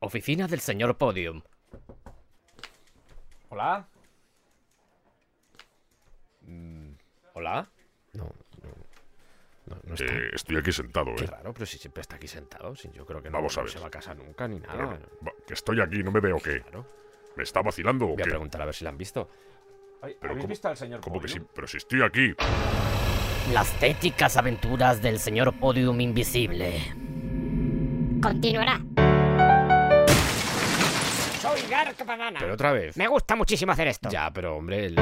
Oficina del señor Podium. ¿Hola? Mm, ¿Hola? No, no, no, no está. Eh, estoy aquí sentado, Qué ¿eh? raro, pero si siempre está aquí sentado. Si yo creo que no, Vamos a no ver. se va a casa nunca ni nada. Pero, va, que estoy aquí, ¿no me veo qué? Claro. ¿Me está vacilando o Voy a qué? preguntar a ver si la han visto. Ay, Pero ¿Habéis ¿cómo- visto al señor ¿Cómo que sí? Podium? Pero si estoy aquí. Las tétricas aventuras del señor Podium Invisible. Continuará. Soy Gark Banana. Pero otra vez. Me gusta muchísimo hacer esto. Ya, pero hombre, el-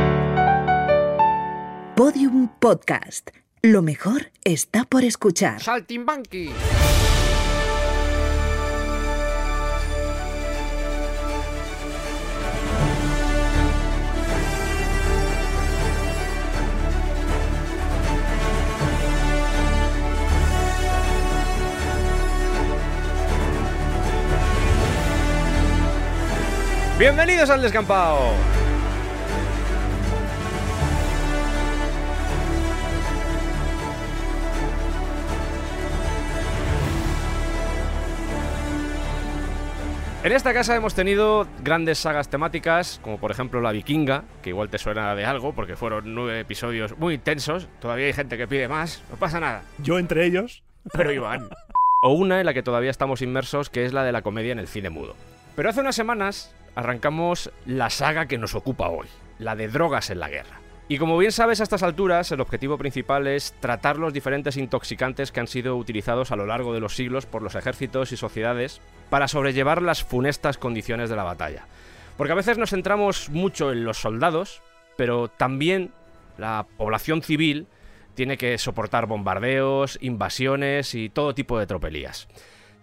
Podium Podcast. Lo mejor está por escuchar. Saltimbanqui. ¡Bienvenidos al descampado! En esta casa hemos tenido grandes sagas temáticas, como por ejemplo La Vikinga, que igual te suena de algo, porque fueron nueve episodios muy intensos. Todavía hay gente que pide más, no pasa nada. Yo entre ellos. Pero Iván. O una en la que todavía estamos inmersos, que es la de la comedia en el cine mudo. Pero hace unas semanas arrancamos la saga que nos ocupa hoy, la de drogas en la guerra. Y como bien sabes a estas alturas, el objetivo principal es tratar los diferentes intoxicantes que han sido utilizados a lo largo de los siglos por los ejércitos y sociedades para sobrellevar las funestas condiciones de la batalla. Porque a veces nos centramos mucho en los soldados, pero también la población civil tiene que soportar bombardeos, invasiones y todo tipo de tropelías.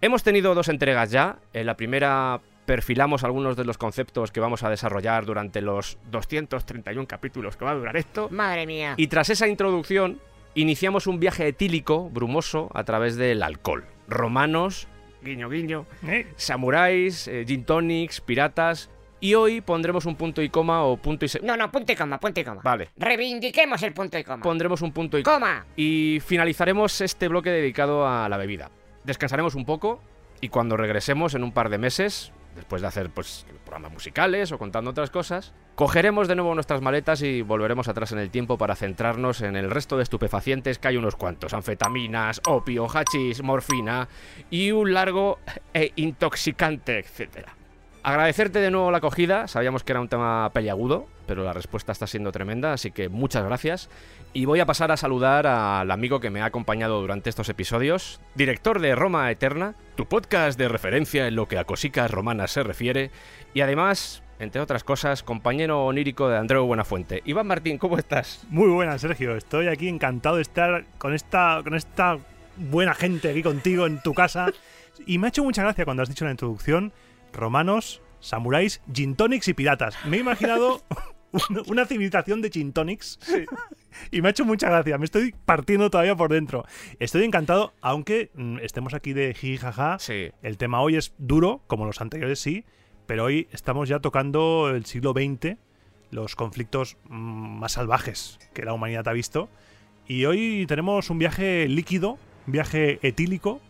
Hemos tenido dos entregas ya. En la primera perfilamos algunos de los conceptos que vamos a desarrollar durante los 231 capítulos que va a durar esto. Madre mía. Y tras esa introducción, iniciamos un viaje etílico, brumoso, a través del alcohol. Romanos, guiño guiño, ¿eh? samuráis, eh, gin tonics, piratas. Y hoy pondremos un punto y coma o punto y se... No, no, punto y coma, punto y coma. Vale. Reivindiquemos el punto y coma. Pondremos un punto y coma. Coma. Y finalizaremos este bloque dedicado a la bebida. Descansaremos un poco y cuando regresemos en un par de meses, después de hacer pues programas musicales o contando otras cosas, cogeremos de nuevo nuestras maletas y volveremos atrás en el tiempo para centrarnos en el resto de estupefacientes que hay unos cuantos, anfetaminas, opio, hachís, morfina y un largo e intoxicante, etcétera. Agradecerte de nuevo la acogida, sabíamos que era un tema peliagudo, pero la respuesta está siendo tremenda, así que muchas gracias. Y voy a pasar a saludar al amigo que me ha acompañado durante estos episodios, director de Roma Eterna, tu podcast de referencia en lo que a cosicas romanas se refiere, y además, entre otras cosas, compañero onírico de Andreu Buenafuente. Iván Martín, ¿cómo estás? Muy buena, Sergio. Estoy aquí encantado de estar con esta, con esta buena gente aquí contigo en tu casa. Y me ha hecho mucha gracia cuando has dicho la introducción romanos, samuráis, gin tonics y piratas. Me he imaginado una- civilización de gin tonics. Y me ha hecho mucha gracia. Me estoy partiendo todavía por dentro. Estoy encantado, aunque mm, estemos aquí de jiji jaja. Sí. El tema hoy es duro, como los anteriores sí, pero hoy estamos ya tocando el siglo XX, los conflictos mm, más salvajes que la humanidad ha visto. Y hoy tenemos un viaje líquido, un viaje etílico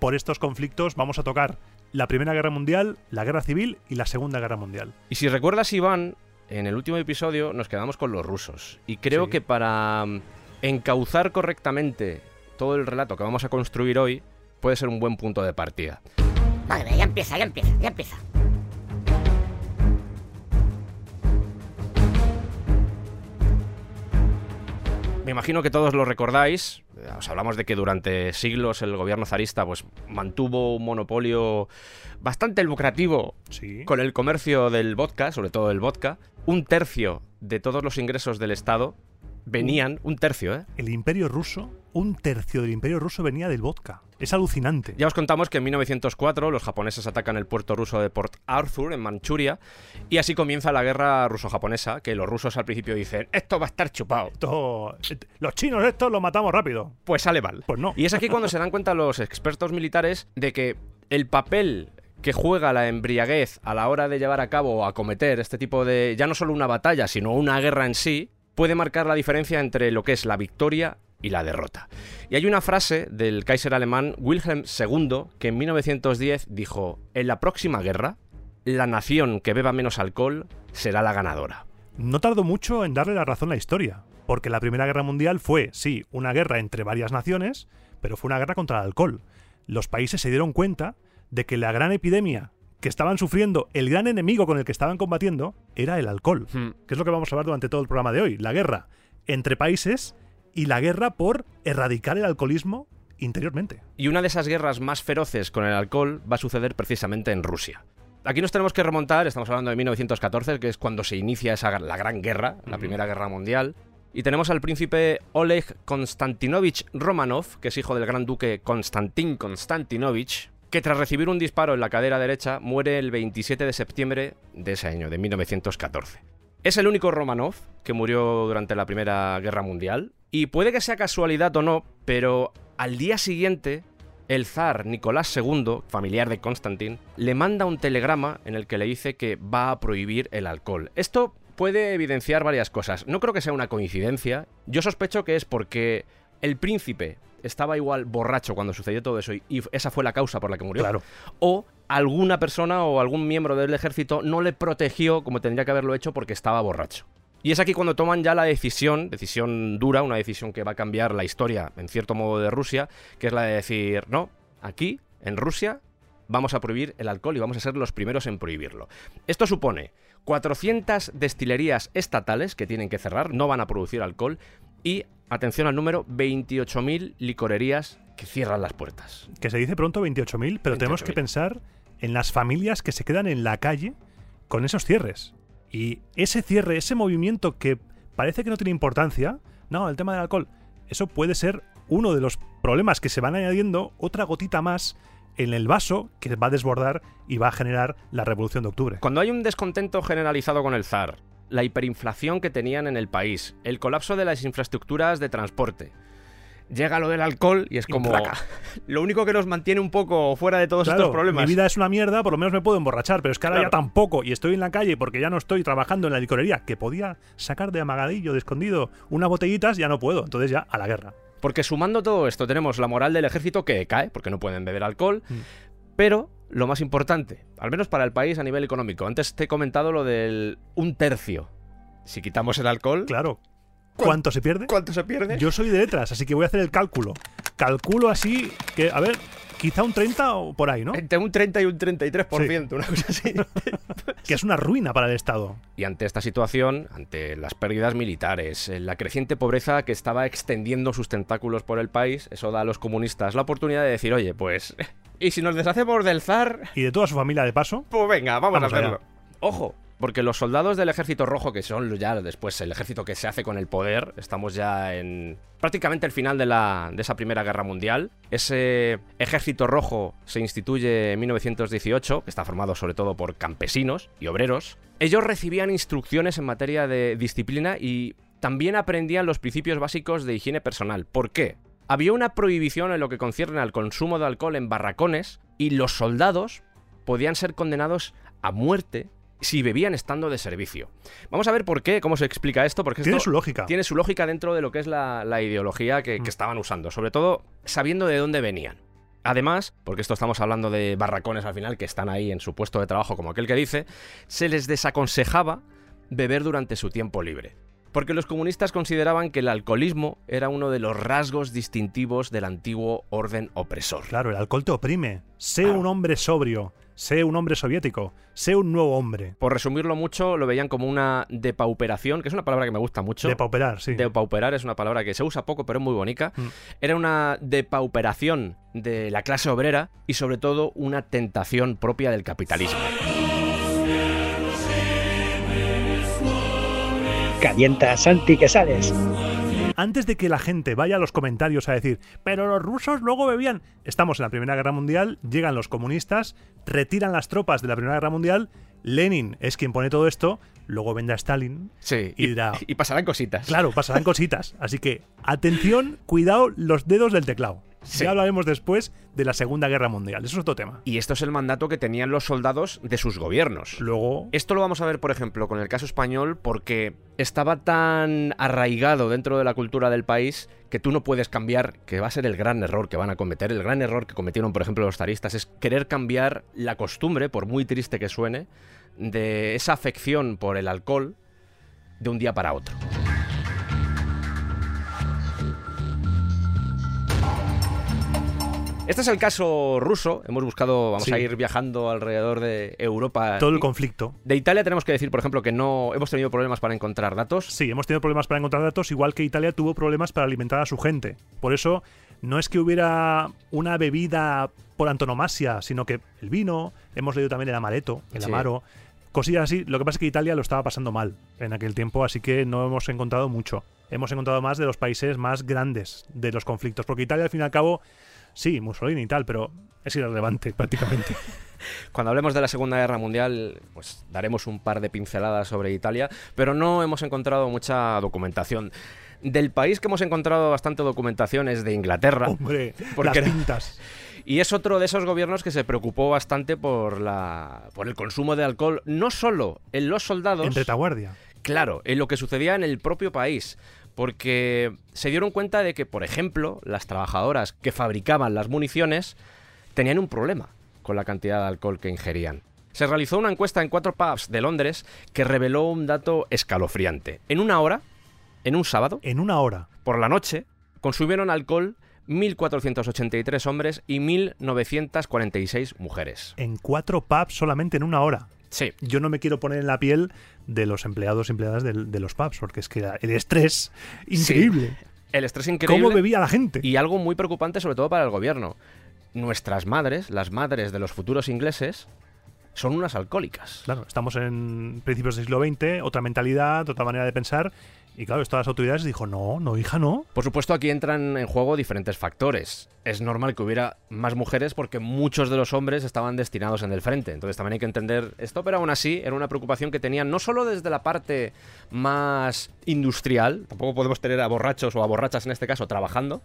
por estos conflictos. Vamos a tocar la Primera Guerra Mundial, la Guerra Civil y la Segunda Guerra Mundial. Y si recuerdas, Iván, en el último episodio nos quedamos con los rusos. Y creo Sí. que para mm, encauzar correctamente todo el relato que vamos a construir hoy, puede ser un buen punto de partida. Madre mía, ya empieza, ya empieza, ya empieza. Me imagino que todos lo recordáis. Eh, Os hablamos de que durante siglos el gobierno zarista pues, mantuvo un monopolio bastante lucrativo Sí. con el comercio del vodka, sobre todo del vodka. Un tercio de todos los ingresos del Estado venían, un tercio, ¿eh? El imperio ruso, un tercio del imperio ruso venía del vodka. Es alucinante. Ya os contamos que en 1904 los japoneses atacan el puerto ruso de Port Arthur en Manchuria y así comienza la guerra ruso-japonesa, que los rusos al principio dicen, esto va a estar chupado. Esto- los chinos estos los matamos rápido. Pues sale mal. Pues no. Y es aquí cuando se dan cuenta los expertos militares de que el papel que juega la embriaguez a la hora de llevar a cabo o acometer este tipo de, ya no solo una batalla, sino una guerra en sí, puede marcar la diferencia entre lo que es la victoria y la derrota. Y hay una frase del Kaiser alemán Wilhelm II que en 1910 dijo, en la próxima guerra, la nación que beba menos alcohol será la ganadora. No tardó mucho en darle la razón a la historia, porque la Primera Guerra Mundial fue, sí, una guerra entre varias naciones, pero fue una guerra contra el alcohol. Los países se dieron cuenta de que la gran epidemia que estaban sufriendo, el gran enemigo con el que estaban combatiendo, era el alcohol. Hmm. Que es lo que vamos a hablar durante todo el programa de hoy. La guerra entre países y la guerra por erradicar el alcoholismo interiormente. Y una de esas guerras más feroces con el alcohol va a suceder precisamente en Rusia. Aquí nos tenemos que remontar, estamos hablando de 1914, que es cuando se inicia esa, la Gran Guerra, la Primera Guerra Mundial. Y tenemos al príncipe Oleg Konstantinovich Romanov, que es hijo del gran duque Konstantin Konstantinovich, que tras recibir un disparo en la cadera derecha muere el 27 de septiembre de ese año, de 1914. Es el único Romanov que murió durante la Primera Guerra Mundial, y puede que sea casualidad o no, pero al día siguiente el zar Nicolás II, familiar de Constantin, le manda un telegrama en el que le dice que va a prohibir el alcohol. Esto puede evidenciar varias cosas. No creo que sea una coincidencia. Yo sospecho que es porque el príncipe estaba igual borracho cuando sucedió todo eso y esa fue la causa por la que murió. Claro. O alguna persona o algún miembro del ejército no le protegió como tendría que haberlo hecho porque estaba borracho. Y es aquí cuando toman ya la decisión, decisión dura, una decisión que va a cambiar la historia, en cierto modo, de Rusia, que es la de decir, no, aquí, en Rusia, vamos a prohibir el alcohol y vamos a ser los primeros en prohibirlo. Esto supone 400 destilerías estatales que tienen que cerrar, no van a producir alcohol, y, atención al número, 28.000 licorerías que cierran las puertas. Que se dice pronto 28.000, pero tenemos que 28.000. pensar en las familias que se quedan en la calle con esos cierres. Y ese cierre, ese movimiento que parece que no tiene importancia, no, el tema del alcohol, eso puede ser uno de los problemas que se van añadiendo, otra gotita más en el vaso que va a desbordar y va a generar la revolución de octubre. Cuando hay un descontento generalizado con el zar, la hiperinflación que tenían en el país, el colapso de las infraestructuras de transporte, llega lo del alcohol y es como lo único que nos mantiene un poco fuera de todos Claro, estos problemas. Mi vida es una mierda, por lo menos me puedo emborrachar, pero es que ahora Claro. ya tampoco. Y estoy en la calle porque ya no estoy trabajando en la licorería, que podía sacar de amagadillo, de escondido, unas botellitas, ya no puedo. Entonces ya a la guerra. Porque sumando todo esto tenemos la moral del ejército que cae, porque no pueden beber alcohol, Mm. pero lo más importante, al menos para el país a nivel económico, antes te he comentado lo del un tercio. Si quitamos el alcohol, Claro. ¿Cuánto se pierde? ¿cuánto se pierde? Yo soy de letras, así que voy a hacer el cálculo. Calculo así que, a ver, quizá un 30 o por ahí, ¿no? Entre un 30 y un 33%, una cosa así. Que es una ruina para el Estado. Y ante esta situación, ante las pérdidas militares, eh, la creciente pobreza que estaba extendiendo sus tentáculos por el país, eso da a los comunistas la oportunidad de decir, oye, pues, ¿y si nos deshacemos del zar? Y de toda su familia de paso. Pues venga, vamos, Vamos a hacerlo. allá. Ojo, porque los soldados del ejército rojo, que son ya después el ejército que se hace con el poder, estamos ya en prácticamente el final de, la, de esa Primera Guerra Mundial. Ese ejército rojo se instituye en 1918, que está formado sobre todo por campesinos y obreros. Ellos recibían instrucciones en materia de disciplina y también aprendían los principios básicos de higiene personal. ¿Por qué? Había una prohibición en lo que concierne al consumo de alcohol en barracones y los soldados podían ser condenados a muerte si bebían estando de servicio. Vamos a ver por qué, cómo se explica esto, porque Tiene esto su lógica. tiene su lógica dentro de lo que es la, la ideología que, que Mm. estaban usando, sobre todo sabiendo de dónde venían. Además, porque esto estamos hablando de barracones al final que están ahí en su puesto de trabajo, como aquel que dice, se les desaconsejaba beber durante su tiempo libre. Porque los comunistas consideraban que el alcoholismo era uno de los rasgos distintivos del antiguo orden opresor. Claro, el alcohol te oprime. Sé un hombre sobrio. Sé un hombre soviético. Sé un nuevo hombre. Por resumirlo mucho, lo veían como una depauperación, que es una palabra que me gusta mucho. De pauperar, sí. Depauperar es una palabra que se usa poco, pero es muy bonita. Mm. Era una depauperación de la clase obrera y sobre todo una tentación propia del capitalismo. Calienta, Santi, que sales. Antes de que la gente vaya a los comentarios a decir, pero los rusos luego bebían. Estamos en la Primera Guerra Mundial, llegan los comunistas, retiran las tropas de la Primera Guerra Mundial. Lenin es quien pone todo esto. Luego vendrá Stalin. Sí, Y dirá- y pasarán cositas. Claro, pasarán cositas. Así que, atención, cuidado los dedos del teclado. Sí. Ya hablaremos después de la Segunda Guerra Mundial. Eso es otro tema. Y esto es el mandato que tenían los soldados de sus gobiernos. Luego, Esto lo vamos a ver, por ejemplo, con el caso español, porque estaba tan arraigado dentro de la cultura del país que tú no puedes cambiar, que va a ser el gran error que van a cometer. El gran error que cometieron, por ejemplo, los zaristas es querer cambiar la costumbre, por muy triste que suene, de esa afección por el alcohol de un día para otro. Este es el caso ruso. Hemos buscado, vamos Sí. a ir viajando alrededor de Europa. todo el conflicto. de Italia tenemos que decir, por ejemplo, que no hemos tenido problemas para encontrar datos. Sí, hemos tenido problemas para encontrar datos, igual que Italia tuvo problemas para alimentar a su gente. Por eso, no es que hubiera una bebida por antonomasia, sino que el vino, hemos leído también el amaretto, el Sí. amaro, cosillas así. Lo que pasa es que Italia lo estaba pasando mal en aquel tiempo, así que no hemos encontrado mucho. Hemos encontrado más de los países más grandes de los conflictos, porque Italia, al fin y al cabo, sí, Mussolini y tal, pero es irrelevante prácticamente. Cuando hablemos de la Segunda Guerra Mundial, pues daremos un par de pinceladas sobre Italia, pero no hemos encontrado mucha documentación. Del país que hemos encontrado bastante documentación es de Inglaterra. Hombre, Porque las pintas. Y es otro de esos gobiernos que se preocupó bastante por, la, por el consumo de alcohol, no solo en los soldados, En retaguardia. Claro, en lo que sucedía en el propio país. Porque se dieron cuenta de que, por ejemplo, las trabajadoras que fabricaban las municiones tenían un problema con la cantidad de alcohol que ingerían. Se realizó una encuesta en cuatro pubs de Londres que reveló un dato escalofriante. En una hora, en un sábado, En una hora. por la noche, consumieron alcohol 1.483 hombres y 1.946 mujeres. En cuatro pubs solamente en una hora. Sí, yo no me quiero poner en la piel de los empleados y empleadas de, los pubs, porque es que el estrés increíble. el estrés increíble. ¿Cómo bebía la gente? Y algo muy preocupante, sobre todo para el gobierno. Nuestras madres, las madres de los futuros ingleses, son unas alcohólicas. Claro, estamos en principios del siglo XX, otra mentalidad, otra manera de pensar. Y claro, esto las autoridades dijo, no, no, hija, no. Por supuesto, aquí entran en juego diferentes factores. Es normal que hubiera más mujeres porque muchos de los hombres estaban destinados en el frente. Entonces también hay que entender esto, pero aún así era una preocupación que tenían no solo desde la parte más industrial, tampoco podemos tener a borrachos o a borrachas en este caso trabajando,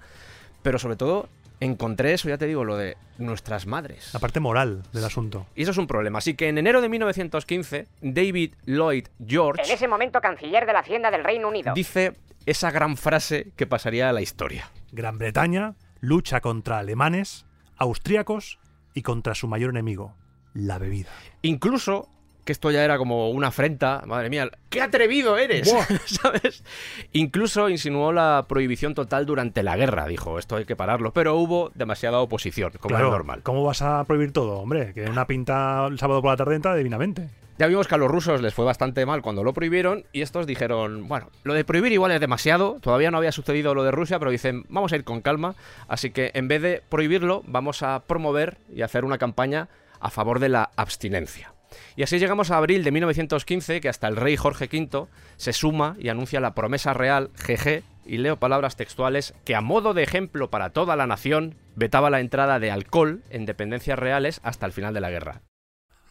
pero sobre todo encontré eso, ya te digo, lo de nuestras madres. La parte moral del asunto. Y eso es un problema. Así que en enero de 1915, David Lloyd George En ese momento, canciller de la Hacienda del Reino Unido. dice esa gran frase que pasaría a la historia. Gran Bretaña lucha contra alemanes, austríacos y contra su mayor enemigo, la bebida. Incluso, que esto ya era como una afrenta, madre mía, ¡qué atrevido eres! ¿Sabes? Incluso insinuó la prohibición total durante la guerra, dijo, esto hay que pararlo, pero hubo demasiada oposición, como Claro, es normal. ¿Cómo vas a prohibir todo? Hombre, que una pinta el sábado por la tarde entra divinamente. Ya vimos que a los rusos les fue bastante mal cuando lo prohibieron y estos dijeron, bueno, lo de prohibir igual es demasiado, todavía no había sucedido lo de Rusia, pero dicen, vamos a ir con calma, así que en vez de prohibirlo, vamos a promover y hacer una campaña a favor de la abstinencia. Y así llegamos a abril de 1915, que hasta el rey Jorge V se suma y anuncia la promesa real, GG, y leo palabras textuales, que a modo de ejemplo para toda la nación, vetaba la entrada de alcohol en dependencias reales hasta el final de la guerra.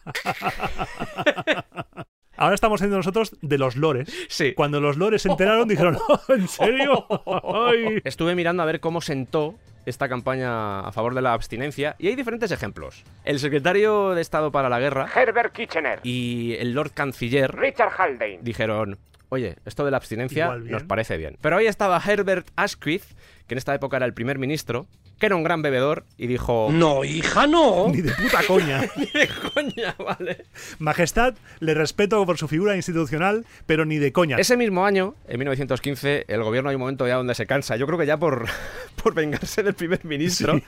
Ahora estamos siendo nosotros de los lores. Sí. Cuando los lores se enteraron, dijeron, "Oh, ¿en serio? Ay". Estuve mirando a ver cómo sentó esta campaña a favor de la abstinencia y hay diferentes ejemplos. El secretario de Estado para la Guerra Herbert Kitchener. y el Lord Canciller Richard Haldane. dijeron, oye, esto de la abstinencia nos parece bien. Pero ahí estaba Herbert Asquith, que en esta época era el primer ministro, que era un gran bebedor y dijo... No, hija, no. Ni de puta coña. Ni de coña, vale. Majestad, le respeto por su figura institucional, pero ni de coña. Ese mismo año, en 1915, el gobierno hay un momento ya donde se cansa. Yo creo que ya por, por vengarse del primer ministro,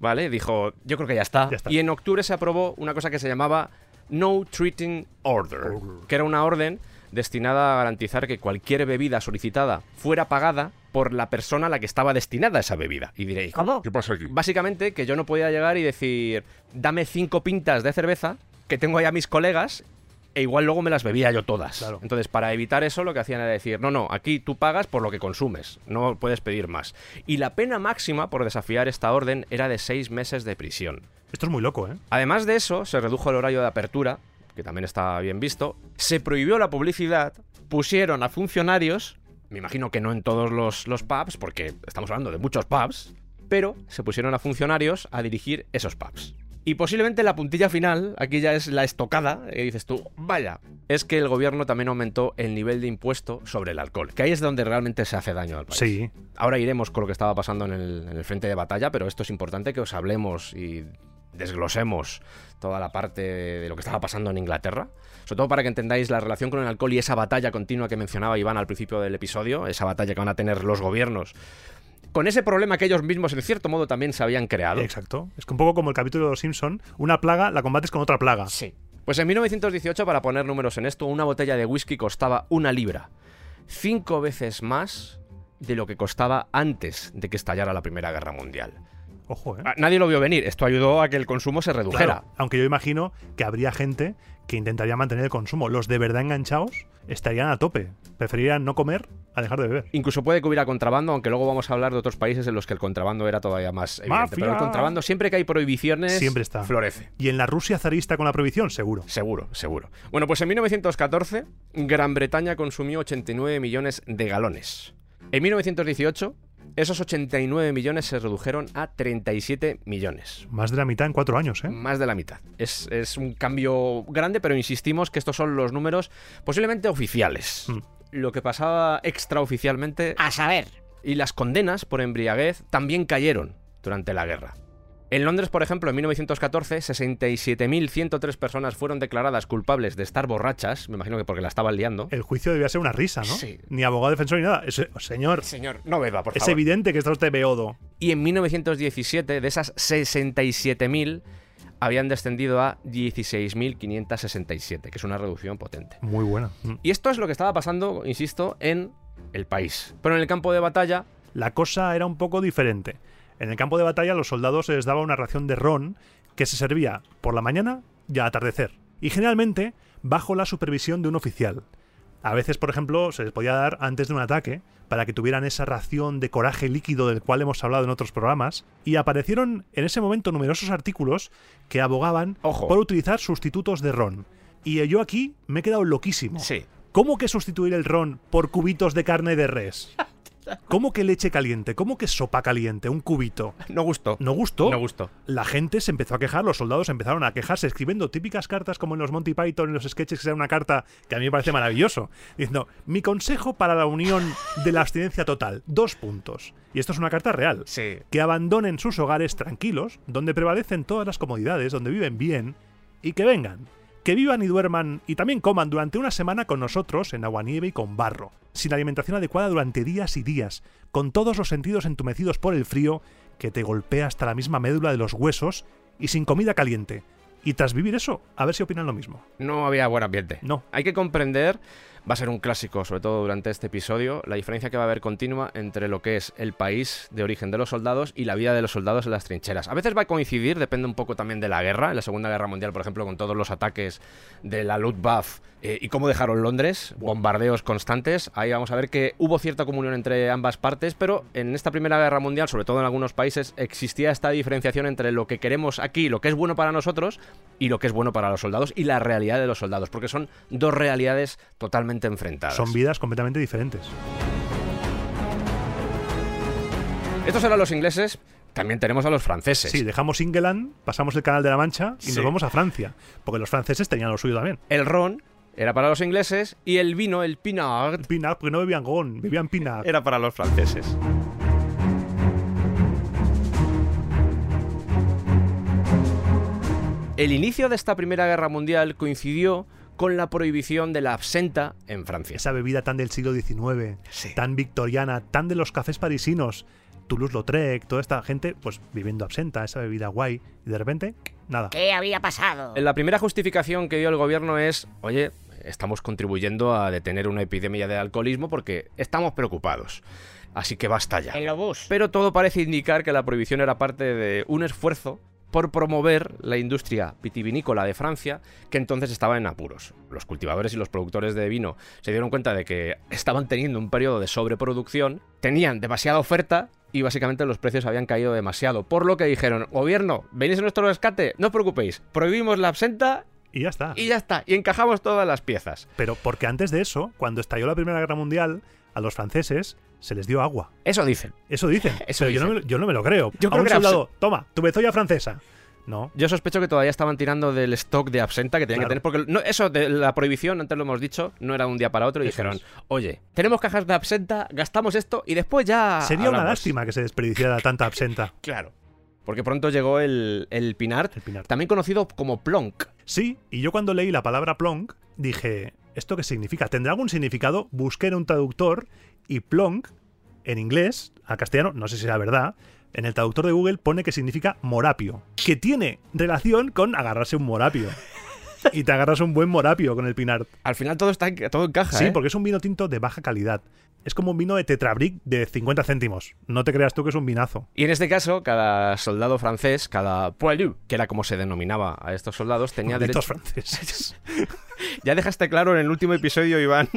¿vale? Dijo, yo creo que ya está. Ya está. Y en octubre se aprobó una cosa que se llamaba No Treating Order, que era una orden destinada a garantizar que cualquier bebida solicitada fuera pagada por la persona a la que estaba destinada esa bebida. Y diréis, ¿Cómo? ¿Qué pasa aquí? Básicamente que yo no podía llegar y decir, dame cinco pintas de cerveza, que tengo ahí a mis colegas, e igual luego me las bebía yo todas. Claro. Entonces, para evitar eso, lo que hacían era decir, no, no, aquí tú pagas por lo que consumes, no puedes pedir más. Y la pena máxima por desafiar esta orden era de seis meses de prisión. Esto es muy loco, ¿eh? Además de eso, se redujo el horario de apertura, que también está bien visto, se prohibió la publicidad, pusieron a funcionarios, me imagino que no en todos los, los pubs, porque estamos hablando de muchos pubs, pero se pusieron a funcionarios a dirigir esos pubs. Y posiblemente la puntilla final, aquí ya es la estocada, y dices tú, vaya, es que el gobierno también aumentó el nivel de impuesto sobre el alcohol, que ahí es donde realmente se hace daño al país. Sí, Ahora iremos con lo que estaba pasando en el, en el frente de batalla, pero esto es importante que os hablemos y desglosemos toda la parte de lo que estaba pasando en Inglaterra. Sobre todo para que entendáis la relación con el alcohol y esa batalla continua que mencionaba Iván al principio del episodio, esa batalla que van a tener los gobiernos con ese problema que ellos mismos en cierto modo también se habían creado. exacto. Es que un poco como el capítulo de Los Simpson, una plaga la combates con otra plaga. Sí. Pues en 1918, para poner números en esto, una botella de whisky costaba una libra. Cinco veces más de lo que costaba antes de que estallara la Primera Guerra Mundial. Ojo, ¿eh? Ah, Nadie lo vio venir. Esto ayudó a que el consumo se redujera. Claro, aunque yo imagino que habría gente que intentaría mantener el consumo. Los de verdad enganchados estarían a tope. Preferirían no comer a dejar de beber. Incluso puede que hubiera contrabando, aunque luego vamos a hablar de otros países en los que el contrabando era todavía más evidente. ¡Mafia! Pero el contrabando, siempre que hay prohibiciones, Siempre está. florece. Y en la Rusia zarista con la prohibición, seguro. Seguro, seguro. Bueno, pues en 1914, Gran Bretaña consumió 89 millones de galones. En 1918, esos 89 millones se redujeron a 37 millones. Más de la mitad en cuatro años, ¿eh? Más de la mitad. Es, es un cambio grande, pero insistimos que estos son los números posiblemente oficiales. Mm. Lo que pasaba extraoficialmente A saber. y las condenas por embriaguez también cayeron durante la guerra. En Londres, por ejemplo, en 1914, 67.103 personas fueron declaradas culpables de estar borrachas, me imagino que porque la estaban liando. El juicio debía ser una risa, ¿no? Sí. Ni abogado defensor ni nada. Es- señor, Señor, no beba, por es favor. evidente que está usted beodo. Y en 1917, de esas 67.000, habían descendido a 16.567, que es una reducción potente. Muy buena. Mm. Y esto es lo que estaba pasando, insisto, en el país. Pero en el campo de batalla, La cosa era un poco diferente. En el campo de batalla a los soldados se les daba una ración de ron que se servía por la mañana y al atardecer. Y generalmente bajo la supervisión de un oficial. A veces, por ejemplo, se les podía dar antes de un ataque para que tuvieran esa ración de coraje líquido del cual hemos hablado en otros programas. Y aparecieron en ese momento numerosos artículos que abogaban Ojo. por utilizar sustitutos de ron. Y yo aquí me he quedado loquísimo. sí. ¿Cómo que sustituir el ron por cubitos de carne de res? ¿Cómo que leche caliente? ¿Cómo que sopa caliente? Un cubito. No gustó. ¿No gustó? No gustó. La gente se empezó a quejar, los soldados empezaron a quejarse, escribiendo típicas cartas como en los Monty Python, en los sketches, que era una carta que a mí me parece maravilloso. Diciendo, mi consejo para la unión de la abstinencia total, dos puntos. Y esto es una carta real. Sí. Que abandonen sus hogares tranquilos, donde prevalecen todas las comodidades, donde viven bien, y que vengan. Que vivan y duerman y también coman durante una semana con nosotros en agua nieve y con barro, sin alimentación adecuada durante días y días, con todos los sentidos entumecidos por el frío que te golpea hasta la misma médula de los huesos y sin comida caliente. Y tras vivir eso, a ver si opinan lo mismo. No había buen ambiente. No. Hay que comprender, va a ser un clásico, sobre todo durante este episodio, la diferencia que va a haber continua entre lo que es el país de origen de los soldados y la vida de los soldados en las trincheras. A veces va a coincidir, depende un poco también de la guerra. En la Segunda Guerra Mundial, por ejemplo, con todos los ataques de la Luftwaffe eh, y cómo dejaron Londres, bombardeos constantes. Ahí vamos a ver que hubo cierta comunión entre ambas partes, pero en esta Primera Guerra Mundial, sobre todo en algunos países, existía esta diferenciación entre lo que queremos aquí, lo que es bueno para nosotros, y lo que es bueno para los soldados y la realidad de los soldados, porque son dos realidades totalmente enfrentadas. Son vidas completamente diferentes. Estos eran los ingleses, también tenemos a los franceses. Sí, dejamos England, pasamos el Canal de la Mancha y Sí. nos vamos a Francia, porque los franceses tenían lo suyo también. El ron era para los ingleses y el vino, el pinard, Pinard, porque no bebían gon, bebían Pinard. era para los franceses. El inicio de esta Primera Guerra Mundial coincidió con la prohibición de la absenta en Francia. Esa bebida tan del siglo XIX, Sí. tan victoriana, tan de los cafés parisinos, Toulouse-Lautrec, toda esta gente, pues viviendo absenta, esa bebida guay, y de repente, nada. ¿Qué había pasado? La primera justificación que dio el gobierno es, oye, estamos contribuyendo a detener una epidemia de alcoholismo porque estamos preocupados. Así que basta ya. El obús. Pero todo parece indicar que la prohibición era parte de un esfuerzo por promover la industria vitivinícola de Francia, que entonces estaba en apuros. Los cultivadores y los productores de vino se dieron cuenta de que estaban teniendo un periodo de sobreproducción, tenían demasiada oferta y básicamente los precios habían caído demasiado. Por lo que dijeron, gobierno, venís a nuestro rescate, no os preocupéis, prohibimos la absenta Y ya está. Y ya está, y encajamos todas las piezas. Pero porque antes de eso, cuando estalló la Primera Guerra Mundial, a los franceses se les dio agua. Eso dicen. Eso dicen. Eso Pero yo, no me, yo no me lo creo. Yo a creo un que toma, tu bezoya francesa. No. Yo sospecho que todavía estaban tirando del stock de absenta que tenían Claro. que tener, porque no, eso de la prohibición, antes lo hemos dicho, no era de un día para otro y Eso dijeron, es. oye, tenemos cajas de absenta, gastamos esto y después ya... Sería una hablamos". lástima que se desperdiciara tanta absenta. Claro. Porque pronto llegó el, el El Pinart. también conocido como Plonk. Sí, y yo cuando leí la palabra plonk, dije, ¿esto qué significa? ¿Tendrá algún significado? Busqué en un traductor y plonk, en inglés, a castellano, no sé si era verdad, en el traductor de Google pone que significa morapio, que tiene relación con agarrarse un morapio. Y te agarras un buen morapio con el Pinart. Al final todo está todo encaja, Sí, ¿eh? porque es un vino tinto de baja calidad. Es como un vino de Tetrabric de 50 céntimos. No te creas tú que es un vinazo. Y en este caso, cada soldado francés, cada poilu, que era como se denominaba a estos soldados, tenía Malditos derecho... franceses. Ya dejaste claro en el último episodio, Iván,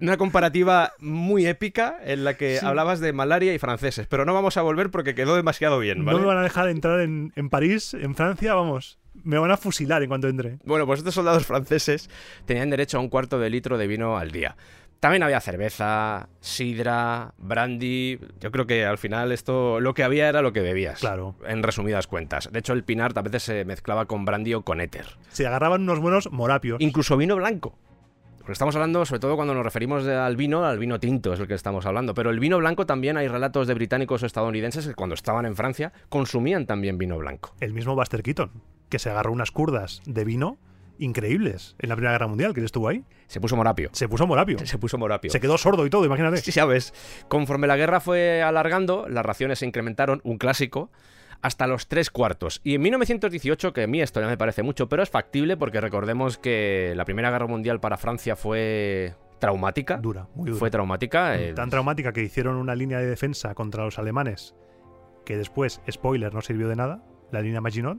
una comparativa muy épica en la que Sí. hablabas de malaria y franceses, pero no vamos a volver porque quedó demasiado bien, ¿vale? No me van a dejar entrar en, en París, en Francia, vamos. Me van a fusilar en cuanto entre. Bueno, pues estos soldados franceses tenían derecho a un cuarto de litro de vino al día. También había cerveza, sidra, brandy. Yo creo que al final esto lo que había era lo que bebías. Claro. En resumidas cuentas. De hecho, el pinart a veces se mezclaba con brandy o con éter. Se agarraban unos buenos morapios. Incluso vino blanco. Porque estamos hablando, sobre todo cuando nos referimos al vino, al vino tinto es el que estamos hablando. Pero el vino blanco también hay relatos de británicos o estadounidenses que cuando estaban en Francia consumían también vino blanco. El mismo Buster Keaton, que se agarró unas curdas de vino increíbles en la Primera Guerra Mundial, que él estuvo ahí. Se puso morapio. Se puso morapio. Se puso morapio. Se quedó sordo y todo, imagínate. Sí, sabes. Conforme la guerra fue alargando, las raciones se incrementaron, un clásico, hasta los tres cuartos. Y en 1918, que a mí esto ya me parece mucho, pero es factible porque recordemos que la Primera Guerra Mundial para Francia fue traumática. Dura, muy dura. Fue traumática. eh, Tan traumática que hicieron una línea de defensa contra los alemanes, que después, spoiler, no sirvió de nada, la línea Maginot.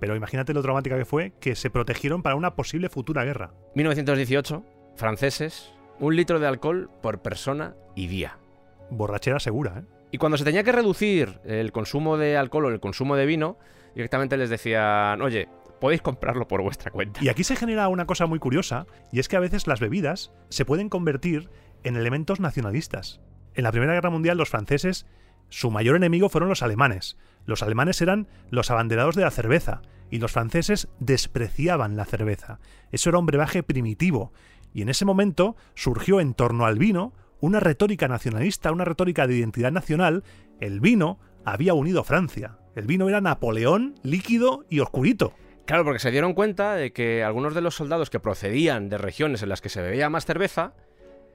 Pero imagínate lo traumática que fue que se protegieron para una posible futura guerra. 1918, franceses, un litro de alcohol por persona y día. Borrachera segura, ¿eh? Y cuando se tenía que reducir el consumo de alcohol o el consumo de vino, directamente les decían, oye, podéis comprarlo por vuestra cuenta. Y aquí se genera una cosa muy curiosa, y es que a veces las bebidas se pueden convertir en elementos nacionalistas. En la Primera Guerra Mundial los franceses, su mayor enemigo fueron los alemanes. Los alemanes eran los abanderados de la cerveza, y los franceses despreciaban la cerveza. Eso era un brebaje primitivo, y en ese momento surgió en torno al vino una retórica nacionalista, una retórica de identidad nacional. El vino había unido Francia. El vino era Napoleón líquido y oscurito. Claro, porque se dieron cuenta de que algunos de los soldados que procedían de regiones en las que se bebía más cerveza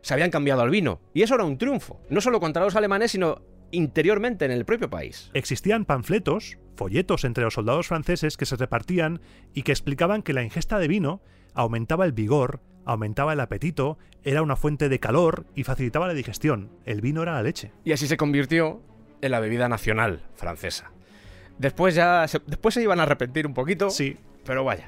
se habían cambiado al vino. Y eso era un triunfo, no solo contra los alemanes, sino interiormente en el propio país. Existían panfletos, folletos entre los soldados franceses que se repartían y que explicaban que la ingesta de vino aumentaba el vigor, aumentaba el apetito, era una fuente de calor y facilitaba la digestión. El vino era la leche. Y así se convirtió en la bebida nacional francesa. Después ya se, después se iban a arrepentir un poquito, Sí, pero vaya.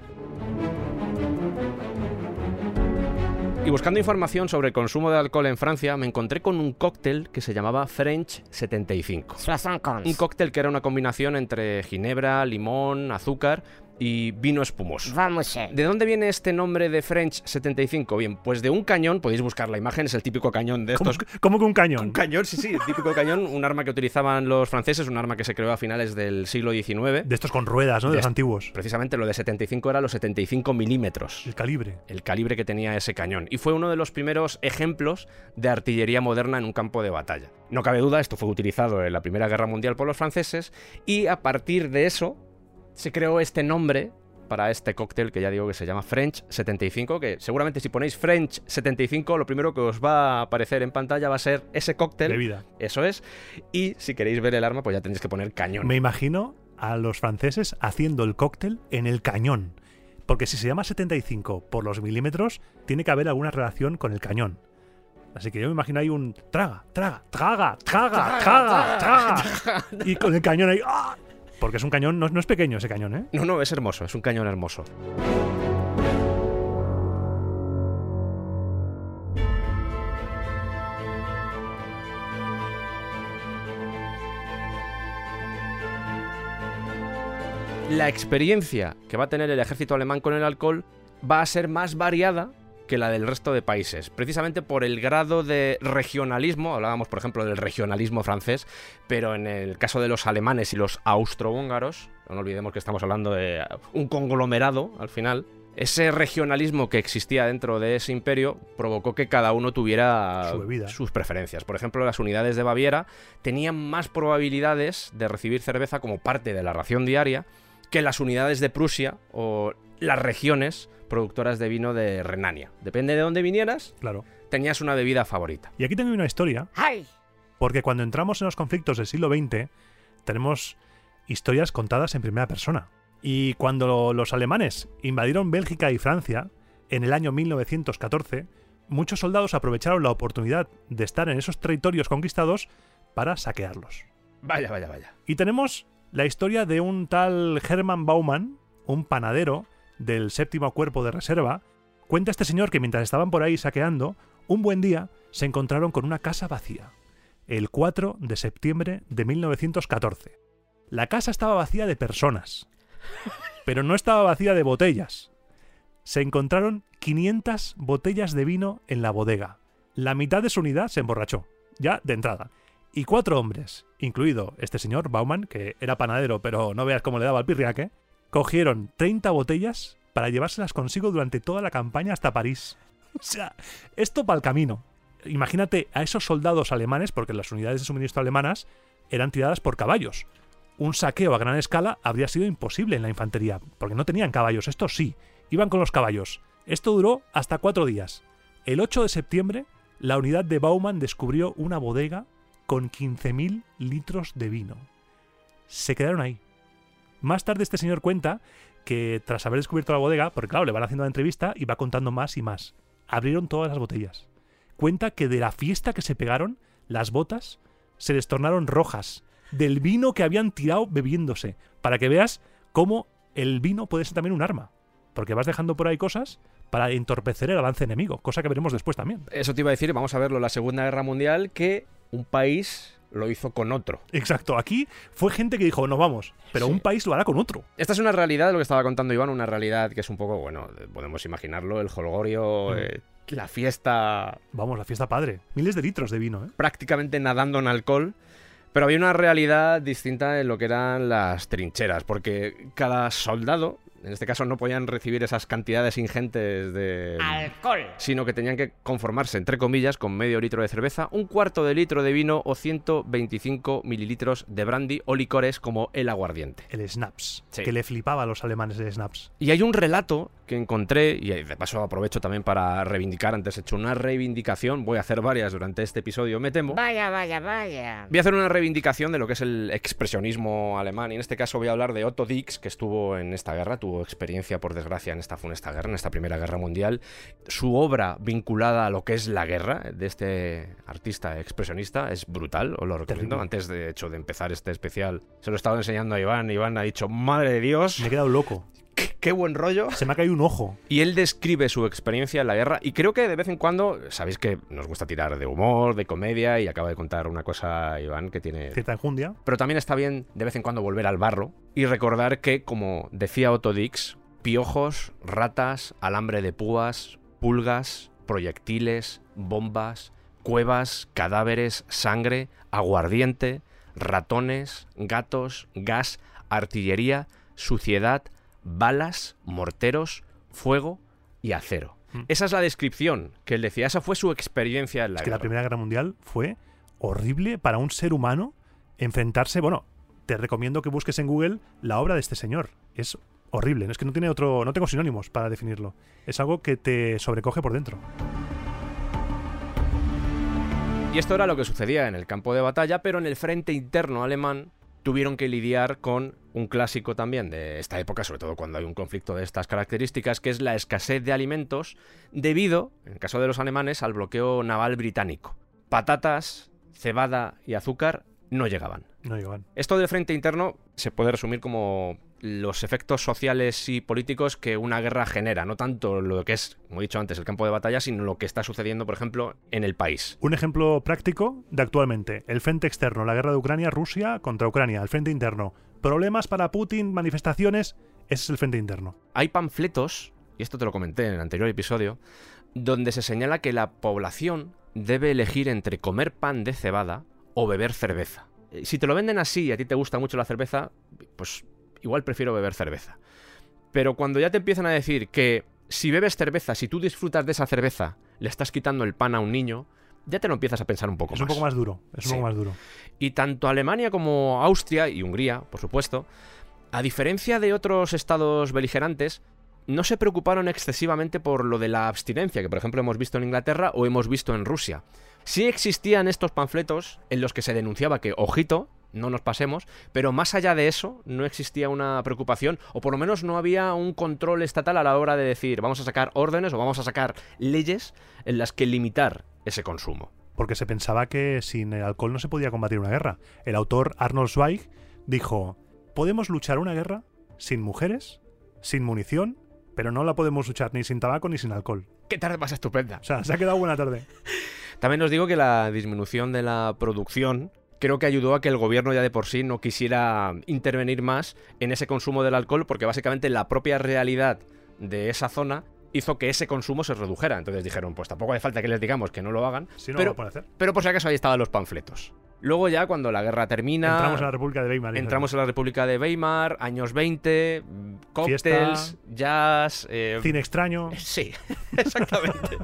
Y buscando información sobre el consumo de alcohol en Francia, me encontré con un cóctel que se llamaba French 75. Soissons cons. Un cóctel que era una combinación entre ginebra, limón, azúcar y vino espumoso. Vamos a ¿De dónde viene este nombre de French 75? Bien, pues de un cañón, podéis buscar la imagen, es el típico cañón de ¿Cómo, estos. cómo que un cañón? Un cañón, sí, sí, el típico cañón, un arma que utilizaban los franceses, un arma que se creó a finales del siglo XIX. De estos con ruedas, ¿no? De De los antiguos. Precisamente lo de 75 era los 75 milímetros El calibre. el calibre que tenía ese cañón. Y fue uno de los primeros ejemplos de artillería moderna en un campo de batalla. No cabe duda, esto fue utilizado en la Primera Guerra Mundial por los franceses y a partir de eso se creó este nombre para este cóctel que ya digo que se llama French 75, que seguramente si ponéis French 75 lo primero que os va a aparecer en pantalla va a ser ese cóctel. Bebida. Eso es. Y si queréis ver el arma, pues ya tenéis que poner cañón. Me imagino a los franceses haciendo el cóctel en el cañón. Porque si se llama 75 por los milímetros, tiene que haber alguna relación con el cañón. Así que yo me imagino ahí un traga, traga, traga, traga, traga, traga. Y con el cañón ahí. ¡ah! Porque es un cañón, no, no es pequeño ese cañón, ¿eh? No, no, es hermoso, es un cañón hermoso. la experiencia que va a tener el ejército alemán con el alcohol va a ser más variada que la del resto de países, precisamente por el grado de regionalismo, hablábamos por ejemplo del regionalismo francés, pero en el caso de los alemanes y los austrohúngaros, no olvidemos que estamos hablando de un conglomerado al final, ese regionalismo que existía dentro de ese imperio provocó que cada uno tuviera Su sus preferencias. Por ejemplo, las unidades de Baviera tenían más probabilidades de recibir cerveza como parte de la ración diaria que las unidades de Prusia o las regiones productoras de vino de Renania. Depende de dónde vinieras, Claro. tenías una bebida favorita. Y aquí tengo una historia, ¡Ay! porque cuando entramos en los conflictos del siglo XX, tenemos historias contadas en primera persona. Y cuando los alemanes invadieron Bélgica y Francia, en el año 1914, muchos soldados aprovecharon la oportunidad de estar en esos territorios conquistados para saquearlos. Vaya, vaya, vaya. Y tenemos la historia de un tal Hermann Baumann, un panadero del séptimo cuerpo de reserva. Cuenta este señor que mientras estaban por ahí saqueando, un buen día se encontraron con una casa vacía. El 4 de septiembre de 1914. La casa estaba vacía de personas, pero no estaba vacía de botellas. Se encontraron 500 botellas de vino en la bodega. La mitad de su unidad se emborrachó, ya de entrada y cuatro hombres, incluido este señor Bauman, que era panadero, pero no veas cómo le daba el pirriaque, cogieron 30 botellas para llevárselas consigo durante toda la campaña hasta París. O sea, esto para el camino. Imagínate a esos soldados alemanes, porque las unidades de suministro alemanas eran tiradas por caballos. Un saqueo a gran escala habría sido imposible en la infantería, porque no tenían caballos, estos sí, iban con los caballos. Esto duró hasta cuatro días. El 8 de septiembre, la unidad de Bauman descubrió una bodega con 15.000 litros de vino. Se quedaron ahí. Más tarde este señor cuenta que tras haber descubierto la bodega, porque claro, le van haciendo la entrevista y va contando más y más, abrieron todas las botellas. Cuenta que de la fiesta que se pegaron, las botas se les tornaron rojas, del vino que habían tirado bebiéndose, para que veas cómo el vino puede ser también un arma, porque vas dejando por ahí cosas para entorpecer el avance enemigo, cosa que veremos después también. Eso te iba a decir, vamos a verlo la Segunda Guerra Mundial, que un país lo hizo con otro. Exacto, aquí fue gente que dijo, no vamos, pero Sí. un país lo hará con otro. Esta es una realidad, lo que estaba contando Iván, una realidad que es un poco, bueno, podemos imaginarlo, el holgorio, Mm. eh, la fiesta Vamos, la fiesta padre. Miles de litros de vino, ¿eh? prácticamente nadando en alcohol. Pero había una realidad distinta en lo que eran las trincheras, porque cada soldado, en este caso no podían recibir esas cantidades ingentes de... ¡Alcohol! sino que tenían que conformarse, entre comillas, con medio litro de cerveza, un cuarto de litro de vino o 125 mililitros de brandy o licores como el aguardiente. El snaps. Sí. Que le flipaba a los alemanes el snaps. Y hay un relato que encontré, y de paso aprovecho también para reivindicar, antes he hecho una reivindicación, voy a hacer varias durante este episodio, me temo. Vaya, vaya, vaya. Voy a hacer una reivindicación de lo que es el expresionismo alemán y en este caso voy a hablar de Otto Dix, que estuvo en esta guerra, tuvo experiencia por desgracia en esta funesta guerra, en esta Primera Guerra Mundial. Su obra vinculada a lo que es la guerra de este artista expresionista es brutal, os lo recomiendo. Terrible. Antes de hecho de empezar este especial, se lo he estado enseñando a Iván, Iván ha dicho, madre de Dios, Me he quedado loco. qué, qué buen rollo. Se me ha caído un ojo. Y él describe su experiencia en la guerra y creo que de vez en cuando, sabéis que nos gusta tirar de humor, de comedia y acaba de contar una cosa Iván que tiene... Cierta enjundia. Pero también está bien de vez en cuando volver al barro y recordar que, como decía Otto Dix, piojos, ratas, alambre de púas, pulgas, proyectiles, bombas, cuevas, cadáveres, sangre, aguardiente, ratones, gatos, gas, artillería, suciedad, balas, morteros, fuego y acero. Mm. Esa es la descripción que él decía, esa fue su experiencia en la Es que la guerra. Primera Guerra Mundial fue horrible para un ser humano enfrentarse. Bueno, te recomiendo que busques en Google la obra de este señor. Es horrible. Es que no tiene otro. No tengo sinónimos para definirlo. Es algo que te sobrecoge por dentro. Y esto era lo que sucedía en el campo de batalla, pero en el frente interno alemán tuvieron que lidiar con un clásico también de esta época, sobre todo cuando hay un conflicto de estas características, que es la escasez de alimentos debido, en el caso de los alemanes, al bloqueo naval británico. Patatas, cebada y azúcar no llegaban. No llegaban. Esto del frente interno se puede resumir como los efectos sociales y políticos que una guerra genera, no tanto lo que es, como he dicho antes, el campo de batalla, sino lo que está sucediendo, por ejemplo, en el país. Un ejemplo práctico de actualmente. El frente externo, la guerra de Ucrania, Rusia contra Ucrania. El frente interno, problemas para Putin, manifestaciones, ese es el frente interno. Hay panfletos, y esto te lo comenté en el anterior episodio, donde se señala que la población debe elegir entre comer pan de cebada o beber cerveza. Eh, Si te lo venden así y a ti te gusta mucho la cerveza, pues igual prefiero beber cerveza. Pero cuando ya te empiezan a decir que si bebes cerveza, si tú disfrutas de esa cerveza, le estás quitando el pan a un niño, ya te lo empiezas a pensar un poco Es más. un poco más duro, es un poco más duro. Y tanto Alemania como Austria y Hungría, por supuesto, a diferencia de otros estados beligerantes, no se preocuparon excesivamente por lo de la abstinencia, que por ejemplo hemos visto en Inglaterra o hemos visto en Rusia. Sí existían estos panfletos en los que se denunciaba que, ojito, no nos pasemos, pero más allá de eso no existía una preocupación, o por lo menos no había un control estatal a la hora de decir vamos a sacar órdenes o vamos a sacar leyes en las que limitar ese consumo. Porque se pensaba que sin el alcohol no se podía combatir una guerra. El autor Arnold Zweig dijo, podemos luchar una guerra sin mujeres, sin munición, pero no la podemos luchar ni sin tabaco ni sin alcohol. ¿Qué tarde más estupenda? O sea, se ha quedado buena tarde. También os digo que la disminución de la producción creo que ayudó a que el gobierno ya de por sí no quisiera intervenir más en ese consumo del alcohol porque básicamente la propia realidad de esa zona hizo que ese consumo se redujera. Entonces dijeron, pues tampoco hace falta que les digamos que no lo hagan, Si no, pero, lo hacer. pero por si acaso ahí estaban los panfletos. Luego ya cuando la guerra termina... Entramos en la República de Weimar. entramos en la República de Weimar, años 20, mm, cócteles, jazz... eh, Cine extraño. Sí, exactamente.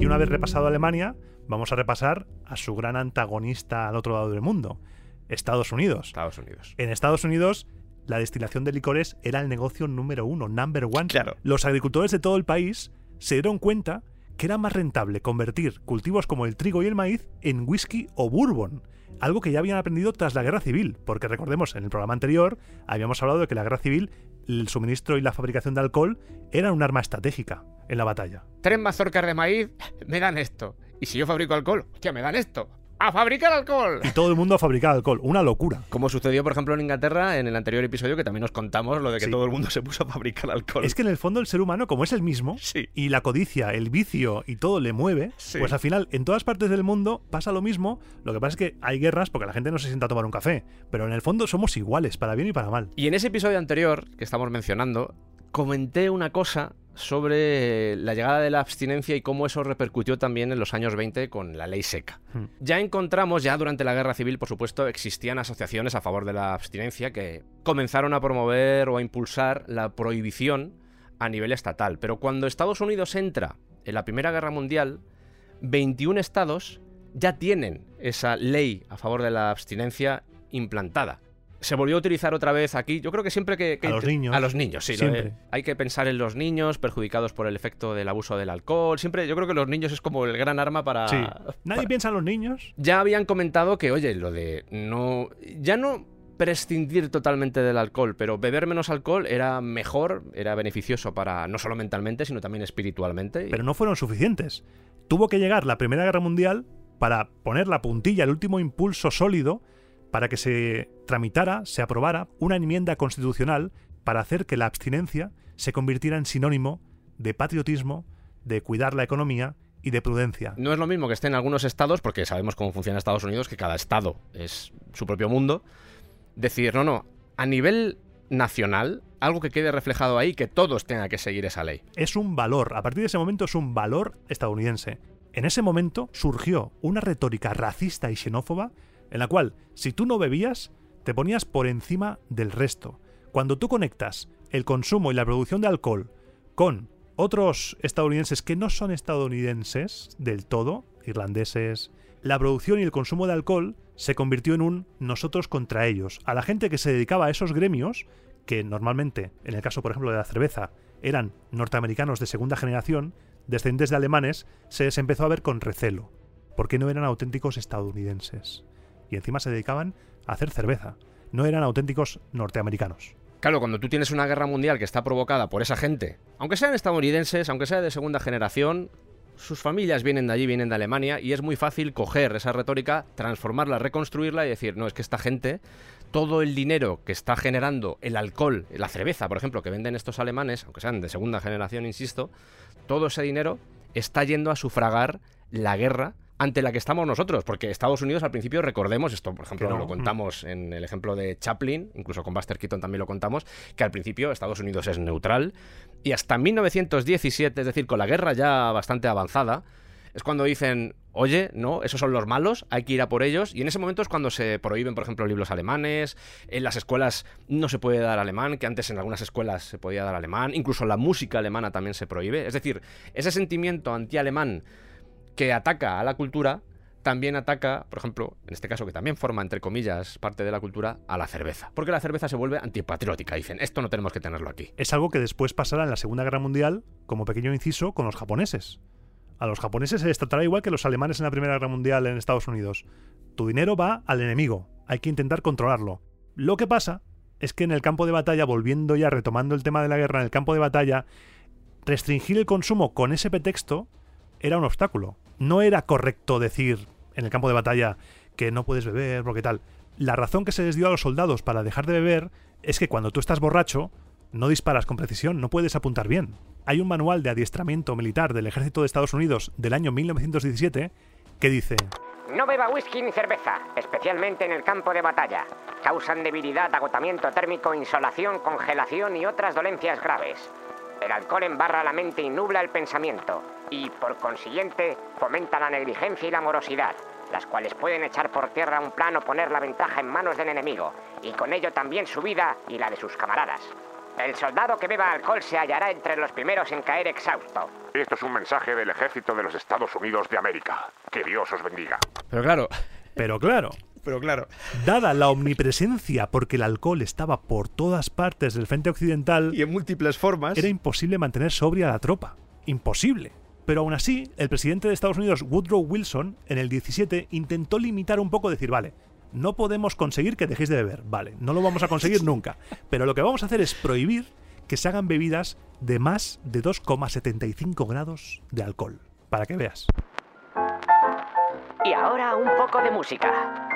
Y una vez repasado Alemania, vamos a repasar a su gran antagonista al otro lado del mundo, Estados Unidos. Estados Unidos. En Estados Unidos, la destilación de licores era el negocio número uno, number one. Claro. Los agricultores de todo el país se dieron cuenta que era más rentable convertir cultivos como el trigo y el maíz en whisky o bourbon. Algo que ya habían aprendido tras la guerra civil, porque recordemos, en el programa anterior habíamos hablado de que la guerra civil, el suministro y la fabricación de alcohol eran un arma estratégica en la batalla. Tres mazorcas de maíz me dan esto. Y si yo fabrico alcohol, hostia, me dan esto. ¡A fabricar alcohol! Y todo el mundo fabricaba alcohol, una locura. Como sucedió, por ejemplo, en Inglaterra en el anterior episodio, que también os contamos lo de que Sí. todo el mundo se puso a fabricar alcohol. Es que en el fondo el ser humano, como es el mismo, Sí. y la codicia, el vicio y todo le mueve, Sí. pues al final en todas partes del mundo pasa lo mismo. Lo que pasa es que hay guerras porque la gente no se sienta a tomar un café, pero en el fondo somos iguales, para bien y para mal. Y en ese episodio anterior que estamos mencionando, comenté una cosa sobre la llegada de la abstinencia y cómo eso repercutió también en los años 20 con la ley seca. Hmm. Ya encontramos, ya durante la guerra civil, por supuesto, existían asociaciones a favor de la abstinencia que comenzaron a promover o a impulsar la prohibición a nivel estatal. Pero cuando Estados Unidos entra en la Primera Guerra Mundial, 21 estados ya tienen esa ley a favor de la abstinencia implantada. Se volvió a utilizar otra vez aquí. Yo creo que siempre que. que A los niños. A los niños, sí. de- Siempre. hay que pensar en los niños perjudicados por el efecto del abuso del alcohol. Siempre, yo creo que los niños es como el gran arma para. Sí. Nadie para- piensa en los niños. ya habían comentado que, oye, lo de no. Ya no prescindir totalmente del alcohol, pero beber menos alcohol era mejor, era beneficioso para no solo mentalmente, sino también espiritualmente. Pero no fueron suficientes. Tuvo que llegar la Primera Guerra Mundial para poner la puntilla, el último impulso sólido, para que se tramitara, se aprobara una enmienda constitucional para hacer que la abstinencia se convirtiera en sinónimo de patriotismo, de cuidar la economía y de prudencia. No es lo mismo que esté en algunos estados, porque sabemos cómo funciona Estados Unidos, que cada estado es su propio mundo. Decir, no, no, a nivel nacional, algo que quede reflejado ahí, que todos tengan que seguir esa ley. es un valor, a partir de ese momento es un valor estadounidense. En ese momento surgió una retórica racista y xenófoba en la cual, si tú no bebías, te ponías por encima del resto. Cuando tú conectas el consumo y la producción de alcohol con otros estadounidenses que no son estadounidenses del todo, irlandeses, la producción y el consumo de alcohol se convirtió en un nosotros contra ellos. A la gente que se dedicaba a esos gremios, que normalmente, en el caso por ejemplo de la cerveza, eran norteamericanos de segunda generación, descendientes de alemanes, se les empezó a ver con recelo, porque no eran auténticos estadounidenses. Y encima se dedicaban a hacer cerveza, no eran auténticos norteamericanos. Claro, cuando tú tienes una guerra mundial que está provocada por esa gente, aunque sean estadounidenses, aunque sea de segunda generación, sus familias vienen de allí, vienen de Alemania, y es muy fácil coger esa retórica, transformarla, reconstruirla y decir, no, es que esta gente, todo el dinero que está generando el alcohol, la cerveza, por ejemplo, que venden estos alemanes, aunque sean de segunda generación, insisto, todo ese dinero está yendo a sufragar la guerra ante la que estamos nosotros, porque Estados Unidos al principio, recordemos, esto por ejemplo no. lo contamos en el ejemplo de Chaplin, incluso con Buster Keaton también lo contamos, que al principio Estados Unidos es neutral y hasta 1917, es decir, con la guerra ya bastante avanzada, es cuando dicen, oye, no, esos son los malos, hay que ir a por ellos. Y en ese momento es cuando se prohíben, por ejemplo, libros alemanes, en las escuelas no se puede dar alemán, que antes en algunas escuelas se podía dar alemán, incluso la música alemana también se prohíbe. Es decir, ese sentimiento anti-alemán que ataca a la cultura, también ataca, por ejemplo, en este caso que también forma, entre comillas, parte de la cultura, a la cerveza. Porque la cerveza se vuelve antipatriótica. Dicen, esto no tenemos que tenerlo aquí. Es algo que después pasará en la Segunda Guerra Mundial, como pequeño inciso, con los japoneses. A los japoneses se les tratará igual que los alemanes en la Primera Guerra Mundial en Estados Unidos. Tu dinero va al enemigo, hay que intentar controlarlo. Lo que pasa es que en el campo de batalla, volviendo ya, retomando el tema de la guerra, en el campo de batalla, restringir el consumo con ese pretexto era un obstáculo. No era correcto decir en el campo de batalla que no puedes beber, porque tal. La razón que se les dio a los soldados para dejar de beber es que cuando tú estás borracho, no disparas con precisión, no puedes apuntar bien. Hay un manual de adiestramiento militar del ejército de Estados Unidos del año 1917 que dice, No beba whisky ni cerveza, especialmente en el campo de batalla. Causan debilidad, agotamiento térmico, insolación, congelación y otras dolencias graves. El alcohol embarra la mente y nubla el pensamiento, y por consiguiente fomenta la negligencia y la morosidad, las cuales pueden echar por tierra un plan o poner la ventaja en manos del enemigo, y con ello también su vida y la de sus camaradas. El soldado que beba alcohol se hallará entre los primeros en caer exhausto. Esto es un mensaje del ejército de los Estados Unidos de América. Que Dios os bendiga. Pero claro, pero claro, pero claro. dada la omnipresencia porque el alcohol estaba por todas partes del frente occidental, Y en múltiples formas. era imposible mantener sobria a la tropa. Imposible. Pero aún así, el presidente de Estados Unidos, Woodrow Wilson, en el 17, intentó limitar un poco, decir, vale, no podemos conseguir que dejéis de beber, vale, no lo vamos a conseguir nunca, pero lo que vamos a hacer es prohibir que se hagan bebidas de más de 2,75 grados de alcohol, para que veas. Y ahora un poco de música.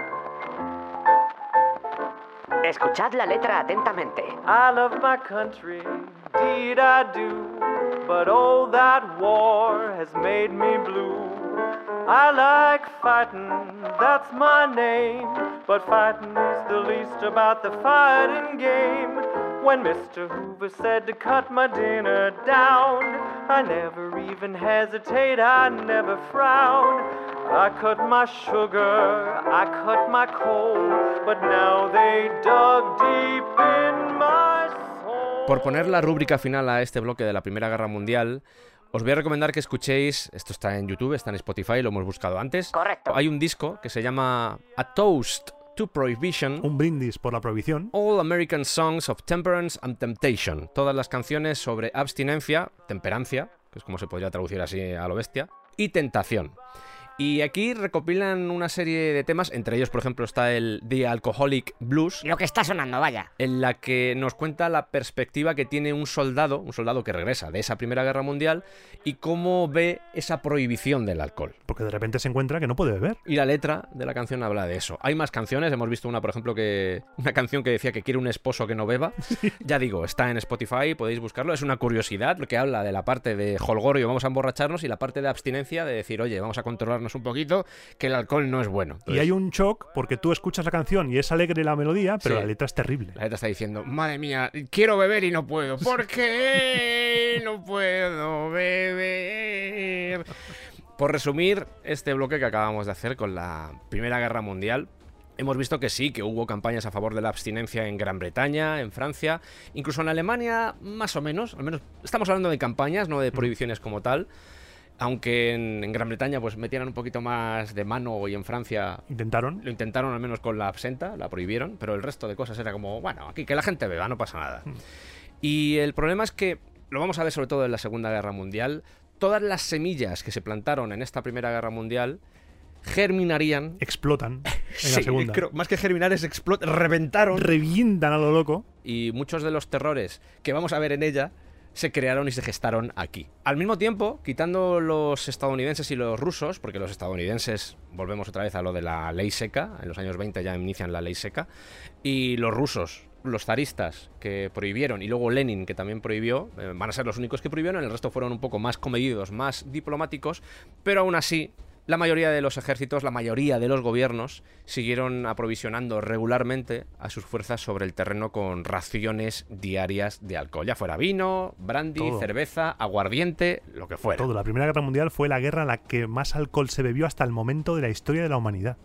Escuchad la letra atentamente. I love my country, indeed I do. But oh, that war has made me blue. I like fighting, that's my name. But fighting is the least about the fighting game. When Mr. Hoover said to cut my dinner down, I never even hesitate, I never frown. I cut my sugar, I cut my coal, but now they dug deep in my soul. Por poner la rúbrica final a este bloque de la Primera Guerra Mundial, os voy a recomendar que escuchéis, esto está en YouTube, está en Spotify, lo hemos buscado antes. Correcto. Hay un disco que se llama A Toast to Prohibition. Un brindis por la prohibición. All American Songs of Temperance and Temptation. Todas las canciones sobre abstinencia, temperancia, que es como se podría traducir así a lo bestia, y tentación. Y aquí recopilan una serie de temas, entre ellos, por ejemplo, está el The Alcoholic Blues, Lo que está sonando, vaya. en la que nos cuenta la perspectiva que tiene un soldado, un soldado que regresa de esa Primera Guerra Mundial, y cómo ve esa prohibición del alcohol. Porque de repente se encuentra que no puede beber. Y la letra de la canción habla de eso. Hay más canciones, hemos visto una, por ejemplo, que una canción que decía que quiere un esposo que no beba. Ya digo, está en Spotify, podéis buscarlo. Es una curiosidad, lo que habla de la parte de holgorio, vamos a emborracharnos, y la parte de abstinencia, de decir, oye, vamos a controlarnos un poquito, que el alcohol no es bueno. Y hay un shock porque tú escuchas la canción y es alegre la melodía, pero Sí. la letra es terrible. La letra está diciendo, madre mía, quiero beber y no puedo. ¿Por qué no puedo beber? Por resumir este bloque que acabamos de hacer con la Primera Guerra Mundial, hemos visto que sí, que hubo campañas a favor de la abstinencia en Gran Bretaña, en Francia, incluso en Alemania, más o menos. Al menos estamos hablando de campañas, no de prohibiciones como tal. Aunque en, en Gran Bretaña pues metieran un poquito más de mano y en Francia Intentaron. lo intentaron al menos con la absenta, la prohibieron, pero el resto de cosas era como, bueno, aquí que la gente beba, no pasa nada. Y el problema es que, lo vamos a ver sobre todo en la Segunda Guerra Mundial, todas las semillas que se plantaron en esta Primera Guerra Mundial germinarían... Explotan en la segunda. creo- más que germinar es explotar, reventaron. Revientan a lo loco. y muchos de los terrores que vamos a ver en ella se crearon y se gestaron aquí. Al mismo tiempo, quitando los estadounidenses y los rusos, porque los estadounidenses, volvemos otra vez a lo de la ley seca, en los años 20 ya inician la ley seca, y los rusos los zaristas que prohibieron y luego Lenin que también prohibió, eh, van a ser los únicos que prohibieron, el resto fueron un poco más comedidos, más diplomáticos, pero aún así la mayoría de los ejércitos, la mayoría de los gobiernos siguieron aprovisionando regularmente a sus fuerzas sobre el terreno con raciones diarias de alcohol, ya fuera vino, brandy, Todo. cerveza, aguardiente, lo que fuera. Todo. La Primera Guerra Mundial fue la guerra en la que más alcohol se bebió hasta el momento de la historia de la humanidad.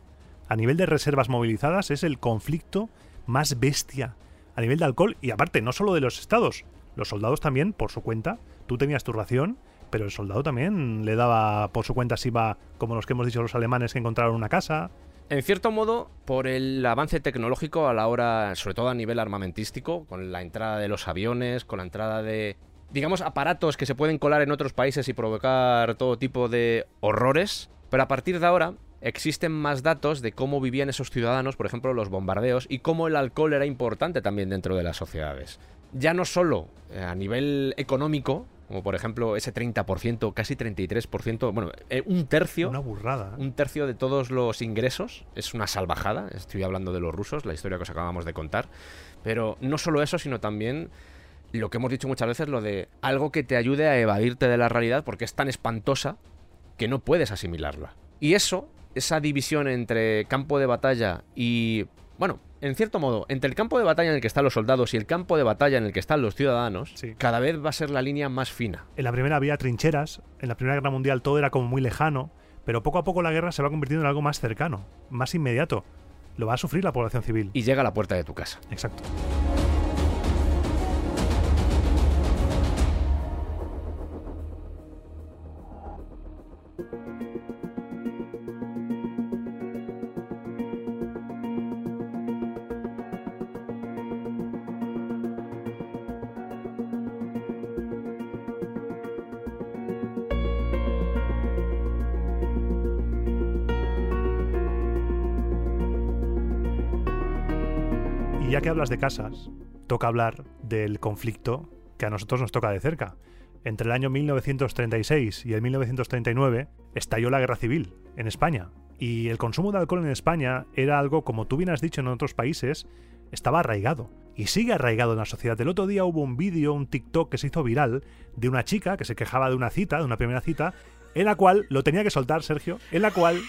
A nivel de reservas movilizadas es el conflicto más bestia a nivel de alcohol y aparte no solo de los estados, los soldados también por su cuenta. Tú tenías tu ración, pero el soldado también le daba por su cuenta si iba como los que hemos dicho los alemanes que encontraron una casa. En cierto modo, por el avance tecnológico a la hora, sobre todo a nivel armamentístico, con la entrada de los aviones, con la entrada de, digamos, aparatos que se pueden colar en otros países y provocar todo tipo de horrores, pero a partir de ahora existen más datos de cómo vivían esos ciudadanos, por ejemplo, los bombardeos, y cómo el alcohol era importante también dentro de las sociedades. Ya no solo eh, a nivel económico, como por ejemplo ese 30%, casi 33%, bueno, eh, un tercio Una burrada. ¿eh? un tercio de todos los ingresos. Es una salvajada. Estoy hablando de los rusos, la historia que os acabamos de contar. Pero no solo eso, sino también lo que hemos dicho muchas veces, lo de algo que te ayude a evadirte de la realidad porque es tan espantosa que no puedes asimilarla. Y eso, esa división entre campo de batalla y... Bueno, en cierto modo, entre el campo de batalla en el que están los soldados y el campo de batalla en el que están los ciudadanos, Sí. cada vez va a ser la línea más fina. En la primera había trincheras, en la Primera Guerra Mundial todo era como muy lejano, pero poco a poco la guerra se va convirtiendo en algo más cercano, más inmediato. Lo va a sufrir la población civil. Y llega a la puerta de tu casa. Exacto. Hablas de casas, toca hablar del conflicto que a nosotros nos toca de cerca. Entre el año 1936 y el 1939 estalló la guerra civil en España. Y el consumo de alcohol en España era algo, como tú bien has dicho en otros países, estaba arraigado. Y sigue arraigado en la sociedad. El otro día hubo un vídeo, un TikTok que se hizo viral de una chica que se quejaba de una cita, de una primera cita, en la cual, lo tenía que soltar Sergio, en la cual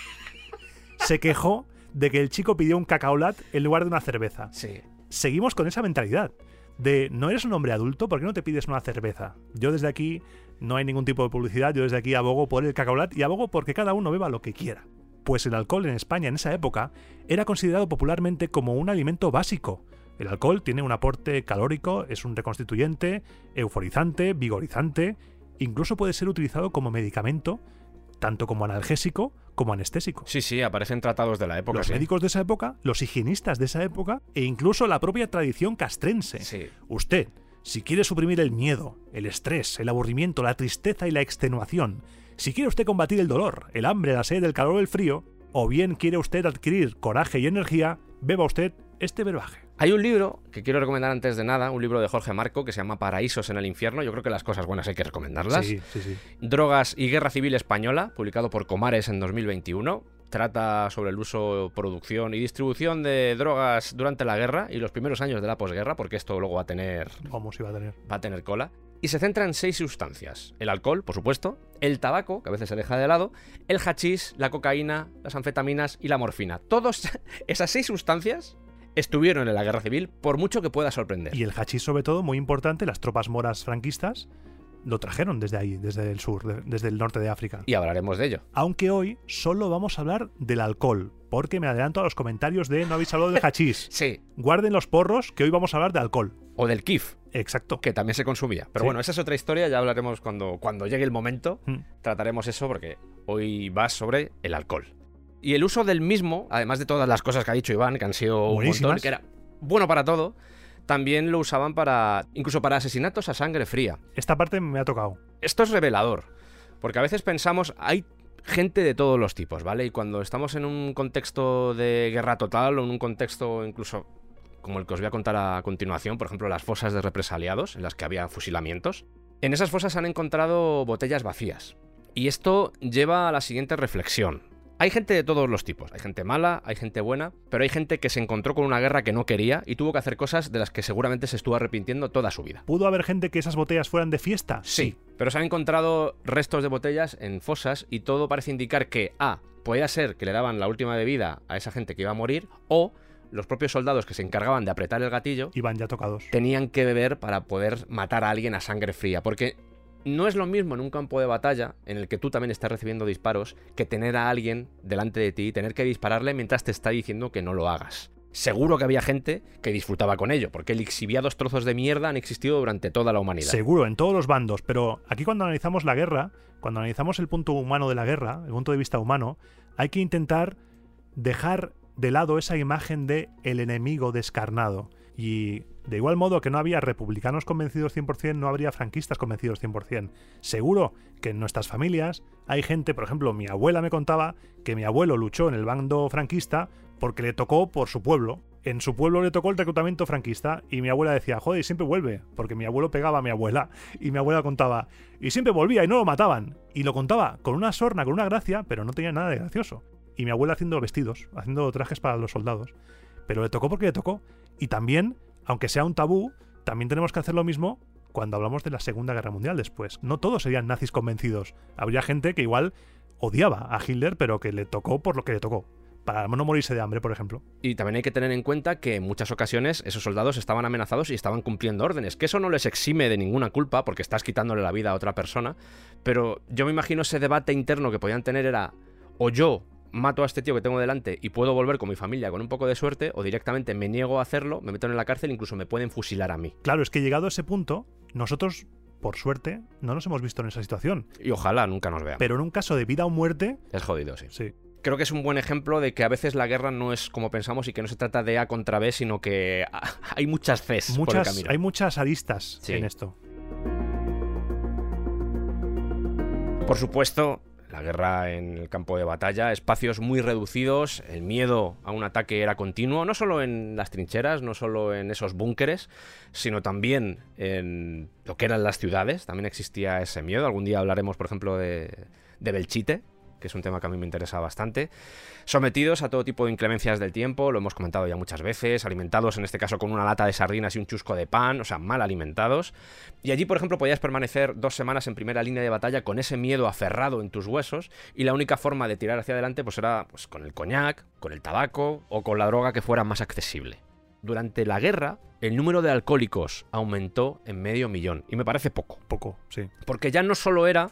se quejó de que el chico pidió un cacaolat en lugar de una cerveza. Sí. Seguimos con esa mentalidad de no eres un hombre adulto, ¿por qué no te pides una cerveza? Yo desde aquí no hay ningún tipo de publicidad, yo desde aquí abogo por el cacaolat y abogo porque cada uno beba lo que quiera. Pues el alcohol en España en esa época era considerado popularmente como un alimento básico. El alcohol tiene un aporte calórico, es un reconstituyente, euforizante, vigorizante, incluso puede ser utilizado como medicamento, tanto como analgésico como anestésico. Sí, sí, aparecen tratados de la época. Los sí. médicos de esa época, los higienistas de esa época e incluso la propia tradición castrense. Sí. Usted, si quiere suprimir el miedo, el estrés, el aburrimiento, la tristeza y la extenuación, si quiere usted combatir el dolor, el hambre, la sed, el calor o el frío, o bien quiere usted adquirir coraje y energía, beba usted este verbaje. Hay un libro que quiero recomendar antes de nada, un libro de Jorge Marco que se llama Paraísos en el infierno. Yo creo que las cosas buenas hay que recomendarlas. Sí, sí, sí. Drogas y Guerra Civil Española, publicado por Comares en 2021. Trata sobre el uso, producción y distribución de drogas durante la guerra y los primeros años de la posguerra, porque esto luego va a tener, Vamos, iba a tener. va a tener cola. Y se centra en seis sustancias. El alcohol, por supuesto, el tabaco, que a veces se deja de lado, el hachís, la cocaína, las anfetaminas y la morfina. Todas esas seis sustancias estuvieron en la guerra civil, por mucho que pueda sorprender. Y el hachís, sobre todo, muy importante, las tropas moras franquistas lo trajeron desde ahí, desde el sur, de- desde el norte de África. Y hablaremos de ello. Aunque hoy solo vamos a hablar del alcohol, porque me adelanto a los comentarios de no habéis hablado del hachís. Sí. Guarden los porros, que hoy vamos a hablar de alcohol. O del kif, Exacto. que también se consumía. Pero Sí. bueno, esa es otra historia, ya hablaremos cuando, cuando llegue el momento. Mm. Trataremos eso porque hoy va sobre el alcohol. Y el uso del mismo, además de todas las cosas que ha dicho Iván, que han sido un Buenísimas. montón, que era bueno para todo, también lo usaban para, incluso para asesinatos a sangre fría. Esta parte me ha tocado. Esto es revelador, porque a veces pensamos, hay gente de todos los tipos, ¿vale? Y cuando estamos en un contexto de guerra total o en un contexto incluso como el que os voy a contar a continuación, por ejemplo, las fosas de represaliados, en las que había fusilamientos, en esas fosas han encontrado botellas vacías. Y esto lleva a la siguiente reflexión. Hay gente de todos los tipos. Hay gente mala, hay gente buena, pero hay gente que se encontró con una guerra que no quería y tuvo que hacer cosas de las que seguramente se estuvo arrepintiendo toda su vida. ¿Pudo haber gente que esas botellas fueran de fiesta? Sí, pero se han encontrado restos de botellas en fosas y todo parece indicar que A, podía ser que le daban la última bebida a esa gente que iba a morir, o los propios soldados que se encargaban de apretar el gatillo Iban ya tocados. tenían que beber para poder matar a alguien a sangre fría. Porque no es lo mismo en un campo de batalla en el que tú también estás recibiendo disparos que tener a alguien delante de ti y tener que dispararle mientras te está diciendo que no lo hagas. Seguro que había gente que disfrutaba con ello, porque lixiviados trozos de mierda han existido durante toda la humanidad. Seguro, en todos los bandos, pero aquí cuando analizamos la guerra, cuando analizamos el punto humano de la guerra, el punto de vista humano, hay que intentar dejar de lado esa imagen de el enemigo descarnado. Y de igual modo que no había republicanos convencidos 100%, no habría franquistas convencidos 100%. Seguro que en nuestras familias hay gente, por ejemplo, mi abuela me contaba que mi abuelo luchó en el bando franquista porque le tocó por su pueblo. En su pueblo le tocó el reclutamiento franquista y mi abuela decía, joder, y siempre vuelve, porque mi abuelo pegaba a mi abuela y mi abuela contaba, y siempre volvía y no lo mataban. Y lo contaba con una sorna, con una gracia, pero no tenía nada de gracioso. Y mi abuela haciendo vestidos, haciendo trajes para los soldados. Pero le tocó porque le tocó. Y también, aunque sea un tabú, también tenemos que hacer lo mismo cuando hablamos de la Segunda Guerra Mundial después. No todos serían nazis convencidos. Habría gente que igual odiaba a Hitler, pero que le tocó por lo que le tocó. Para no morirse de hambre, por ejemplo. Y también hay que tener en cuenta que en muchas ocasiones esos soldados estaban amenazados y estaban cumpliendo órdenes, que eso no les exime de ninguna culpa porque estás quitándole la vida a otra persona, pero yo me imagino ese debate interno que podían tener era o yo mato a este tío que tengo delante y puedo volver con mi familia con un poco de suerte, o directamente me niego a hacerlo, me meto en la cárcel, incluso me pueden fusilar a mí. Claro, es que llegado a ese punto, nosotros, por suerte, no nos hemos visto en esa situación. Y ojalá nunca nos vean. Pero en un caso de vida o muerte, Es jodido, sí. sí. Creo que es un buen ejemplo de que a veces la guerra no es como pensamos y que no se trata de A contra B, sino que hay muchas Cs por el Muchas, camino. hay muchas aristas Sí. en esto. Por supuesto, la guerra en el campo de batalla, espacios muy reducidos, el miedo a un ataque era continuo, no solo en las trincheras, no solo en esos búnkeres, sino también en lo que eran las ciudades, también existía ese miedo. Algún día hablaremos, por ejemplo, de, de Belchite, que es un tema que a mí me interesa bastante. Sometidos a todo tipo de inclemencias del tiempo, lo hemos comentado ya muchas veces, alimentados en este caso con una lata de sardinas y un chusco de pan, o sea, mal alimentados. Y allí, por ejemplo, podías permanecer dos semanas en primera línea de batalla con ese miedo aferrado en tus huesos y la única forma de tirar hacia adelante pues era pues, con el coñac, con el tabaco o con la droga que fuera más accesible. Durante la guerra, el número de alcohólicos aumentó en medio millón, y me parece poco. Poco, sí. Porque ya no solo era,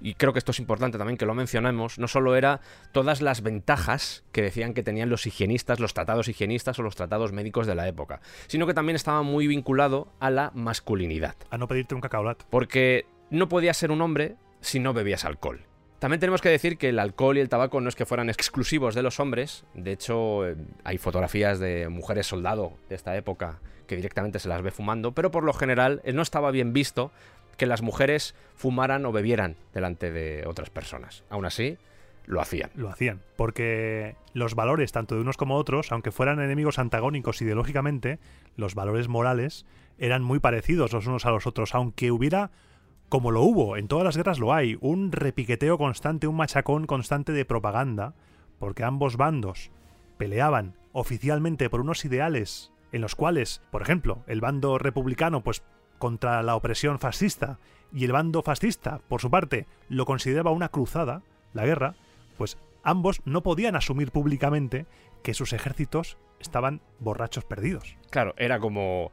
y creo que esto es importante también que lo mencionemos, no solo era todas las ventajas que decían que tenían los higienistas, los tratados higienistas o los tratados médicos de la época, sino que también estaba muy vinculado a la masculinidad. A no pedirte un cacaolat. Porque no podías ser un hombre si no bebías alcohol. También tenemos que decir que el alcohol y el tabaco no es que fueran exclusivos de los hombres. De hecho, eh, hay fotografías de mujeres soldado de esta época que directamente se las ve fumando, pero por lo general eh, no estaba bien visto que las mujeres fumaran o bebieran delante de otras personas. Aún así, lo hacían. Lo hacían. Porque los valores, tanto de unos como otros, aunque fueran enemigos antagónicos ideológicamente, los valores morales eran muy parecidos los unos a los otros, aunque hubiera, como lo hubo, en todas las guerras lo hay, un repiqueteo constante, un machacón constante de propaganda, porque ambos bandos peleaban oficialmente por unos ideales en los cuales, por ejemplo, el bando republicano, pues contra la opresión fascista, y el bando fascista, por su parte, lo consideraba una cruzada, la guerra, pues ambos no podían asumir públicamente que sus ejércitos estaban borrachos perdidos. Claro, era como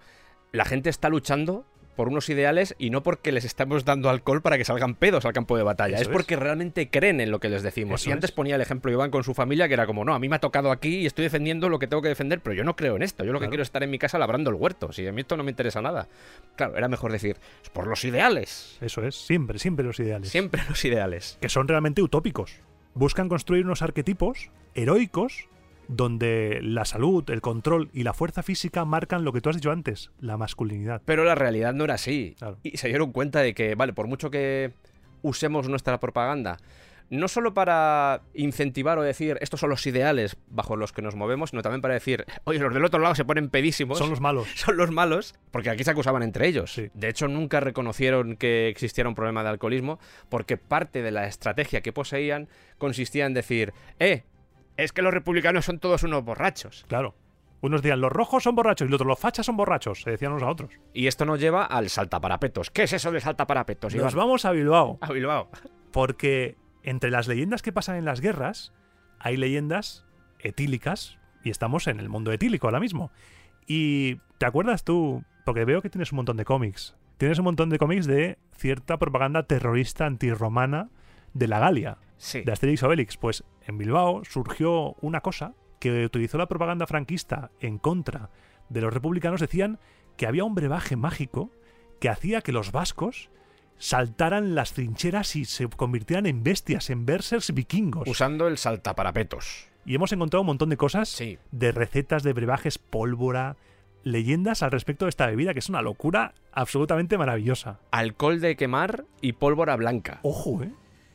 la gente está luchando por unos ideales y no porque les estamos dando alcohol para que salgan pedos al campo de batalla. Eso es es. porque realmente creen en lo que les decimos. Eso y antes es. ponía el ejemplo Iván con su familia que era como, no, a mí me ha tocado aquí y estoy defendiendo lo que tengo que defender, pero yo no creo en esto. Yo lo que quiero es estar en mi casa labrando el huerto. Si a mí esto no me interesa nada. Claro, era mejor decir, es por los ideales. Eso es, siempre, siempre los ideales. Siempre los ideales. Que son realmente utópicos. Buscan construir unos arquetipos heroicos donde la salud, el control y la fuerza física marcan lo que tú has dicho antes, la masculinidad. Pero la realidad no era así. Claro. Y se dieron cuenta de que, vale, por mucho que usemos nuestra propaganda, no solo para incentivar o decir estos son los ideales bajo los que nos movemos, sino también para decir, oye, los del otro lado se ponen pedísimos. Son los malos. Son los malos, porque aquí se acusaban entre ellos. Sí. De hecho, nunca reconocieron que existiera un problema de alcoholismo, porque parte de la estrategia que poseían consistía en decir, eh, es que los republicanos son todos unos borrachos. Claro. Unos decían, los rojos son borrachos y los otros, los fachas son borrachos, se decían unos a otros. Y esto nos lleva al saltaparapetos. ¿Qué es eso de saltaparapetos? Nos Iván? vamos a Bilbao, a Bilbao. porque entre las leyendas que pasan en las guerras, hay leyendas etílicas, y estamos en el mundo etílico ahora mismo. Y ¿te acuerdas tú? Porque veo que tienes un montón de cómics. Tienes un montón de cómics de cierta propaganda terrorista antirromana de la Galia. Sí. de Asterix Obelix. Pues en Bilbao surgió una cosa que utilizó la propaganda franquista en contra de los republicanos. Decían que había un brebaje mágico que hacía que los vascos saltaran las trincheras y se convirtieran en bestias, en bersers vikingos. Usando el saltaparapetos. Y hemos encontrado un montón de cosas Sí. de recetas de brebajes, pólvora, leyendas al respecto de esta bebida, que es una locura absolutamente maravillosa. Alcohol de quemar y pólvora blanca. Ojo, ¿eh?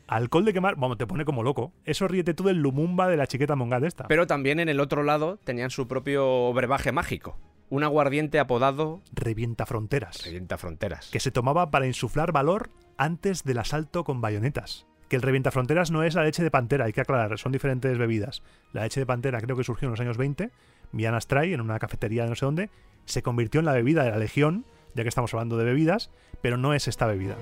Alcohol de quemar, vamos, te pone como loco. Eso ríete tú del lumumba de la chiqueta monga de esta. Pero también en el otro lado tenían su propio brebaje mágico. Un aguardiente apodado Revienta fronteras. Revienta Fronteras. que se tomaba para insuflar valor antes del asalto con bayonetas. Que el revienta fronteras no es la leche de pantera, hay que aclarar, son diferentes bebidas. La leche de pantera creo que surgió en los años 20, Mian Astray, en una cafetería de no sé dónde, se convirtió en la bebida de la Legión, ya que estamos hablando de bebidas, pero no es esta bebida.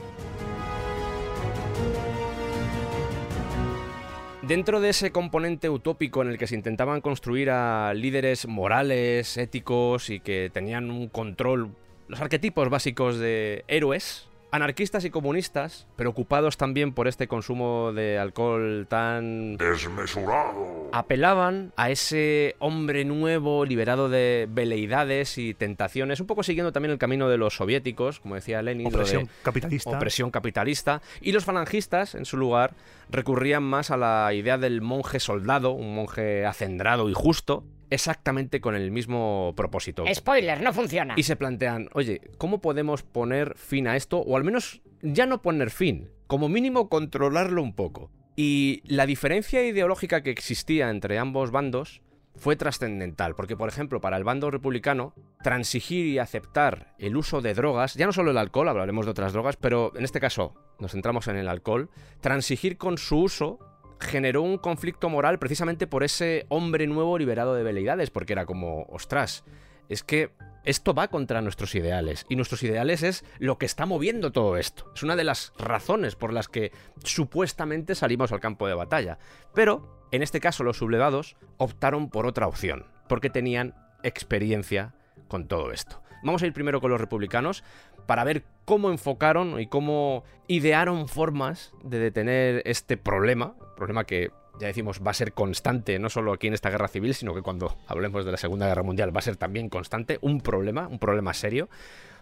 Dentro de ese componente utópico en el que se intentaban construir a líderes morales, éticos y que tenían un control, los arquetipos básicos de héroes, anarquistas y comunistas, preocupados también por este consumo de alcohol tan Desmesurado. apelaban a ese hombre nuevo liberado de veleidades y tentaciones, un poco siguiendo también el camino de los soviéticos, como decía Lenin, lo de Opresión capitalista. opresión capitalista, y los falangistas, en su lugar, recurrían más a la idea del monje soldado, un monje acendrado y justo, exactamente con el mismo propósito. Spoiler, no funciona. Y se plantean, oye, ¿cómo podemos poner fin a esto? O al menos ya no poner fin, como mínimo controlarlo un poco. Y la diferencia ideológica que existía entre ambos bandos fue trascendental, porque por ejemplo, para el bando republicano, transigir y aceptar el uso de drogas, ya no solo el alcohol, hablaremos de otras drogas, pero en este caso nos centramos en el alcohol, transigir con su uso generó un conflicto moral precisamente por ese hombre nuevo liberado de veleidades, porque era como, ostras, es que esto va contra nuestros ideales, y nuestros ideales es lo que está moviendo todo esto. Es una de las razones por las que supuestamente salimos al campo de batalla. Pero, en este caso, los sublevados optaron por otra opción, porque tenían experiencia con todo esto. Vamos a ir primero con los republicanos para ver cómo enfocaron y cómo idearon formas de detener este problema, problema que ya decimos va a ser constante no solo aquí en esta guerra civil, sino que cuando hablemos de la Segunda Guerra Mundial va a ser también constante, un problema, un problema serio.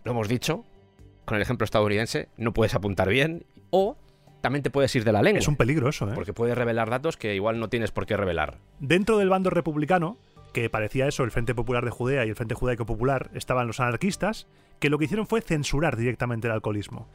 Lo hemos dicho con el ejemplo estadounidense, no puedes apuntar bien o también te puedes ir de la lengua, Es un peligro eso, ¿eh? porque puedes revelar datos que igual no tienes por qué revelar. Dentro del bando republicano, que parecía eso, el Frente Popular de Judea y el Frente Judaico Popular, estaban los anarquistas, que lo que hicieron fue censurar directamente el alcoholismo.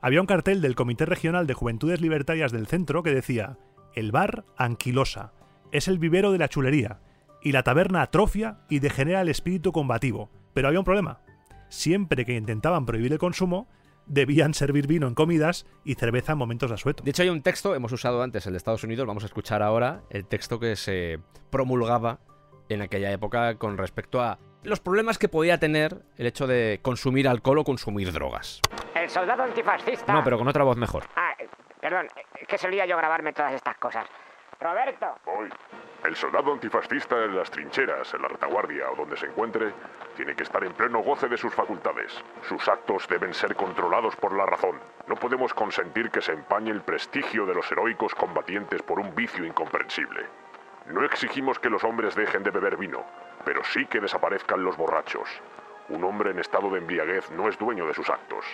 Había un cartel del Comité Regional de Juventudes Libertarias del Centro que decía: El bar anquilosa, es el vivero de la chulería, y la taberna atrofia y degenera el espíritu combativo. Pero había un problema. Siempre que intentaban prohibir el consumo, debían servir vino en comidas y cerveza en momentos de asueto. De hecho, hay un texto, hemos usado antes el de Estados Unidos, vamos a escuchar ahora el texto que se promulgaba en aquella época con respecto a los problemas que podía tener el hecho de consumir alcohol o consumir drogas. El soldado antifascista. No, pero con otra voz mejor. Ah, eh, perdón, eh, que solía yo grabarme todas estas cosas. Roberto, Hoy, el soldado antifascista en las trincheras, en la retaguardia o donde se encuentre, tiene que estar en pleno goce de sus facultades. Sus actos deben ser controlados por la razón. No podemos consentir que se empañe el prestigio de los heroicos combatientes por un vicio incomprensible. No exigimos que los hombres dejen de beber vino, pero sí que desaparezcan los borrachos. Un hombre en estado de embriaguez no es dueño de sus actos.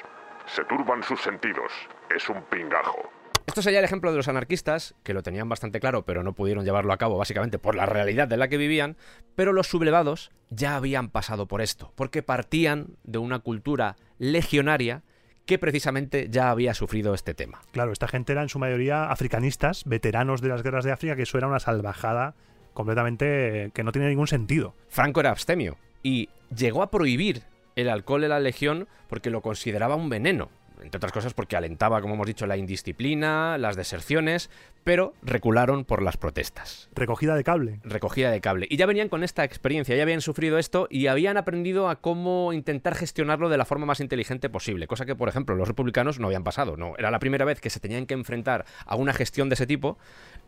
Se turban sus sentidos. Es un pingajo. Esto sería el ejemplo de los anarquistas, que lo tenían bastante claro, pero no pudieron llevarlo a cabo básicamente por la realidad de la que vivían, pero los sublevados ya habían pasado por esto, porque partían de una cultura legionaria que precisamente ya había sufrido este tema. Claro, esta gente era en su mayoría africanistas, veteranos de las guerras de África, que eso era una salvajada completamente eh, que no tiene ningún sentido. Franco era abstemio y llegó a prohibir el alcohol en la legión porque lo consideraba un veneno. Entre otras cosas porque alentaba, como hemos dicho, la indisciplina, las deserciones, pero recularon por las protestas. Recogida de cable. Recogida de cable. Y ya venían con esta experiencia, ya habían sufrido esto y habían aprendido a cómo intentar gestionarlo de la forma más inteligente posible. Cosa que, por ejemplo, los republicanos no habían pasado. No, era la primera vez que se tenían que enfrentar a una gestión de ese tipo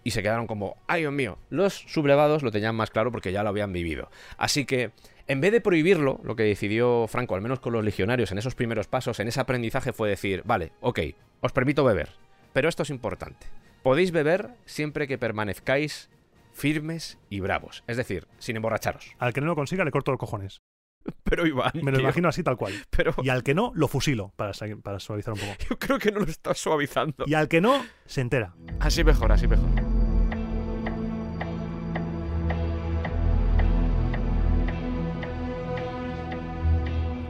y se quedaron como, ay Dios mío, los sublevados lo tenían más claro porque ya lo habían vivido. Así que en vez de prohibirlo, lo que decidió Franco, al menos con los legionarios en esos primeros pasos, en ese aprendizaje fue decir, vale, ok, os permito beber, pero esto es importante. Podéis beber siempre que permanezcáis firmes y bravos, es decir, sin emborracharos. Al que no lo consiga le corto los cojones. Pero Iván, Me lo tío, imagino así tal cual. Pero Y al que no, lo fusilo, para, para suavizar un poco. yo creo que no lo estás suavizando. Y al que no, se entera. Así mejor, así mejor.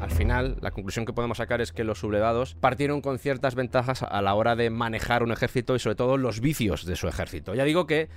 Al final, la conclusión que podemos sacar es que los sublevados partieron con ciertas ventajas a la hora de manejar un ejército y sobre todo los vicios de su ejército. Ya digo que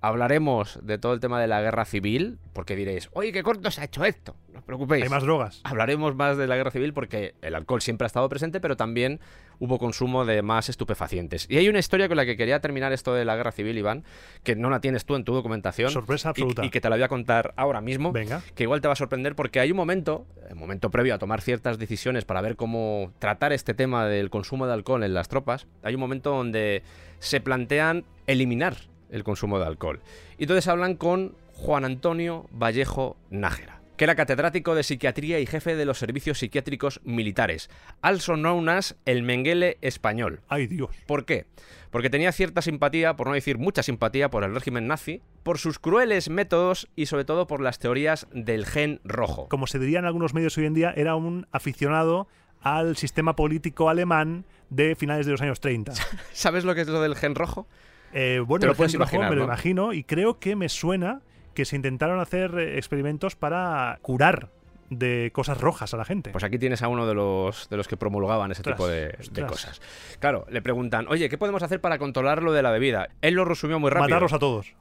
hablaremos de todo el tema de la guerra civil, porque diréis, oye, qué corto se ha hecho esto. No os preocupéis. Hay más drogas. Hablaremos más de la guerra civil porque el alcohol siempre ha estado presente, pero también hubo consumo de más estupefacientes. Y hay una historia con la que quería terminar esto de la guerra civil, Iván, que no la tienes tú en tu documentación. Sorpresa y- absoluta. Y, que te la voy a contar ahora mismo. Venga. Que igual te va a sorprender porque hay un momento, un momento previo a tomar ciertas decisiones para ver cómo tratar este tema del consumo de alcohol en las tropas, hay un momento donde se plantean eliminar el consumo de alcohol. Y entonces hablan con Juan Antonio Vallejo Nájera, que era catedrático de psiquiatría y jefe de los servicios psiquiátricos militares, also known as el Mengele español. Ay, Dios. ¿Por qué? Porque tenía cierta simpatía, por no decir mucha simpatía, por el régimen nazi, por sus crueles métodos y sobre todo por las teorías del gen rojo. Como se diría en algunos medios hoy en día, era un aficionado al sistema político alemán de finales de los años 30. ¿Sabes lo que es lo del gen rojo? Eh, bueno, Te lo puedes imaginar, me lo ¿no? imagino y creo que me suena que se intentaron hacer eh, experimentos para curar de cosas rojas a la gente. Pues aquí tienes a uno de los, de los que promulgaban ese tipo de, cosas. Claro, le preguntan, oye, ¿qué podemos hacer para controlar lo de la bebida? Él lo resumió muy rápido. Matarlos a todos.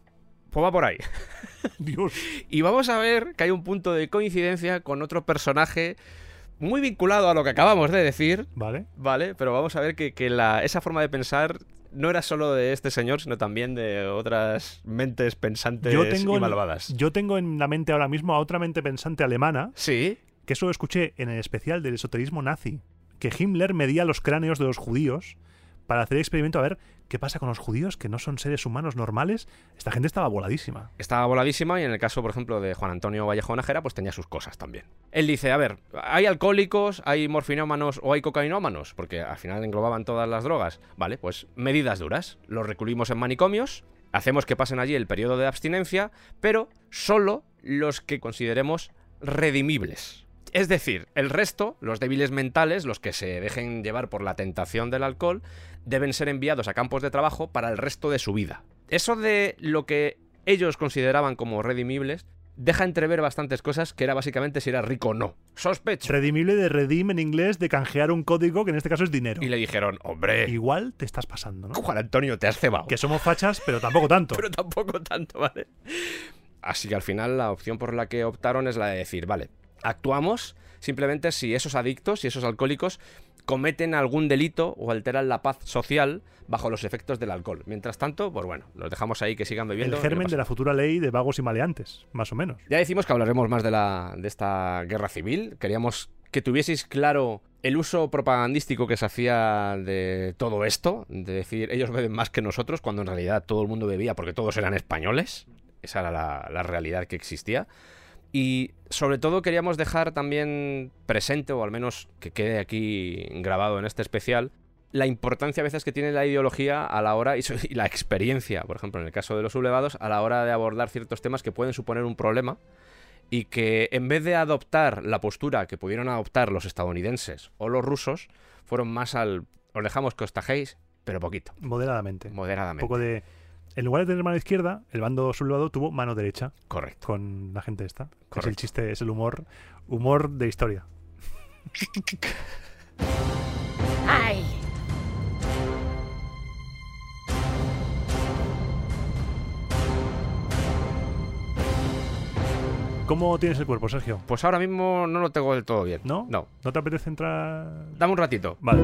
Pues va por ahí. Dios. Y vamos a ver que hay un punto de coincidencia con otro personaje muy vinculado a lo que acabamos de decir, Vale. ¿vale? Pero vamos a ver que, que la, esa forma de pensar no era solo de este señor, sino también de otras mentes pensantes Yo tengo, y en- malvadas. yo tengo en la mente ahora mismo a otra mente pensante alemana, Sí, que eso lo escuché en el especial del esoterismo nazi, que Himmler medía los cráneos de los judíos para hacer experimento a ver qué pasa con los judíos, que no son seres humanos normales. Esta gente estaba voladísima. estaba voladísima y en el caso, por ejemplo, de Juan Antonio Vallejo Nájera, pues tenía sus cosas también. Él dice, a ver, ¿hay alcohólicos, hay morfinómanos o hay cocainómanos? Porque al final englobaban todas las drogas. Vale, pues medidas duras. Los recluimos en manicomios, hacemos que pasen allí el periodo de abstinencia, pero solo los que consideremos redimibles. Es decir, el resto, los débiles mentales, los que se dejen llevar por la tentación del alcohol, deben ser enviados a campos de trabajo para el resto de su vida. Eso de lo que ellos consideraban como redimibles deja entrever bastantes cosas que era básicamente si era rico o no. Sospecho. Redimible de redeem en inglés, de canjear un código, que en este caso es dinero. Y le dijeron, hombre, Igual te estás pasando, ¿no? Juan Antonio, te has cebado. Que somos fachas, pero tampoco tanto. pero tampoco tanto, ¿vale? Así que al final la opción por la que optaron es la de decir, vale, actuamos simplemente si esos adictos, si esos alcohólicos cometen algún delito o alteran la paz social bajo los efectos del alcohol. Mientras tanto, pues bueno, los dejamos ahí que sigan bebiendo. el germen de la futura ley de vagos y maleantes, más o menos. ya decimos que hablaremos más de, la, de esta guerra civil. Queríamos que tuvieseis claro el uso propagandístico que se hacía de todo esto, de decir ellos beben más que nosotros, cuando en realidad todo el mundo bebía porque todos eran españoles. Esa era la, la realidad que existía. Y sobre todo queríamos dejar también presente, o al menos que quede aquí grabado en este especial, la importancia a veces que tiene la ideología a la hora y, la experiencia, por ejemplo, en el caso de los sublevados, a la hora de abordar ciertos temas que pueden suponer un problema y que en vez de adoptar la postura que pudieron adoptar los estadounidenses o los rusos, fueron más al os dejamos que os tajéis, pero poquito, Moderadamente. Un moderadamente. poco de. En lugar de tener mano izquierda, el bando sublevado tuvo mano derecha Correcto. con la gente esta. Es el Correcto. chiste, es el humor, humor de historia. ¡Ay! ¿Cómo tienes el cuerpo, Sergio? Pues ahora mismo no lo tengo del todo bien. ¿No? No. ¿No te apetece entrar? Dame un ratito. Vale.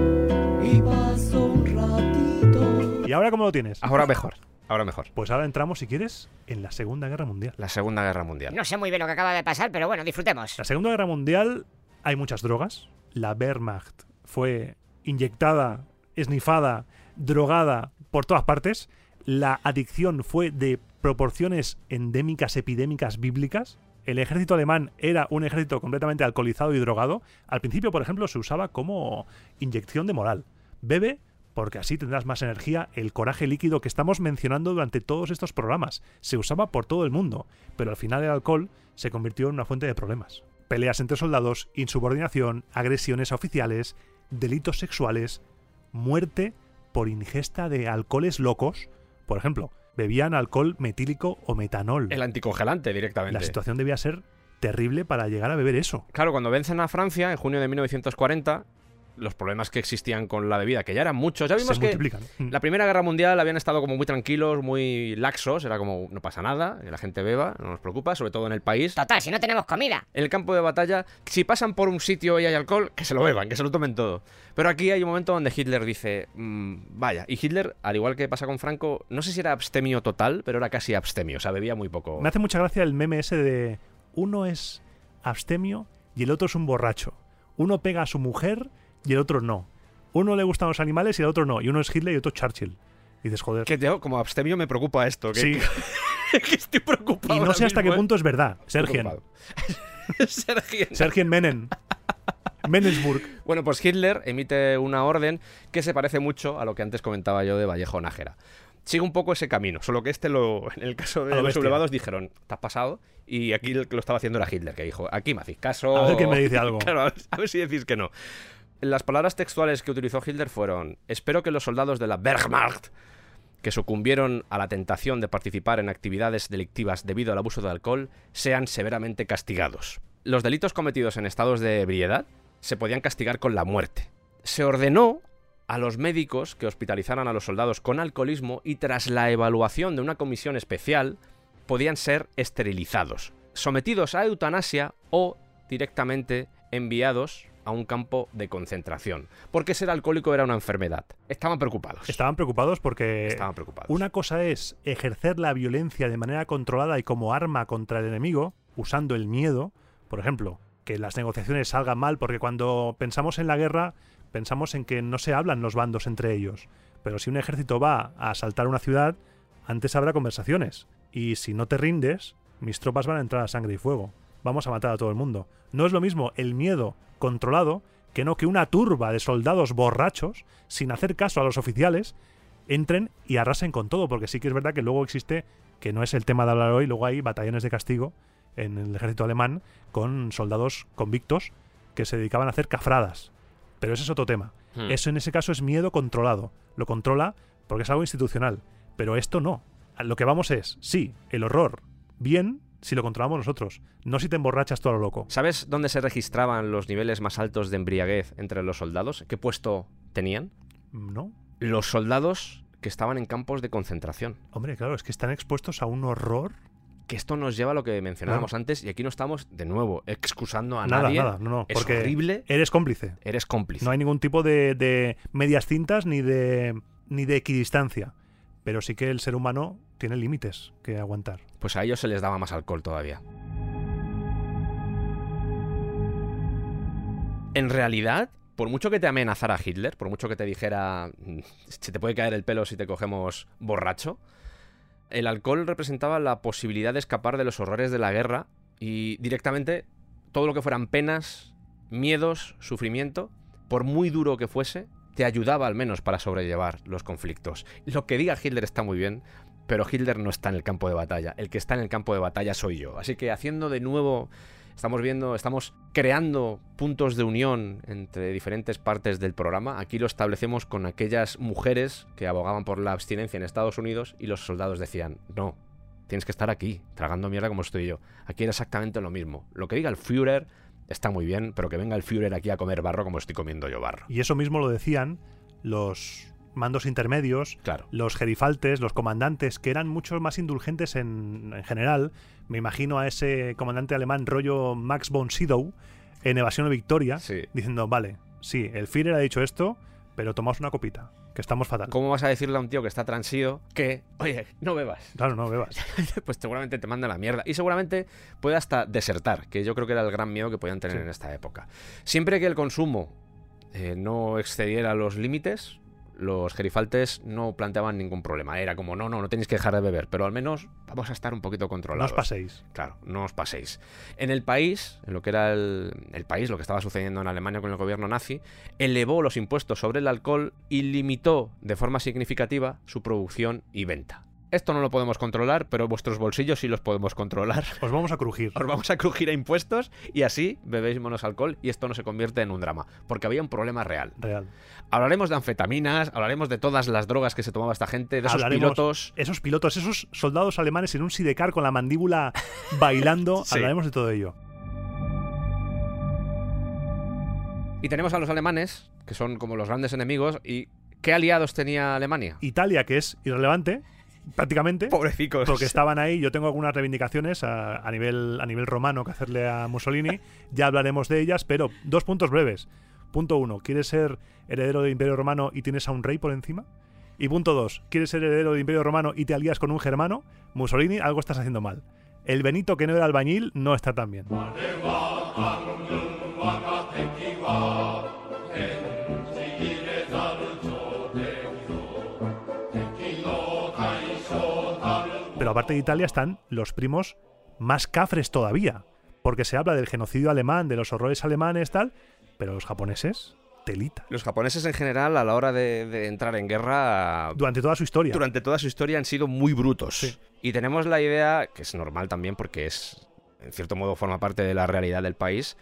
¿Y ahora cómo lo tienes? Ahora mejor. Ahora mejor. Pues ahora entramos, si quieres, en la Segunda Guerra Mundial. La Segunda Guerra Mundial. No sé muy bien lo que acaba de pasar, pero bueno, disfrutemos. La Segunda Guerra Mundial hay muchas drogas. La Wehrmacht fue inyectada, esnifada, drogada por todas partes. La adicción fue de proporciones endémicas, epidémicas, bíblicas. El ejército alemán era un ejército completamente alcoholizado y drogado. Al principio, por ejemplo, se usaba como inyección de moral. Bebe porque así tendrás más energía, el coraje líquido que estamos mencionando durante todos estos programas. Se usaba por todo el mundo, pero al final el alcohol se convirtió en una fuente de problemas. Peleas entre soldados, insubordinación, agresiones a oficiales, delitos sexuales, muerte por ingesta de alcoholes locos. Por ejemplo, bebían alcohol metílico o metanol. El anticongelante directamente. La situación debía ser terrible para llegar a beber eso. Claro, cuando vencen a Francia en junio de 1940, los problemas que existían con la bebida, que ya eran muchos, ya vimos se que multiplican. Mm. la Primera Guerra Mundial habían estado como muy tranquilos, muy laxos, era como no pasa nada, que la gente beba, no nos preocupa, sobre todo en el país. Total, si no tenemos comida. En el campo de batalla, si pasan por un sitio y hay alcohol, que se lo beban, que se lo tomen todo. Pero aquí hay un momento donde Hitler dice, "Mm, vaya, y Hitler, al igual que pasa con Franco, no sé si era abstemio total, pero era casi abstemio, o sea, bebía muy poco. Me hace mucha gracia el meme ese de uno es abstemio y el otro es un borracho. Uno pega a su mujer y el otro no. Uno le gustan los animales y el otro no. Y uno es Hitler y otro Churchill. Y dices, joder. Que yo, como abstemio me preocupa esto, que, Sí. que estoy preocupado. Y no sé hasta qué mismo, ¿eh? punto es verdad. Sergien. Sergien. Sergien Menem. Menensburg. Bueno, pues Hitler emite una orden que se parece mucho a lo que antes comentaba yo de Vallejo Nájera. Sigue un poco ese camino, solo que este lo, en el caso de lo los sublevados dijeron, te has pasado, y aquí el que lo estaba haciendo era Hitler, que dijo, aquí me hacéis caso. A ver quién me dice algo. claro, a ver, a ver si decís que no. Las palabras textuales que utilizó Hitler fueron, espero que los soldados de la Wehrmacht que sucumbieron a la tentación de participar en actividades delictivas debido al abuso de alcohol sean severamente castigados. Los delitos cometidos en estados de ebriedad se podían castigar con la muerte. Se ordenó a los médicos que hospitalizaran a los soldados con alcoholismo y tras la evaluación de una comisión especial podían ser esterilizados, sometidos a eutanasia o directamente enviados a un campo de concentración, porque ser alcohólico era una enfermedad. Estaban preocupados. Estaban preocupados porque Estaban preocupados. una cosa es ejercer la violencia de manera controlada y como arma contra el enemigo, usando el miedo. Por ejemplo, que las negociaciones salgan mal, porque cuando pensamos en la guerra, pensamos en que no se hablan los bandos entre ellos. Pero si un ejército va a asaltar una ciudad, antes habrá conversaciones. Y si no te rindes, mis tropas van a entrar a sangre y fuego. Vamos a matar a todo el mundo. No es lo mismo el miedo controlado que no que una turba de soldados borrachos, sin hacer caso a los oficiales, entren y arrasen con todo, porque sí que es verdad que luego existe, que no es el tema de hablar hoy, luego hay batallones de castigo en el ejército alemán con soldados convictos que se dedicaban a hacer cafradas. Pero ese es otro tema. Hmm. Eso en ese caso es miedo controlado. Lo controla porque es algo institucional. Pero esto no. A Lo que vamos es, sí, el horror, bien si lo controlamos nosotros, no si te emborrachas todo lo loco. ¿Sabes dónde se registraban los niveles más altos de embriaguez entre los soldados? ¿Qué puesto tenían? ¿No? Los soldados que estaban en campos de concentración. Hombre, claro, es que están expuestos a un horror. Que esto nos lleva a lo que mencionábamos Claro. antes y aquí no estamos, de nuevo, excusando a nada, nadie. nada, no, no. Es porque horrible. eres cómplice. Eres cómplice. No hay ningún tipo de, de medias cintas ni de, ni de equidistancia. Pero sí que el ser humano tiene límites que aguantar. Pues a ellos se les daba más alcohol todavía. En realidad, por mucho que te amenazara Hitler, por mucho que te dijera "Mm, se te puede caer el pelo si te cogemos borracho, el alcohol representaba la posibilidad de escapar de los horrores de la guerra y directamente todo lo que fueran penas, miedos, sufrimiento, por muy duro que fuese, te ayudaba al menos para sobrellevar los conflictos. Lo que diga Hitler está muy bien, pero Hitler no está en el campo de batalla. El que está en el campo de batalla soy yo. Así que haciendo de nuevo, estamos viendo, estamos creando puntos de unión entre diferentes partes del programa. Aquí lo establecemos con aquellas mujeres que abogaban por la abstinencia en Estados Unidos y los soldados decían, no, tienes que estar aquí, tragando mierda como estoy yo. Aquí era exactamente lo mismo. Lo que diga el Führer está muy bien, pero que venga el Führer aquí a comer barro como estoy comiendo yo barro. Y eso mismo lo decían los mandos intermedios, Claro. los gerifaltes, los comandantes, que eran mucho más indulgentes en, en general. Me imagino a ese comandante alemán rollo Max von Sydow en Evasión o Victoria, Sí. diciendo, vale, sí, el Führer ha dicho esto, pero tomaos una copita, que estamos fatal. ¿Cómo vas a decirle a un tío que está transido que, oye, no bebas? Claro, no bebas. pues seguramente te manda la mierda. Y seguramente puede hasta desertar, que yo creo que era el gran miedo que podían tener Sí. en esta época. Siempre que el consumo eh, no excediera los límites, los gerifaltes no planteaban ningún problema. Era como, no, no, no tenéis que dejar de beber, pero al menos vamos a estar un poquito No controlados. os paséis. Claro, no os paséis. En el país, en lo que era el, el país, lo que estaba sucediendo en Alemania con el gobierno nazi, elevó los impuestos sobre el alcohol y limitó de forma significativa su producción y venta. Esto no lo podemos controlar, pero vuestros bolsillos sí los podemos controlar. Os vamos a crujir. Os vamos a crujir a impuestos y así bebéis menos alcohol y esto no se convierte en un drama, porque había un problema real. Real. Hablaremos de anfetaminas, hablaremos de todas las drogas que se tomaba esta gente, de esos Hablaremos- pilotos. Esos pilotos, esos soldados alemanes en un sidecar con la mandíbula bailando, Sí. hablaremos de todo ello. Y tenemos a los alemanes, que son como los grandes enemigos, y ¿qué aliados tenía Alemania? Italia, que es irrelevante, prácticamente. Pobrecicos. Porque estaban ahí, yo tengo algunas reivindicaciones a, a nivel, a nivel romano que hacerle a Mussolini, ya hablaremos de ellas, pero dos puntos breves. Punto uno, ¿quieres ser heredero del Imperio Romano y tienes a un rey por encima? Y punto dos, ¿quieres ser heredero del Imperio Romano y te alías con un germano? Mussolini, algo estás haciendo mal. El Benito que no era albañil no está tan bien. Aparte de Italia están los primos más cafres todavía. Porque se habla del genocidio alemán, de los horrores alemanes, tal. Pero los japoneses, telita. Los japoneses en general, a la hora de, de entrar en guerra, Durante toda su historia. durante toda su historia han sido muy brutos. Sí. Y tenemos la idea, que es normal también porque es, en cierto modo, forma parte de la realidad del país.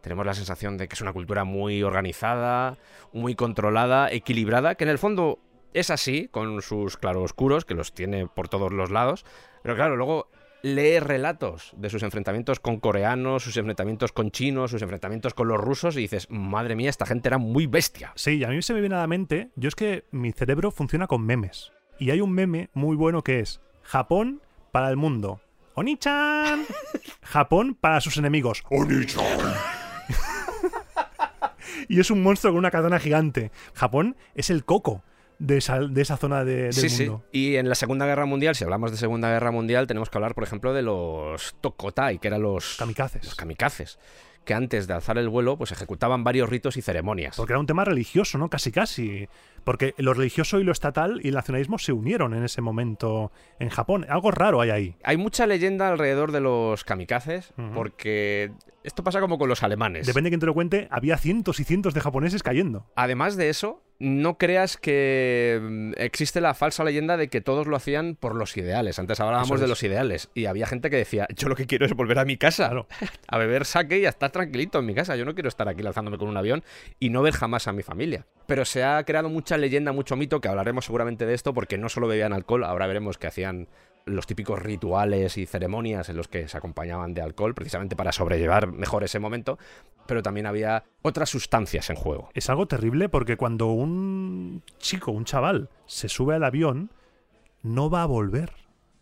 Tenemos la sensación de que es una cultura muy organizada, muy controlada, equilibrada, que en el fondo es así, con sus claroscuros, que los tiene por todos los lados. Pero claro, luego lee relatos de sus enfrentamientos con coreanos, sus enfrentamientos con chinos, sus enfrentamientos con los rusos y dices, madre mía, esta gente era muy bestia. Sí, y a mí se me viene a la mente, yo es que mi cerebro funciona con memes. Y hay un meme muy bueno que es Japón para el mundo. Oni-chan. Japón para sus enemigos. y es un monstruo con una katana gigante. Japón es el coco de esa, de esa zona de- del Sí, sí. mundo. Y en la Segunda Guerra Mundial, si hablamos de Segunda Guerra Mundial, tenemos que hablar, por ejemplo, de los Tokotai, que eran los Kamikazes. los kamikazes, que antes de alzar el vuelo, pues ejecutaban varios ritos y ceremonias. Porque era un tema religioso, ¿no? Casi casi. Porque lo religioso y lo estatal y el nacionalismo se unieron en ese momento en Japón. Algo raro hay ahí. Hay mucha leyenda alrededor de los kamikazes, porque esto pasa como con los alemanes. Depende de quién te lo cuente, había cientos y cientos de japoneses cayendo. Además de eso, no creas que mm, existe la falsa leyenda de que todos lo hacían por los ideales. Antes hablábamos de los ideales y había gente que decía, yo lo que quiero es volver a mi casa, Claro. a beber sake y a estar tranquilito en mi casa. Yo no quiero estar aquí lanzándome con un avión y no ver jamás a mi familia. Pero se ha creado mucha leyenda, mucho mito, que hablaremos seguramente de esto porque no solo bebían alcohol, ahora veremos que hacían los típicos rituales y ceremonias en los que se acompañaban de alcohol, precisamente para sobrellevar mejor ese momento, pero también había otras sustancias en juego. Es algo terrible porque cuando un chico, un chaval, se sube al avión, no va a volver.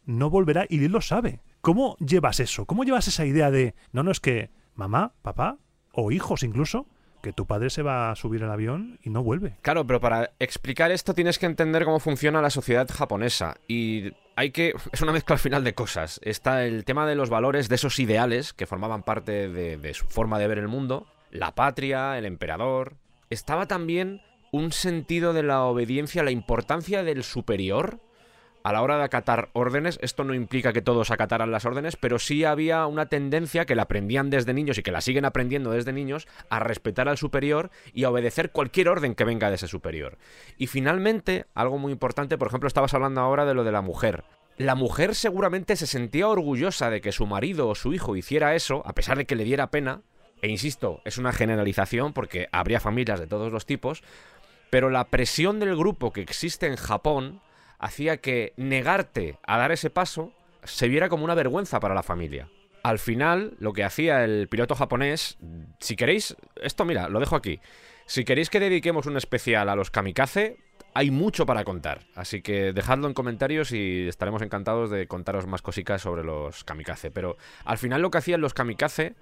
No volverá y él lo sabe. ¿Cómo llevas eso? ¿Cómo llevas esa idea de, no, no es que mamá, papá o hijos incluso, que tu padre se va a subir al avión y no vuelve? Claro, pero para explicar esto tienes que entender cómo funciona la sociedad japonesa. Y hay que. Es una mezcla al final de cosas. Está el tema de los valores, de esos ideales que formaban parte de, de su forma de ver el mundo. La patria, el emperador. Estaba también un sentido de la obediencia, la importancia del superior. A la hora de acatar órdenes, esto no implica que todos acataran las órdenes, pero sí había una tendencia que la aprendían desde niños y que la siguen aprendiendo desde niños a respetar al superior y a obedecer cualquier orden que venga de ese superior. Y finalmente, algo muy importante, por ejemplo, estabas hablando ahora de lo de la mujer. La mujer seguramente se sentía orgullosa de que su marido o su hijo hiciera eso, a pesar de que le diera pena, e insisto, es una generalización porque habría familias de todos los tipos, pero la presión del grupo que existe en Japón hacía que negarte a dar ese paso se viera como una vergüenza para la familia. Al final, lo que hacía el piloto japonés, Si queréis, esto mira, lo dejo aquí. Si queréis que dediquemos un especial a los kamikaze, hay mucho para contar. Así que dejadlo en comentarios y estaremos encantados de contaros más cositas sobre los kamikaze. Pero al final lo que hacían los kamikaze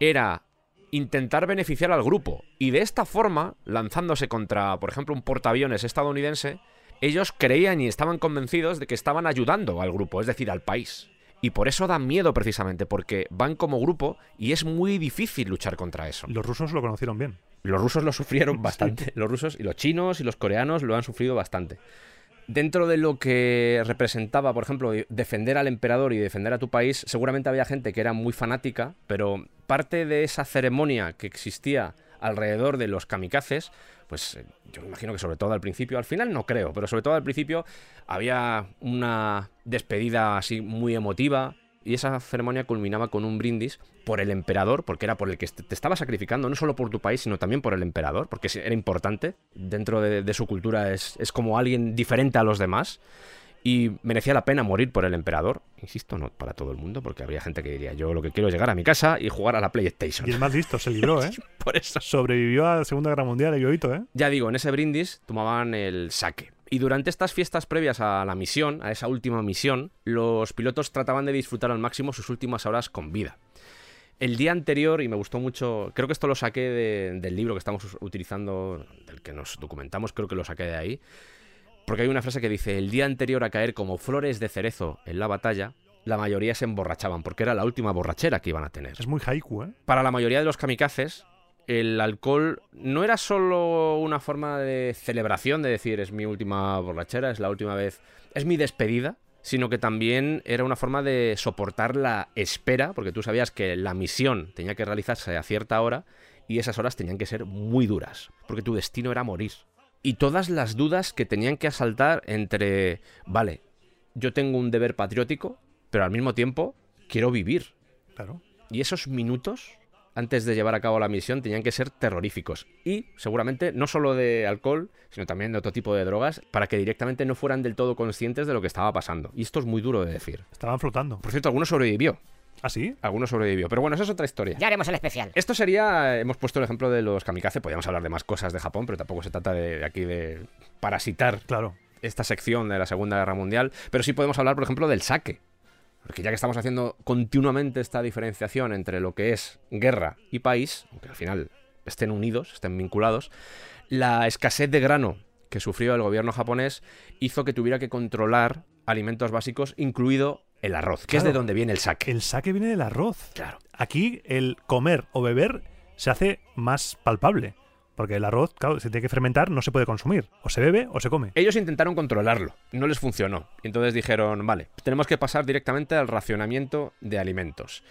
era intentar beneficiar al grupo. Y de esta forma, lanzándose contra, por ejemplo, un portaaviones estadounidense, ellos creían y estaban convencidos de que estaban ayudando al grupo, es decir, al país. Y por eso da miedo precisamente, porque van como grupo y es muy difícil luchar contra eso. Los rusos lo conocieron bien. Los rusos lo sufrieron bastante. Los rusos y los chinos y los coreanos lo han sufrido bastante. Dentro de lo que representaba, por ejemplo, defender al emperador y defender a tu país, seguramente había gente que era muy fanática, pero parte de esa ceremonia que existía alrededor de los kamikazes, pues eh, yo me imagino que sobre todo al principio, al final no creo, pero sobre todo al principio había una despedida así muy emotiva, y esa ceremonia culminaba con un brindis por el emperador, porque era por el que te estaba sacrificando, no solo por tu país, sino también por el emperador, porque era importante. Dentro de, su cultura es, como alguien diferente a los demás. Y merecía la pena morir por el emperador. Insisto, no para todo el mundo, porque habría gente que diría, yo lo que quiero es llegar a mi casa y jugar a la PlayStation. Y el más listo, se libró, ¿eh? por eso. Sobrevivió a la Segunda Guerra Mundial, el Yoito, ¿eh? Ya digo, en ese brindis tomaban el saque. Y durante estas fiestas previas a la misión, a esa última misión, los pilotos trataban de disfrutar al máximo sus últimas horas con vida. El día anterior, y me gustó mucho, creo que esto lo saqué de, del libro que estamos utilizando, del que nos documentamos, creo que lo saqué de ahí, porque hay una frase que dice, el día anterior a caer como flores de cerezo en la batalla, la mayoría se emborrachaban, porque era la última borrachera que iban a tener. Es muy haiku, ¿eh? Para la mayoría de los kamikazes, el alcohol no era solo una forma de celebración, de decir es mi última borrachera, es la última vez, es mi despedida, sino que también era una forma de soportar la espera, porque tú sabías que la misión tenía que realizarse a cierta hora y esas horas tenían que ser muy duras, porque tu destino era morir. Y todas las dudas que tenían que asaltar entre, vale, yo tengo un deber patriótico, pero al mismo tiempo quiero vivir. Claro. Y esos minutos antes de llevar a cabo la misión tenían que ser terroríficos. Y seguramente no solo de alcohol, sino también de otro tipo de drogas, para que directamente no fueran del todo conscientes de lo que estaba pasando. Y esto es muy duro de decir. Estaban flotando. Por cierto, alguno sobrevivió. ¿Ah, sí? Alguno sobrevivió. Pero bueno, eso es otra historia. Ya haremos el especial. Esto sería, hemos puesto el ejemplo de los kamikaze, podríamos hablar de más cosas de Japón, pero tampoco se trata de, de aquí de parasitar Claro. esta sección de la Segunda Guerra Mundial, pero sí podemos hablar, por ejemplo, del saque. Porque ya que estamos haciendo continuamente esta diferenciación entre lo que es guerra y país, aunque al final estén unidos, estén vinculados, la escasez de grano que sufrió el gobierno japonés hizo que tuviera que controlar alimentos básicos, incluido el arroz, que es de donde viene el saque. El saque viene del arroz. Claro. Aquí el comer o beber se hace más palpable. Porque el arroz, claro, se tiene que fermentar, no se puede consumir. O se bebe o se come. Ellos intentaron controlarlo, no les funcionó. Y entonces dijeron, vale, tenemos que pasar directamente al racionamiento de alimentos.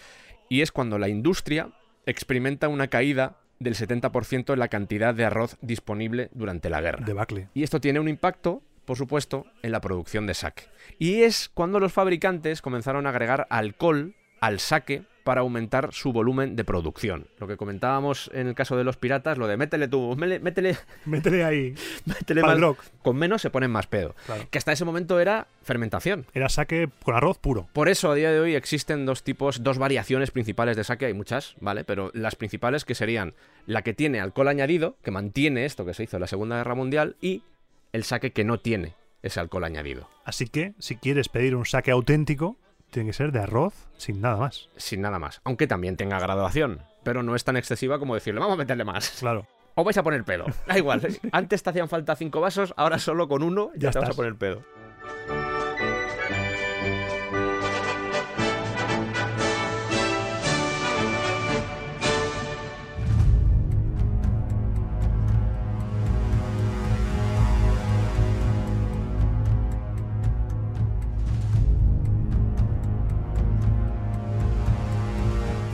Y es cuando la industria experimenta una caída del 70% en la cantidad de arroz disponible durante la guerra. Debacle. Y esto tiene un impacto, por supuesto, en la producción de sake. Y es cuando los fabricantes comenzaron a agregar alcohol al sake para aumentar su volumen de producción. Lo que comentábamos en el caso de los piratas, lo de métele tú, métele, Métele ahí. métele grog. con menos se ponen más pedo. Claro. Que hasta ese momento era fermentación. Era saque con arroz puro. Por eso a día de hoy existen dos tipos, dos variaciones principales de sake, hay muchas, ¿vale? Pero las principales que serían la que tiene alcohol añadido, que mantiene esto que se hizo en la Segunda Guerra Mundial, y el sake que no tiene ese alcohol añadido. Así que, si quieres pedir un saque auténtico, tiene que ser de arroz sin nada más. sin nada más. Aunque también tenga graduación, pero no es tan excesiva como decirle, vamos a meterle más. Claro. O vais a poner pedo. Da igual. Antes te hacían falta cinco vasos, ahora solo con uno ya, Ya te vas a poner pedo.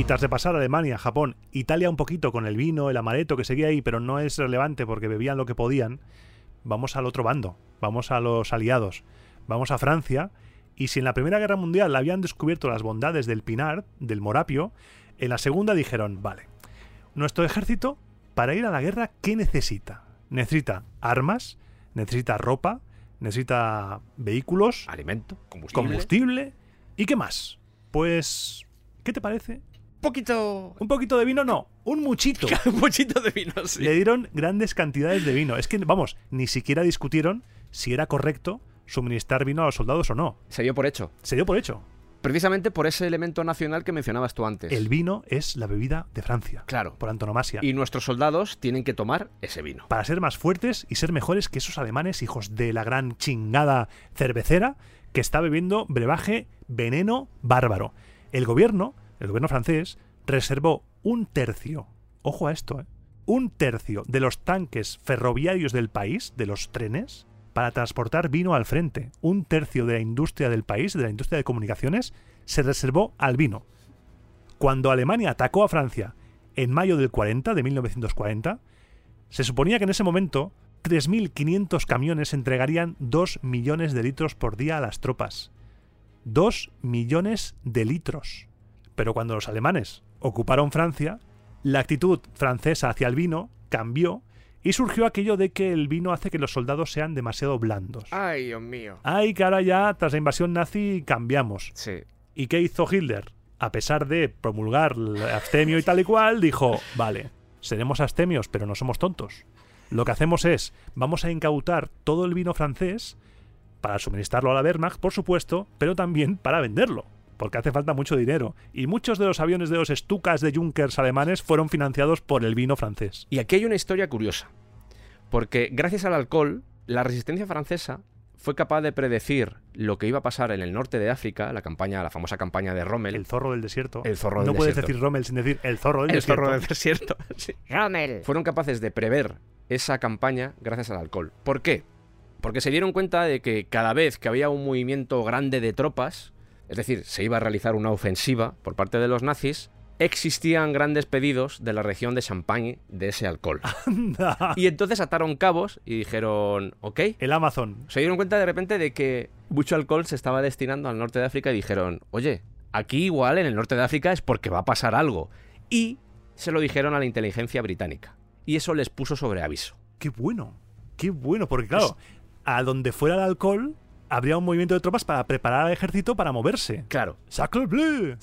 Tras repasar Alemania, Japón, Italia un poquito con el vino, el amaretto que seguía ahí, pero no es relevante porque bebían lo que podían, vamos al otro bando, vamos a los aliados, vamos a Francia, y si en la Primera Guerra Mundial habían descubierto las bondades del pinar, del morapio, en la Segunda dijeron, vale, nuestro ejército, para ir a la guerra, ¿qué necesita? Necesita armas, necesita ropa, necesita vehículos, Alimento, combustible. combustible. ¿Y qué más? Pues, ¿qué te parece poquito... Un poquito de vino, no, un muchito. un poquito de vino, sí. Le dieron grandes cantidades de vino. Es que, vamos, ni siquiera discutieron si era correcto suministrar vino a los soldados o no. Se dio por hecho. Se dio por hecho. Precisamente por ese elemento nacional que mencionabas tú antes. El vino es la bebida de Francia. Claro. Por antonomasia. Y nuestros soldados tienen que tomar ese vino. Para ser más fuertes y ser mejores que esos alemanes, hijos de la gran chingada cervecera, que está bebiendo brebaje veneno bárbaro. El gobierno, el gobierno francés, reservó un tercio, ojo a esto, ¿eh? un tercio de los tanques ferroviarios del país, de los trenes, para transportar vino al frente. Un tercio de la industria del país, de la industria de comunicaciones, se reservó al vino. Cuando Alemania atacó a Francia en mayo del 40, de 1940, se suponía que en ese momento 3.500 camiones entregarían 2 millones de litros por día a las tropas. 2 millones de litros. Pero cuando los alemanes ocuparon Francia, la actitud francesa hacia el vino cambió y surgió aquello de que el vino hace que los soldados sean demasiado blandos. Ay, Dios mío. Ay, que ahora ya, tras la invasión nazi, cambiamos. Sí. ¿Y qué hizo Hitler? A pesar de promulgar el abstemio y tal y cual, dijo, vale, seremos abstemios, pero no somos tontos. Lo que hacemos es, vamos a incautar todo el vino francés para suministrarlo a la Wehrmacht, por supuesto, pero también para venderlo, porque hace falta mucho dinero. Y muchos de los aviones de los Stukas de Junkers alemanes fueron financiados por el vino francés. Y aquí hay una historia curiosa. Porque gracias al alcohol, la resistencia francesa fue capaz de predecir lo que iba a pasar en el norte de África, la campaña, la famosa campaña de Rommel. El zorro del desierto. El zorro no del puedes desierto. decir Rommel sin decir el zorro del el desierto. zorro del desierto. sí. Rommel. Fueron capaces de prever esa campaña gracias al alcohol. ¿Por qué? Porque se dieron cuenta de que cada vez que había un movimiento grande de tropas, es decir, se iba a realizar una ofensiva por parte de los nazis, existían grandes pedidos de la región de Champagne de ese alcohol. Anda. Y entonces ataron cabos y dijeron, ok. El Amazon. Se dieron cuenta de repente de que mucho alcohol se estaba destinando al norte de África y dijeron, oye, aquí igual en el norte de África es porque va a pasar algo. Y se lo dijeron a la inteligencia británica. Y eso les puso sobre aviso. Qué bueno. Qué bueno, porque claro, a donde fuera el alcohol, habría un movimiento de tropas para preparar al ejército para moverse. Claro. ¡Sacre bleu!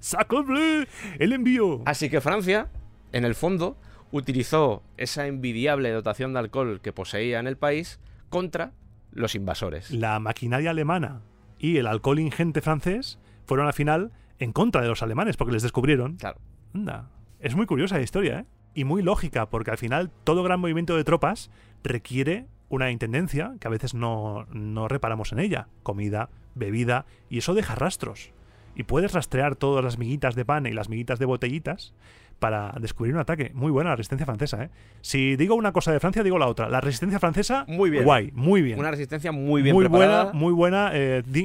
¡Sacre bleu! El envío. Así que Francia, en el fondo, utilizó esa envidiable dotación de alcohol que poseía en el país contra los invasores. La maquinaria alemana y el alcohol ingente francés fueron al final en contra de los alemanes porque les descubrieron. Claro. Anda. Es muy curiosa la historia, ¿eh? Y muy lógica, porque al final todo gran movimiento de tropas requiere una intendencia que a veces no, no reparamos en ella. Comida, bebida, y eso deja rastros. Y puedes rastrear todas las miguitas de pan y las miguitas de botellitas para descubrir un ataque. Muy buena la resistencia francesa, ¿eh? Si digo una cosa de Francia, digo la otra. La resistencia francesa, Muy bien. guay, muy bien. Una resistencia muy bien muy preparada. buena, muy buena.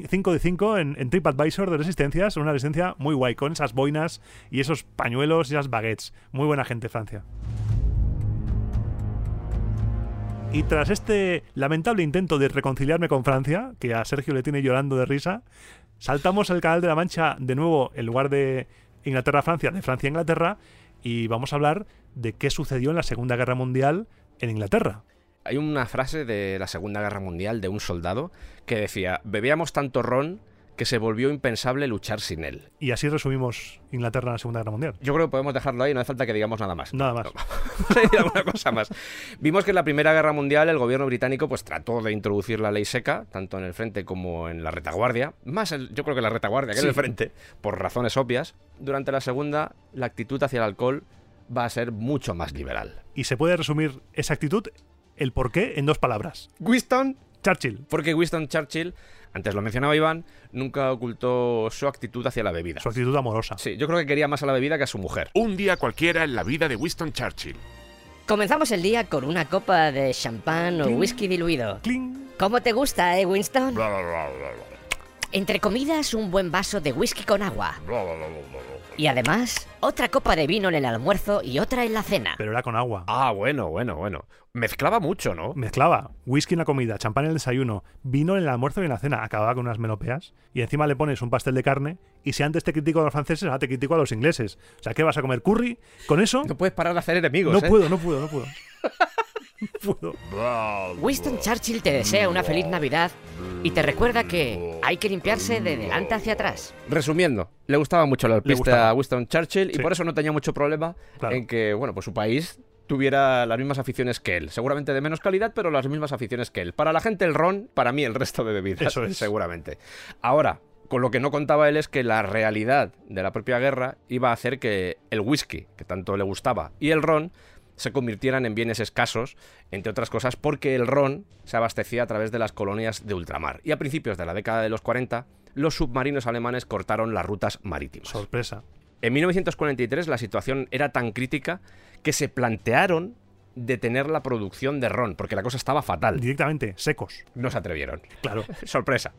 5 de 5 en, en TripAdvisor de resistencias. Una resistencia muy guay, con esas boinas y esos pañuelos y esas baguettes. Muy buena gente, Francia. Y tras este lamentable intento de reconciliarme con Francia, que a Sergio le tiene llorando de risa, saltamos el canal de la Mancha de nuevo en lugar de Inglaterra-Francia, de Francia-Inglaterra, y vamos a hablar de qué sucedió en la Segunda Guerra Mundial en Inglaterra. Hay una frase de la Segunda Guerra Mundial de un soldado que decía, bebíamos tanto ron que se volvió impensable luchar sin él. Y así resumimos Inglaterra en la Segunda Guerra Mundial. Yo creo que podemos dejarlo ahí, no hace falta que digamos nada más. Nada más. No, alguna cosa más. Vimos que en la Primera Guerra Mundial el gobierno británico pues trató de introducir la ley seca, tanto en el frente como en la retaguardia. Más el- yo creo que la retaguardia que en Sí. el frente, por razones obvias. Durante la Segunda, la actitud hacia el alcohol va a ser mucho más liberal. Y se puede resumir esa actitud, el porqué, en dos palabras. Winston Churchill. Porque Winston Churchill, antes lo mencionaba Iván, nunca ocultó su actitud hacia la bebida. Su actitud amorosa. Sí, yo creo que quería más a la bebida que a su mujer. Un día cualquiera en la vida de Winston Churchill. Comenzamos el día con una copa de champán o whisky diluido. Cling. ¿Cómo te gusta, eh, Winston? Bla, bla, bla, bla, bla, Entre comidas, un buen vaso de whisky con agua. Y además, otra copa de vino en el almuerzo y otra en la cena. Pero era con agua. Ah, bueno, bueno, bueno. Mezclaba mucho, ¿no? Mezclaba whisky en la comida, champán en el desayuno, vino en el almuerzo y en la cena. Acababa con unas melopeas. Y encima le pones un pastel de carne. Y si antes te critico a los franceses, ahora te critico a los ingleses. O sea, ¿qué vas a comer? ¿Curry? ¿Con eso? No puedes parar de hacer enemigos, No ¿eh? puedo, no puedo, no puedo. puedo. Winston Churchill te desea una feliz Navidad y te recuerda que hay que limpiarse de delante hacia atrás. Resumiendo, le gustaba mucho la gustaba. a Winston Churchill y Sí. por eso no tenía mucho problema Claro. en que, bueno, pues su país tuviera las mismas aficiones que él. Seguramente de menos calidad, pero las mismas aficiones que él. Para la gente el ron, para mí el resto de bebidas, Eso es. seguramente. Ahora, con lo que no contaba él es que la realidad de la propia guerra iba a hacer que el whisky, que tanto le gustaba, y el ron se convirtieran en bienes escasos, entre otras cosas porque el ron se abastecía a través de las colonias de ultramar. Y a principios de la década de los 40, los submarinos alemanes cortaron las rutas marítimas. Sorpresa. En 1943 la situación era tan crítica que se plantearon detener la producción de ron, porque la cosa estaba fatal. Directamente, secos. No se atrevieron. Claro. Sorpresa.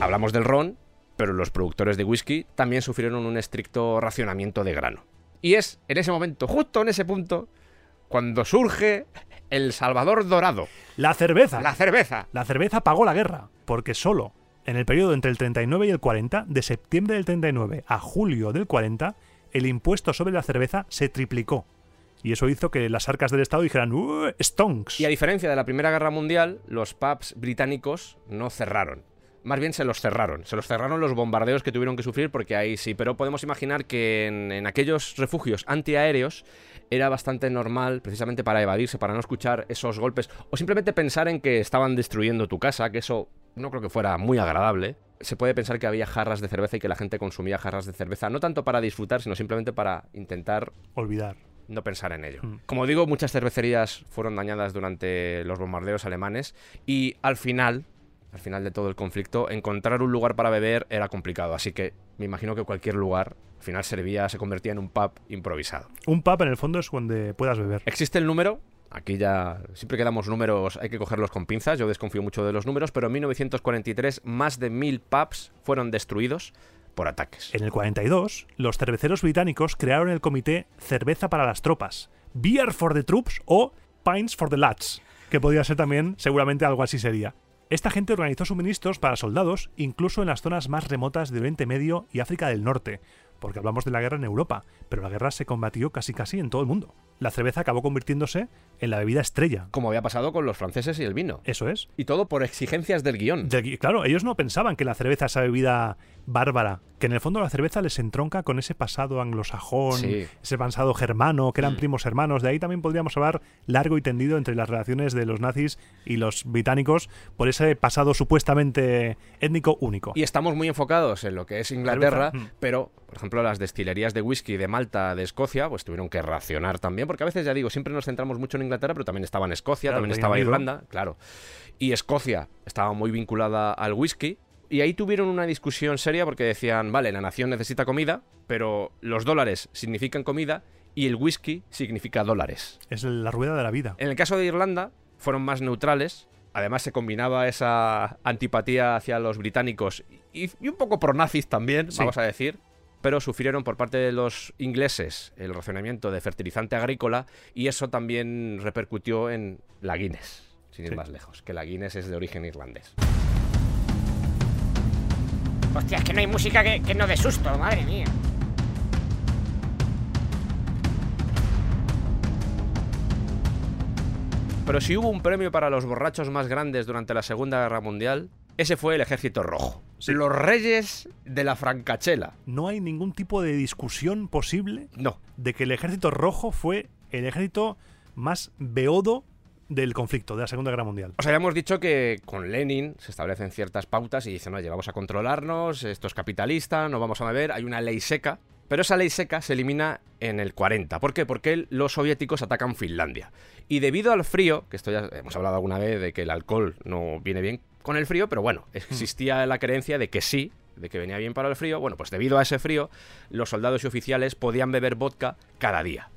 Hablamos del ron, pero los productores de whisky también sufrieron un estricto racionamiento de grano. Y es en ese momento, justo en ese punto, cuando surge el Salvador Dorado, La cerveza. la cerveza. La cerveza pagó la guerra, porque solo en el periodo entre el 39 y el 40, de septiembre del 39 a julio del 40, el impuesto sobre la cerveza se triplicó. Y eso hizo que las arcas del Estado dijeran, "Uh, stonks. Y a diferencia de la Primera Guerra Mundial, los pubs británicos no cerraron. Más bien se los cerraron. Se los cerraron los bombardeos que tuvieron que sufrir porque ahí sí. Pero podemos imaginar que en, en aquellos refugios antiaéreos era bastante normal, precisamente para evadirse, para no escuchar esos golpes. O simplemente pensar en que estaban destruyendo tu casa, que eso no creo que fuera muy agradable. Se puede pensar que había jarras de cerveza y que la gente consumía jarras de cerveza, no tanto para disfrutar, sino simplemente para intentar Olvidar. no pensar en ello. Mm. Como digo, muchas cervecerías fueron dañadas durante los bombardeos alemanes y al final, al final de todo el conflicto, encontrar un lugar para beber era complicado, así que me imagino que cualquier lugar al final servía, se convertía en un pub improvisado. Un pub en el fondo es donde puedas beber. Existe el número, aquí ya siempre que damos números hay que cogerlos con pinzas, yo desconfío mucho de los números, pero en 1943 más de mil pubs fueron destruidos por ataques. En el 42, los cerveceros británicos crearon el comité Cerveza para las Tropas, Beer for the Troops o Pints for the Lads, que podría ser también, seguramente algo así sería. Esta gente organizó suministros para soldados, incluso en las zonas más remotas de Oriente Medio y África del Norte, porque hablamos de la guerra en Europa, pero la guerra se combatió casi casi en todo el mundo. La cerveza acabó convirtiéndose en la bebida estrella. Como había pasado con los franceses y el vino. Eso es. Y todo por exigencias del guion. Claro, ellos no pensaban que la cerveza, esa bebida bárbara, que en el fondo la cerveza les entronca con ese pasado anglosajón, Sí. ese pasado germano, que eran Mm. primos hermanos. De ahí también podríamos hablar largo y tendido entre las relaciones de los nazis y los británicos por ese pasado supuestamente étnico único. Y estamos muy enfocados en lo que es Inglaterra, mm. pero, por ejemplo, las destilerías de whisky de Malta, de Escocia, pues tuvieron que racionar también, porque a veces, ya digo, siempre nos centramos mucho en Inglaterra, pero también estaba en Escocia, Claro, también estaba Unido. Irlanda, claro. Y Escocia estaba muy vinculada al whisky. Y ahí tuvieron una discusión seria porque decían, vale, la nación necesita comida, pero los dólares significan comida y el whisky significa dólares. Es la rueda de la vida. En el caso de Irlanda, fueron más neutrales. Además, se combinaba esa antipatía hacia los británicos y, y un poco pronazis también, Sí. vamos a decir. Pero sufrieron por parte de los ingleses el racionamiento de fertilizante agrícola y eso también repercutió en la Guinness, sin ir Sí. más lejos, que la Guinness es de origen irlandés. Hostia, es que no hay música que, que no dé susto, madre mía. Pero si hubo un premio para los borrachos más grandes durante la Segunda Guerra Mundial, ese fue el Ejército Rojo. Sí. Los reyes de la Francachela. No hay ningún tipo de discusión posible No, de que el ejército rojo fue el ejército más beodo del conflicto de la Segunda Guerra Mundial. O sea, ya hemos dicho que con Lenin se establecen ciertas pautas y dicen, oye, vamos a controlarnos, esto es capitalista, no vamos a beber, hay una ley seca. Pero esa ley seca se elimina en el 40. ¿Por qué? Porque los soviéticos atacan Finlandia. Y debido al frío, que esto ya hemos hablado alguna vez de que el alcohol no viene bien con el frío, pero bueno, existía la creencia de que sí, de que venía bien para el frío. Bueno, pues debido a ese frío, los soldados y oficiales podían beber vodka cada día.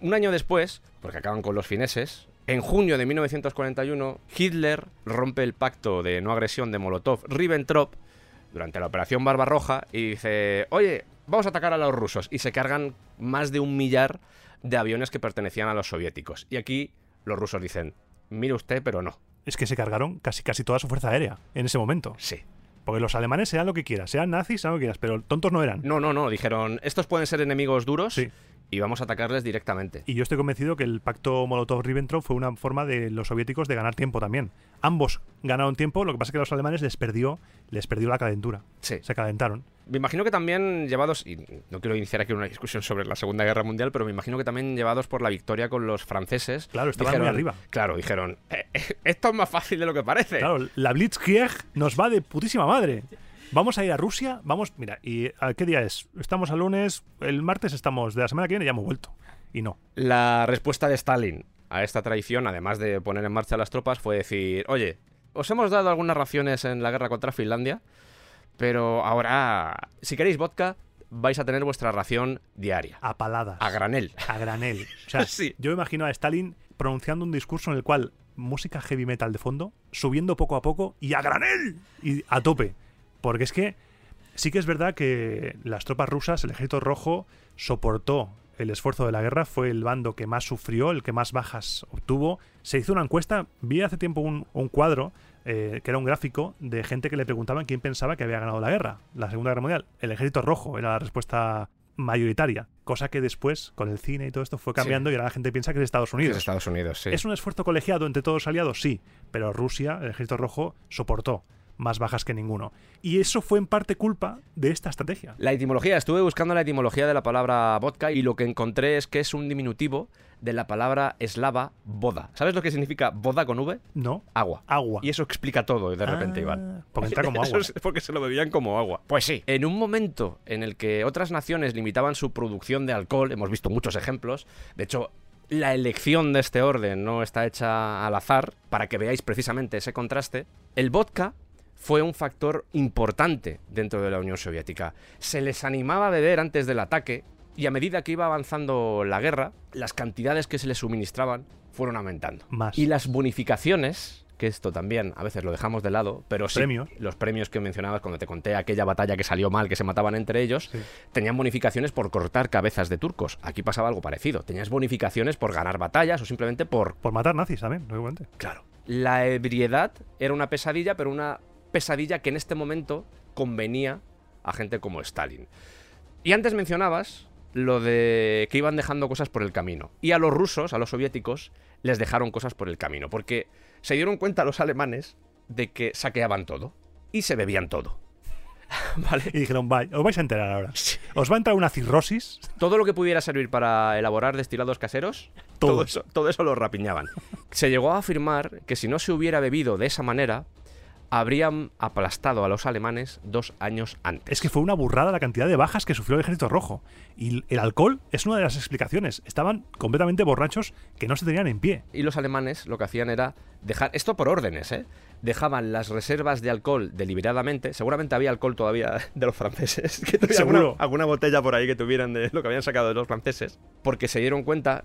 Un año después, porque acaban con los fineses, en junio de 1941, Hitler rompe el pacto de no agresión de Molotov-Ribbentrop durante la Operación Barbarroja y dice, oye, vamos a atacar a los rusos. Y se cargan más de un millar de aviones que pertenecían a los soviéticos. Y aquí los rusos dicen, mire usted, pero no. Es que se cargaron casi casi toda su fuerza aérea en ese momento. Sí. Porque los alemanes sean lo que quieras, sean nazis, sean lo que quieras, pero tontos no eran. No, no, no. Dijeron, estos pueden ser enemigos duros Sí. y vamos a atacarles directamente. Y yo estoy convencido que el pacto Molotov-Ribbentrop fue una forma de los soviéticos de ganar tiempo también. Ambos ganaron tiempo, lo que pasa es que a los alemanes les perdió, les perdió la calentura. Sí. Se calentaron. Me imagino que también llevados, y no quiero iniciar aquí una discusión sobre la Segunda Guerra Mundial, pero me imagino que también llevados por la victoria con los franceses. Claro, estaban muy arriba. Claro, dijeron, "Eh, eh, esto es más fácil de lo que parece. Claro, la Blitzkrieg nos va de putísima madre. Vamos a ir a Rusia, vamos, mira, ¿y a qué día es? Estamos al lunes, el martes estamos, de la semana que viene ya hemos vuelto. Y no. La respuesta de Stalin a esta traición, además de poner en marcha las tropas, fue decir, oye, os hemos dado algunas raciones en la guerra contra Finlandia, pero ahora, si queréis vodka, vais a tener vuestra ración diaria. A paladas. A granel. A granel. O sea, Sí. yo imagino a Stalin pronunciando un discurso en el cual música heavy metal de fondo, subiendo poco a poco y a granel y a tope. Porque es que sí que es verdad que las tropas rusas, el ejército rojo, soportó el esfuerzo de la guerra, fue el bando que más sufrió, el que más bajas obtuvo. Se hizo una encuesta, vi hace tiempo un, un cuadro, eh, que era un gráfico, de gente que le preguntaban quién pensaba que había ganado la guerra, la Segunda Guerra Mundial. El ejército rojo era la respuesta mayoritaria, cosa que después, con el cine y todo esto, fue cambiando y ahora la gente piensa que es Estados Unidos. Es Estados Unidos, sí. ¿Es un esfuerzo colegiado entre todos los aliados? Sí, pero Rusia, el ejército rojo, soportó más bajas que ninguno. Y eso fue en parte culpa de esta estrategia. La etimología, estuve buscando la etimología de la palabra vodka y lo que encontré es que es un diminutivo de la palabra eslava boda. ¿Sabes lo que significa boda con V? No, Agua. agua. Y eso explica todo de repente, Ah, Iván. Porque entra como Eso agua. es porque se lo bebían como agua. Pues sí, en un momento en el que otras naciones limitaban su producción de alcohol, hemos visto muchos ejemplos, de hecho, la elección de este orden no está hecha al azar, para que veáis precisamente ese contraste, el vodka fue un factor importante dentro de la Unión Soviética. Se les animaba a beber antes del ataque y a medida que iba avanzando la guerra, las cantidades que se les suministraban fueron aumentando. Más. Y las bonificaciones, que esto también a veces lo dejamos de lado, pero sí, Premios. los premios que mencionabas cuando te conté aquella batalla que salió mal, que se mataban entre ellos, Sí. tenían bonificaciones por cortar cabezas de turcos. Aquí pasaba algo parecido. Tenías bonificaciones por ganar batallas o simplemente por... Por matar nazis también, obviamente. Claro. La ebriedad era una pesadilla, pero una pesadilla que en este momento convenía a gente como Stalin. Y antes mencionabas lo de que iban dejando cosas por el camino. Y a los rusos, a los soviéticos, les dejaron cosas por el camino. Porque se dieron cuenta los alemanes de que saqueaban todo. Y se bebían todo. ¿Vale? Y dijeron, "Vaya, os vais a enterar ahora. Os va a entrar una cirrosis. todo lo que pudiera servir para elaborar destilados caseros, Todo. todo, eso, todo eso lo rapiñaban. Se llegó a afirmar que si no se hubiera bebido de esa manera, habrían aplastado a los alemanes dos años antes. Es que fue una burrada la cantidad de bajas que sufrió el ejército rojo. Y el alcohol es una de las explicaciones. Estaban completamente borrachos que no se tenían en pie. Y los alemanes lo que hacían era dejar, esto por órdenes, ¿eh? Dejaban las reservas de alcohol deliberadamente. Seguramente había alcohol todavía de los franceses. Que Seguro. Alguna, alguna botella por ahí que tuvieran de lo que habían sacado de los franceses. Porque se dieron cuenta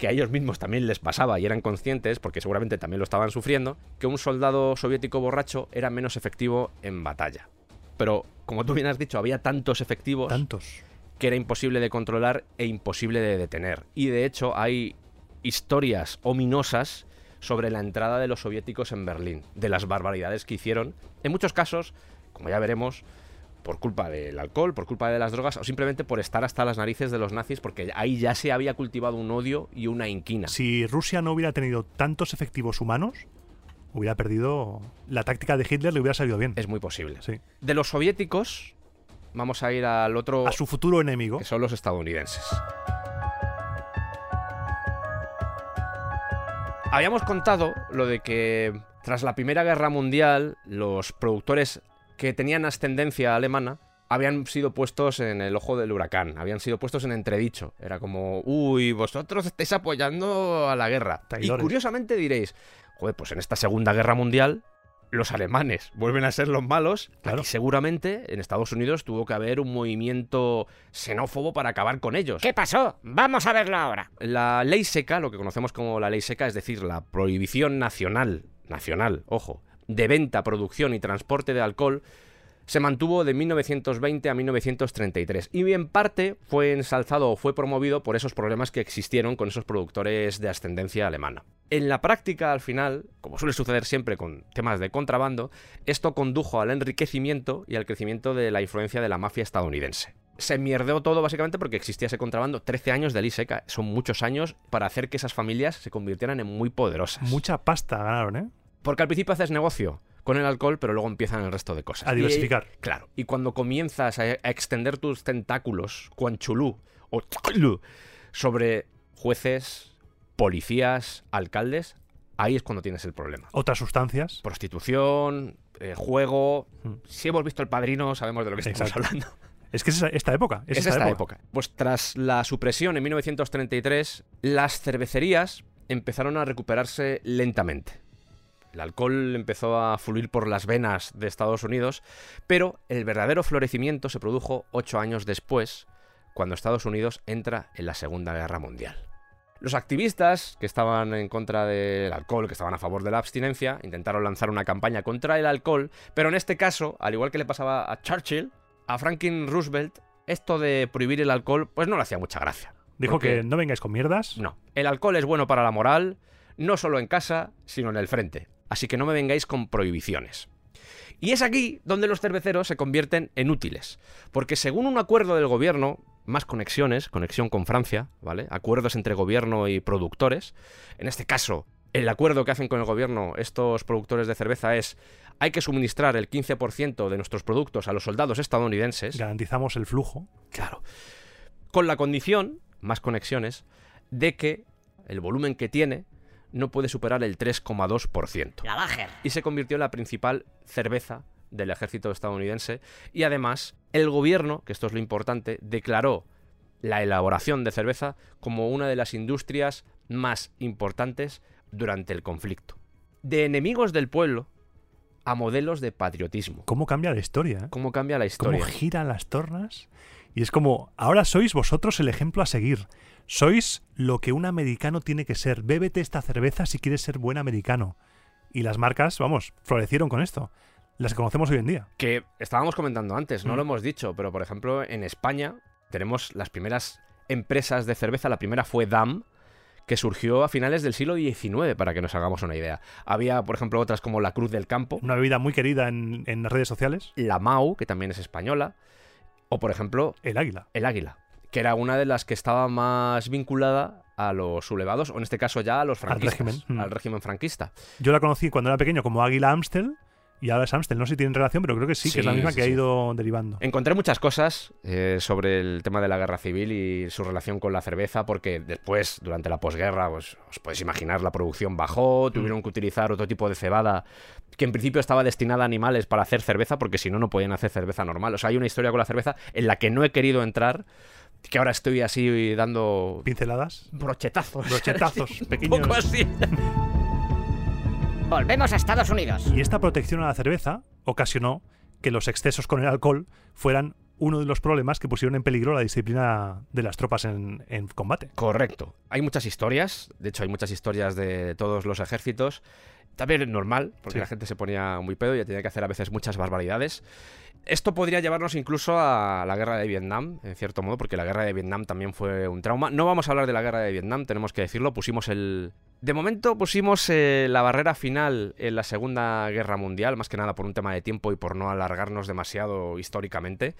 que a ellos mismos también les pasaba y eran conscientes, porque seguramente también lo estaban sufriendo, que un soldado soviético borracho era menos efectivo en batalla. Pero, como tú bien has dicho, había tantos efectivos Tantos. que era imposible de controlar e imposible de detener. Y de hecho hay historias ominosas sobre la entrada de los soviéticos en Berlín, de las barbaridades que hicieron, en muchos casos, como ya veremos, por culpa del alcohol, por culpa de las drogas o simplemente por estar hasta las narices de los nazis, porque ahí ya se había cultivado un odio y una inquina. Si Rusia no hubiera tenido tantos efectivos humanos, hubiera perdido. La táctica de Hitler le hubiera salido bien. Es muy posible. Sí. De los soviéticos, vamos a ir al otro, A su futuro enemigo. que son los estadounidenses. Habíamos contado lo de que tras la Primera Guerra Mundial, los productores que tenían ascendencia alemana habían sido puestos en el ojo del huracán, habían sido puestos en entredicho. Era como, uy, vosotros estáis apoyando a la guerra. Traidores. Y curiosamente diréis, joder, pues en esta Segunda Guerra Mundial los alemanes vuelven a ser los malos. Claro. Aquí seguramente en Estados Unidos tuvo que haber un movimiento xenófobo para acabar con ellos. ¿Qué pasó? Vamos a verlo ahora. La ley seca, lo que conocemos como la ley seca, es decir, la prohibición nacional, nacional, ojo, de venta, producción y transporte de alcohol, se mantuvo de 1920 a 1933 y en parte fue ensalzado o fue promovido por esos problemas que existieron con esos productores de ascendencia alemana. En la práctica, al final, como suele suceder siempre con temas de contrabando, esto condujo al enriquecimiento y al crecimiento de la influencia de la mafia estadounidense. se mierdeó todo básicamente porque existía ese contrabando. 13 años de ley seca. Son muchos años para hacer que esas familias se convirtieran en muy poderosas. Mucha pasta ganaron, ¿eh? Porque al principio haces negocio con el alcohol, pero luego empiezan el resto de cosas. A Y- diversificar. claro. Y cuando comienzas a, a extender tus tentáculos, cuanchulú o chulú, sobre jueces, policías, alcaldes, ahí es cuando tienes el problema. Otras sustancias. Prostitución, eh, juego. Mm. Si hemos visto el padrino, sabemos de lo que estamos hablando. Es que es esta época. Es, Es esta época. Pues tras la supresión en 1933, las cervecerías empezaron a recuperarse lentamente. El alcohol empezó a fluir por las venas de Estados Unidos, pero el verdadero florecimiento se produjo ocho años después, cuando Estados Unidos entra en la Segunda Guerra Mundial. Los activistas que estaban en contra del alcohol, que estaban a favor de la abstinencia, intentaron lanzar una campaña contra el alcohol, pero en este caso, al igual que le pasaba a Churchill, a Franklin Roosevelt, esto de prohibir el alcohol, pues no le hacía mucha gracia. Dijo Porque- que no vengáis con mierdas. No, el alcohol es bueno para la moral, no solo en casa, sino en el frente. Así que no me vengáis con prohibiciones. Y es aquí donde los cerveceros se convierten en útiles, porque según un acuerdo del gobierno, más conexiones, conexión con Francia, ¿vale? Acuerdos entre gobierno y productores. En este caso, el acuerdo que hacen con el gobierno estos productores de cerveza es hay que suministrar el 15% de nuestros productos a los soldados estadounidenses. Garantizamos el flujo. Claro. Con la condición, más conexiones, de que el volumen que tiene no puede superar el 3,2%. La Lager. Y se convirtió en la principal cerveza del ejército estadounidense. Y además, el gobierno, que esto es lo importante, declaró la elaboración de cerveza como una de las industrias más importantes durante el conflicto. De enemigos del pueblo a modelos de patriotismo. ¿Cómo cambia la historia? ¿Cómo cambia la ¿Cómo historia? giran las tornas? Y es como, ahora sois vosotros el ejemplo a seguir. Sois lo que un americano tiene que ser. Bébete esta cerveza si quieres ser buen americano. Y las marcas, vamos, florecieron con esto. Las que conocemos hoy en día. que estábamos comentando antes, no Mm. lo hemos dicho, pero por ejemplo en España tenemos las primeras empresas de cerveza, la primera fue DAM, que surgió a finales del siglo XIX, para que nos hagamos una idea. Había, por ejemplo, otras como la Cruz del Campo, Una bebida muy querida en, en las redes sociales. la Mau, que también es española, o por ejemplo El águila. el Águila, que era una de las que estaba más vinculada a los sublevados, o en este caso ya a los franquistas, régimen. Mm. al régimen franquista. Yo la conocí cuando era pequeño como Águila Amstel. Y ahora es Amstel. No sé si tienen relación, pero creo que sí, que es la Sí, misma sí, que ha sí. ido derivando. Encontré muchas cosas eh, sobre el tema de la guerra civil y su relación con la cerveza, porque después, durante la posguerra, pues, os podéis imaginar, la producción bajó, tuvieron que utilizar otro tipo de cebada que en principio estaba destinada a animales para hacer cerveza, porque si no, no podían hacer cerveza normal. O sea, hay una historia con la cerveza en la que no he querido entrar, que ahora estoy así dando Pinceladas. brochetazos. Brochetazos, Un pequeños. poco así. Volvemos a Estados Unidos. Y esta protección a la cerveza ocasionó que los excesos con el alcohol fueran uno de los problemas que pusieron en peligro la disciplina de las tropas en, en combate. Correcto. Hay muchas historias, de hecho hay muchas historias de todos los ejércitos. También es normal, porque Sí. la gente se ponía muy pedo y tenía que hacer a veces muchas barbaridades. Esto podría llevarnos incluso a la guerra de Vietnam, en cierto modo, porque la guerra de Vietnam también fue un trauma. No vamos a hablar de la guerra de Vietnam, tenemos que decirlo. Pusimos el. De momento pusimos eh, la barrera final en la Segunda Guerra Mundial, más que nada por un tema de tiempo y por no alargarnos demasiado históricamente.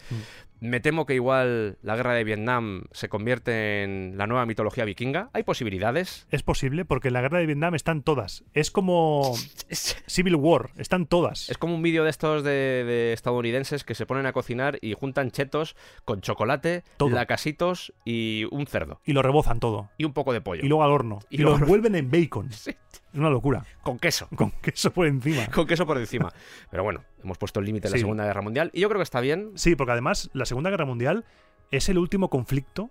Me temo que igual la guerra de Vietnam se convierte en la nueva mitología vikinga. Hay posibilidades. Es posible porque en la guerra de Vietnam están todas. Es como Civil War, están todas. Es como un vídeo de estos de, de estadounidenses que se ponen a cocinar y juntan chetos con chocolate, Todo. lacasitos y un cerdo. Y lo rebozan todo. Y un poco de pollo. Y luego al horno. Y lo envuelven en bacon. Sí. Es una locura. Con queso. Con queso por encima. Con queso por encima. Pero bueno, hemos puesto el límite en la Sí. Segunda Guerra Mundial y yo creo que está bien. Sí, porque además la Segunda Guerra Mundial es el último conflicto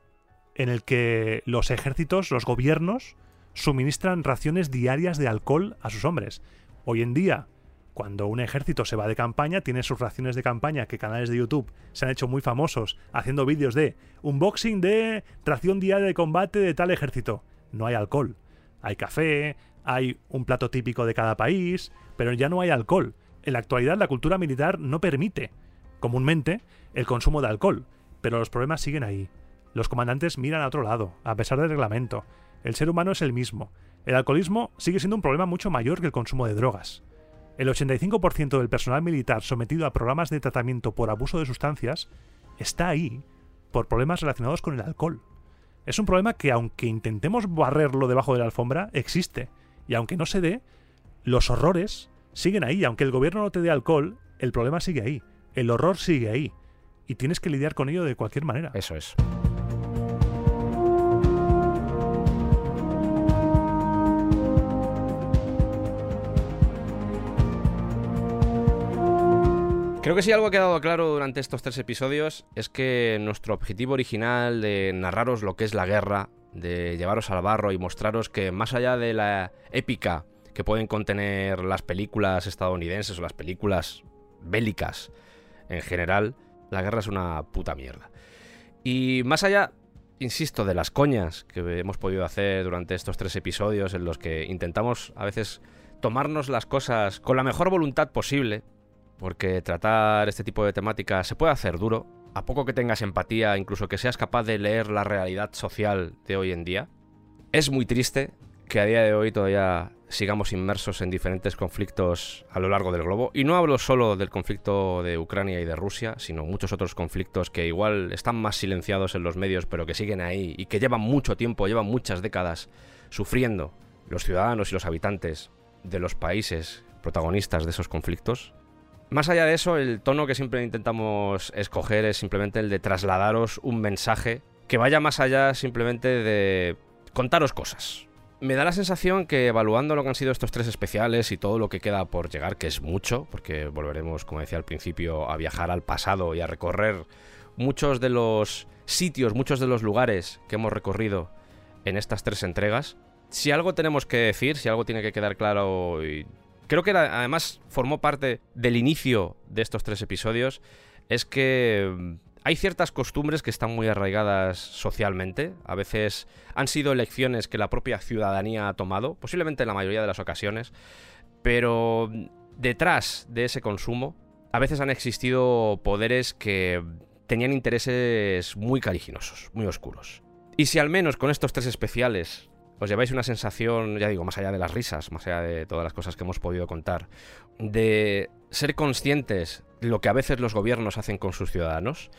en el que los ejércitos, los gobiernos, suministran raciones diarias de alcohol a sus hombres. Hoy en día, cuando un ejército se va de campaña, tiene sus raciones de campaña que canales de YouTube se han hecho muy famosos haciendo vídeos de unboxing de ración diaria de combate de tal ejército. No hay alcohol. Hay café, hay un plato típico de cada país, pero ya no hay alcohol. En la actualidad la cultura militar no permite, comúnmente, el consumo de alcohol, pero los problemas siguen ahí. Los comandantes miran a otro lado, a pesar del reglamento. El ser humano es el mismo. El alcoholismo sigue siendo un problema mucho mayor que el consumo de drogas. El 85% del personal militar sometido a programas de tratamiento por abuso de sustancias está ahí por problemas relacionados con el alcohol. Es un problema que aunque intentemos barrerlo debajo de la alfombra, existe. Y aunque no se dé, los horrores siguen ahí. Aunque el gobierno no te dé alcohol, el problema sigue ahí. El horror sigue ahí. Y tienes que lidiar con ello de cualquier manera. Eso es. Creo que si algo ha quedado claro durante estos tres episodios es que nuestro objetivo original de narraros lo que es la guerra, de llevaros al barro y mostraros que más allá de la épica que pueden contener las películas estadounidenses o las películas bélicas en general, la guerra es una puta mierda. Y más allá, insisto, de las coñas que hemos podido hacer durante estos tres episodios en los que intentamos a veces tomarnos las cosas con la mejor voluntad posible, porque tratar este tipo de temáticas se puede hacer duro, a poco que tengas empatía, incluso que seas capaz de leer la realidad social de hoy en día. Es muy triste que a día de hoy todavía sigamos inmersos en diferentes conflictos a lo largo del globo. Y no hablo solo del conflicto de Ucrania y de Rusia, sino muchos otros conflictos que igual están más silenciados en los medios, pero que siguen ahí y que llevan mucho tiempo, llevan muchas décadas sufriendo los ciudadanos y los habitantes de los países protagonistas de esos conflictos. Más allá de eso, el tono que siempre intentamos escoger es simplemente el de trasladaros un mensaje que vaya más allá simplemente de contaros cosas. Me da la sensación que evaluando lo que han sido estos tres especiales y todo lo que queda por llegar, que es mucho, porque volveremos, como decía al principio, a viajar al pasado y a recorrer muchos de los sitios, muchos de los lugares que hemos recorrido en estas tres entregas. Si algo tenemos que decir, si algo tiene que quedar claro y creo que además formó parte del inicio de estos tres episodios, es que mm, hay ciertas costumbres que están muy arraigadas socialmente. A veces han sido elecciones que la propia ciudadanía ha tomado, posiblemente en la mayoría de las ocasiones, pero mm, detrás de ese consumo a veces han existido poderes que tenían intereses muy caliginosos, muy oscuros. Y si al menos con estos tres especiales os lleváis una sensación, ya digo, más allá de las risas, más allá de todas las cosas que hemos podido contar, de ser conscientes de lo que a veces los gobiernos hacen con sus ciudadanos,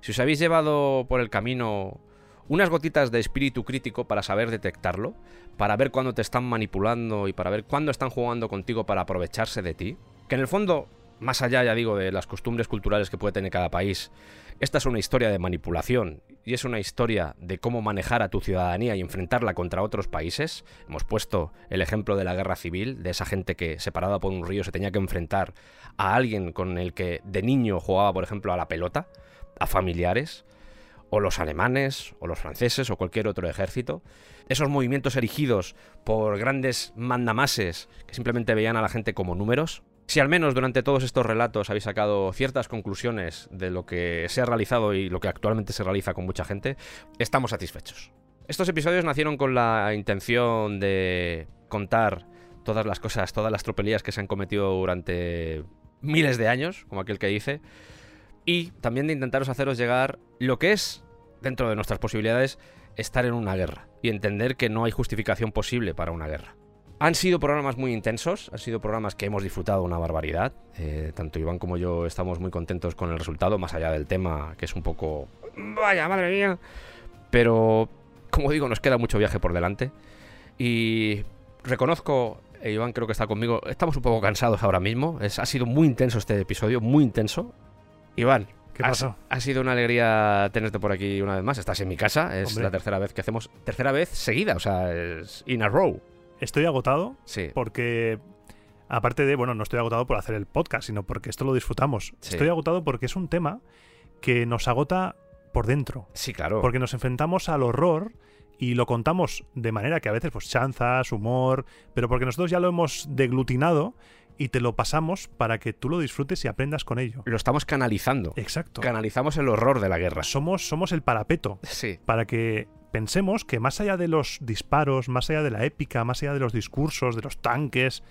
si os habéis llevado por el camino unas gotitas de espíritu crítico para saber detectarlo, para ver cuándo te están manipulando y para ver cuándo están jugando contigo para aprovecharse de ti, que en el fondo, más allá, ya digo, de las costumbres culturales que puede tener cada país, esta es una historia de manipulación y es una historia de cómo manejar a tu ciudadanía y enfrentarla contra otros países. Hemos puesto el ejemplo de la guerra civil, de esa gente que separada por un río se tenía que enfrentar a alguien con el que de niño jugaba, por ejemplo, a la pelota, a familiares, o los alemanes, o los franceses, o cualquier otro ejército. Esos movimientos erigidos por grandes mandamases que simplemente veían a la gente como números, si al menos durante todos estos relatos habéis sacado ciertas conclusiones de lo que se ha realizado y lo que actualmente se realiza con mucha gente, estamos satisfechos. Estos episodios nacieron con la intención de contar todas las cosas, todas las tropelías que se han cometido durante miles de años, como aquel que dice, y también de intentaros haceros llegar lo que es, dentro de nuestras posibilidades, estar en una guerra y entender que no hay justificación posible para una guerra. Han sido programas muy intensos, han sido programas que hemos disfrutado una barbaridad. Eh, tanto Iván como yo estamos muy contentos con el resultado, más allá del tema, que es un poco... Vaya, madre mía. Pero, como digo, nos queda mucho viaje por delante. Y reconozco, e Iván creo que está conmigo, estamos un poco cansados ahora mismo. Es, ha sido muy intenso este episodio, muy intenso. Iván, ¿Qué ha- pasó? Ha, sido una alegría tenerte por aquí una vez más. Estás en mi casa, es Hombre. la tercera vez que hacemos. Tercera vez seguida, o sea, es in a row. Estoy agotado Sí. porque, aparte de, bueno, no estoy agotado por hacer el podcast, sino porque esto lo disfrutamos. Sí. Estoy agotado porque es un tema que nos agota por dentro. Sí, claro. Porque nos enfrentamos al horror y lo contamos de manera que a veces, pues, chanzas, humor, pero porque nosotros ya lo hemos deglutinado y te lo pasamos para que tú lo disfrutes y aprendas con ello. Lo estamos canalizando. Exacto. Canalizamos el horror de la guerra. Somos, somos el parapeto Sí. para que pensemos que más allá de los disparos, más allá de la épica, más allá de los discursos, de los tanques,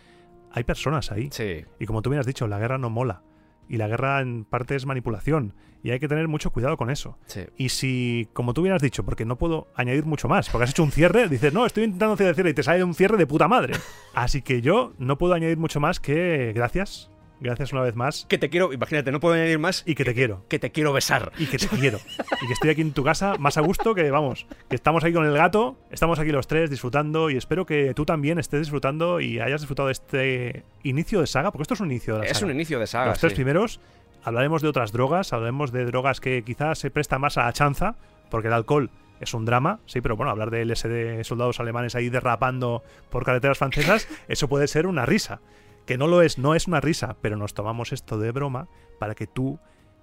hay personas ahí. Sí. Y como tú me has dicho, la guerra no mola. Y la guerra en parte es manipulación. Y hay que tener mucho cuidado con eso. Sí. Y si, como tú bien has dicho, porque no puedo añadir mucho más, porque has hecho un cierre, dices, no, estoy intentando hacer el cierre y te sale un cierre de puta madre. Así que yo no puedo añadir mucho más que gracias Gracias una vez más. Que te quiero, imagínate, no puedo añadir más. Y que te quiero. Que te quiero besar. Y que te quiero. Y que estoy aquí en tu casa más a gusto que, vamos, que estamos aquí con el gato, estamos aquí los tres disfrutando y espero que tú también estés disfrutando y hayas disfrutado de este inicio de saga, porque esto es un inicio de la Es saga. un inicio de saga. Los tres sí. primeros hablaremos de otras drogas, hablaremos de drogas que quizás se prestan más a la chanza, porque el alcohol es un drama, sí, pero bueno, hablar de LSD, soldados alemanes ahí derrapando por carreteras francesas, eso puede ser una risa. Que no lo es, no es una risa, pero nos tomamos esto de broma para que tú,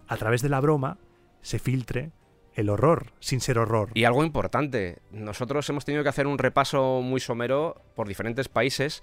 a través de la broma, se filtre el horror, sin ser horror. Y algo importante, nosotros hemos tenido que hacer un repaso muy somero por diferentes países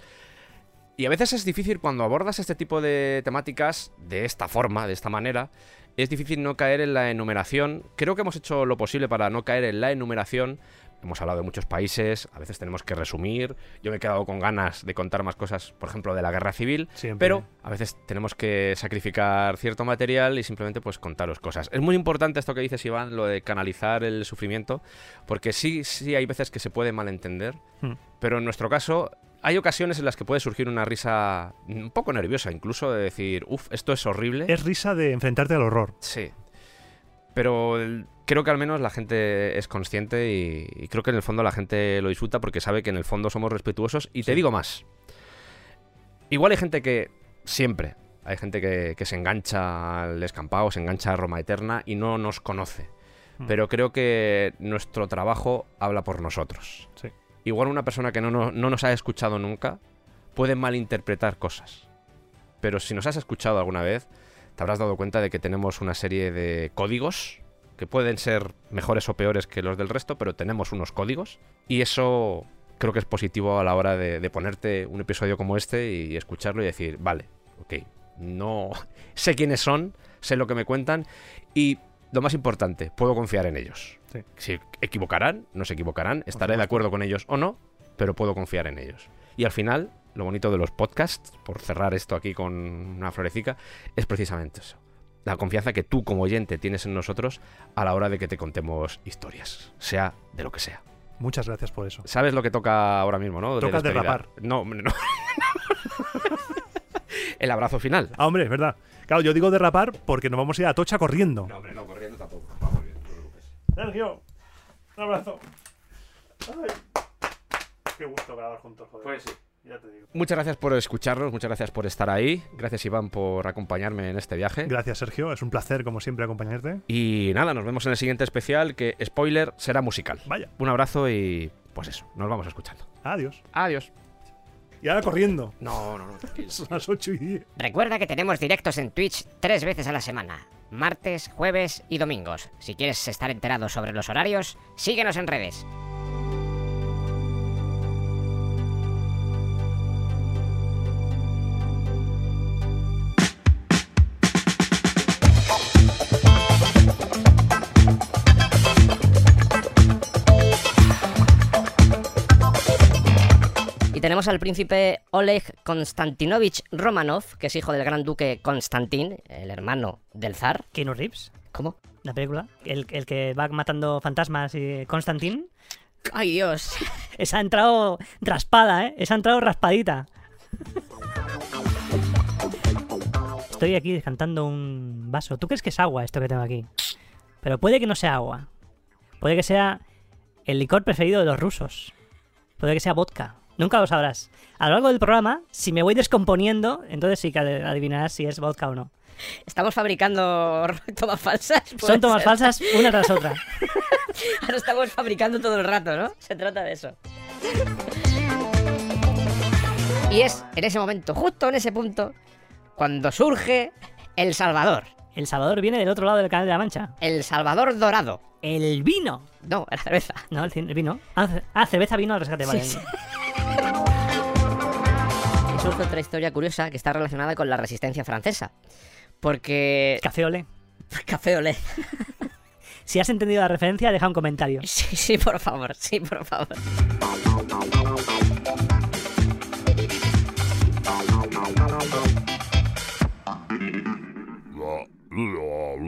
y a veces es difícil cuando abordas este tipo de temáticas de esta forma, de esta manera, es difícil no caer en la enumeración. Creo que hemos hecho lo posible para no caer en la enumeración. Hemos hablado de muchos países, a veces tenemos que resumir. Yo me he quedado con ganas de contar más cosas, por ejemplo, de la guerra civil, Siempre. pero a veces tenemos que sacrificar cierto material y simplemente pues contaros cosas. Es muy importante esto que dices, Iván, lo de canalizar el sufrimiento, porque sí, sí hay veces que se puede malentender, Hmm. pero en nuestro caso hay ocasiones en las que puede surgir una risa un poco nerviosa, incluso de decir, uff, esto es horrible. Es risa de enfrentarte al horror. Sí. Pero creo que al menos la gente es consciente y, y creo que en el fondo la gente lo disfruta porque sabe que en el fondo somos respetuosos. Y te Sí. digo más. Igual hay gente que siempre, hay gente que, que se engancha al descampado, se engancha a Roma Eterna y no nos conoce. Mm. Pero creo que nuestro trabajo habla por nosotros. Sí. Igual una persona que no, no- no nos ha escuchado nunca puede malinterpretar cosas. Pero si nos has escuchado alguna vez, te habrás dado cuenta de que tenemos una serie de códigos que pueden ser mejores o peores que los del resto, pero tenemos unos códigos. Y eso creo que es positivo a la hora de, de ponerte un episodio como este y escucharlo y decir, vale, ok, no sé quiénes son, sé lo que me cuentan y lo más importante, puedo confiar en ellos. Sí. Si equivocarán, no se equivocarán, estaré de acuerdo con ellos o no, pero puedo confiar en ellos. Y al final, lo bonito de los podcasts, por cerrar esto aquí con una florecica, es precisamente eso. La confianza que tú como oyente tienes en nosotros a la hora de que te contemos historias, sea de lo que sea. Muchas gracias por eso. ¿Sabes lo que toca ahora mismo, no? De Toca despedida. derrapar. No, hombre, no. El abrazo final. Ah, hombre, es verdad. Claro, yo digo derrapar porque nos vamos a ir a Tocha corriendo. hombre, no, corriendo tampoco. Sergio, un abrazo. Ay. Qué gusto grabar juntos, joder. Pues sí. Ya te digo. Muchas gracias por escucharnos, muchas gracias por estar ahí. Gracias, Iván, por acompañarme en este viaje. Gracias, Sergio. Es un placer, como siempre, acompañarte. Y nada, nos vemos en el siguiente especial que, spoiler, será musical. Vaya. Un abrazo y pues eso, nos vamos escuchando. Adiós. Adiós. Y ahora corriendo. No, no, no. Son las 8 y 10. Recuerda que tenemos directos en Twitch tres veces a la semana, martes, jueves y domingos. Si quieres estar enterado sobre los horarios, síguenos en redes. Tenemos al príncipe Oleg Konstantinovich Romanov, que es hijo del gran duque Konstantin, el hermano del zar. Keanu Reeves, ¿Cómo? la película. El, el que va matando fantasmas y Constantine. ¡Ay, Dios! Esa ha entrado raspada, ¿eh? Esa ha entrado raspadita. Estoy aquí descantando un vaso. ¿Tú crees que es agua esto que tengo aquí? Pero puede que no sea agua. Puede que sea el licor preferido de los rusos. Puede que sea vodka. Nunca lo sabrás. A lo largo del programa, si me voy descomponiendo, entonces sí que adivinarás si es vodka o no. Estamos fabricando tomas falsas. Son tomas ser. falsas una tras otra. Ahora estamos fabricando todo el rato, ¿no? Se trata de eso. Y es en ese momento, justo en ese punto, cuando surge El Salvador. El Salvador viene del otro lado del Canal de la Mancha. El Salvador Dorado. El vino. No, la cerveza. No, el, vino. Ah, ah, cerveza, vino al rescate, vale. Sí, sí. Surge otra historia curiosa que está relacionada con la resistencia francesa. Porque... Café olé. Café olé. Si has entendido la referencia, deja un comentario. Sí, sí, por favor, sí, por favor. La- la- la-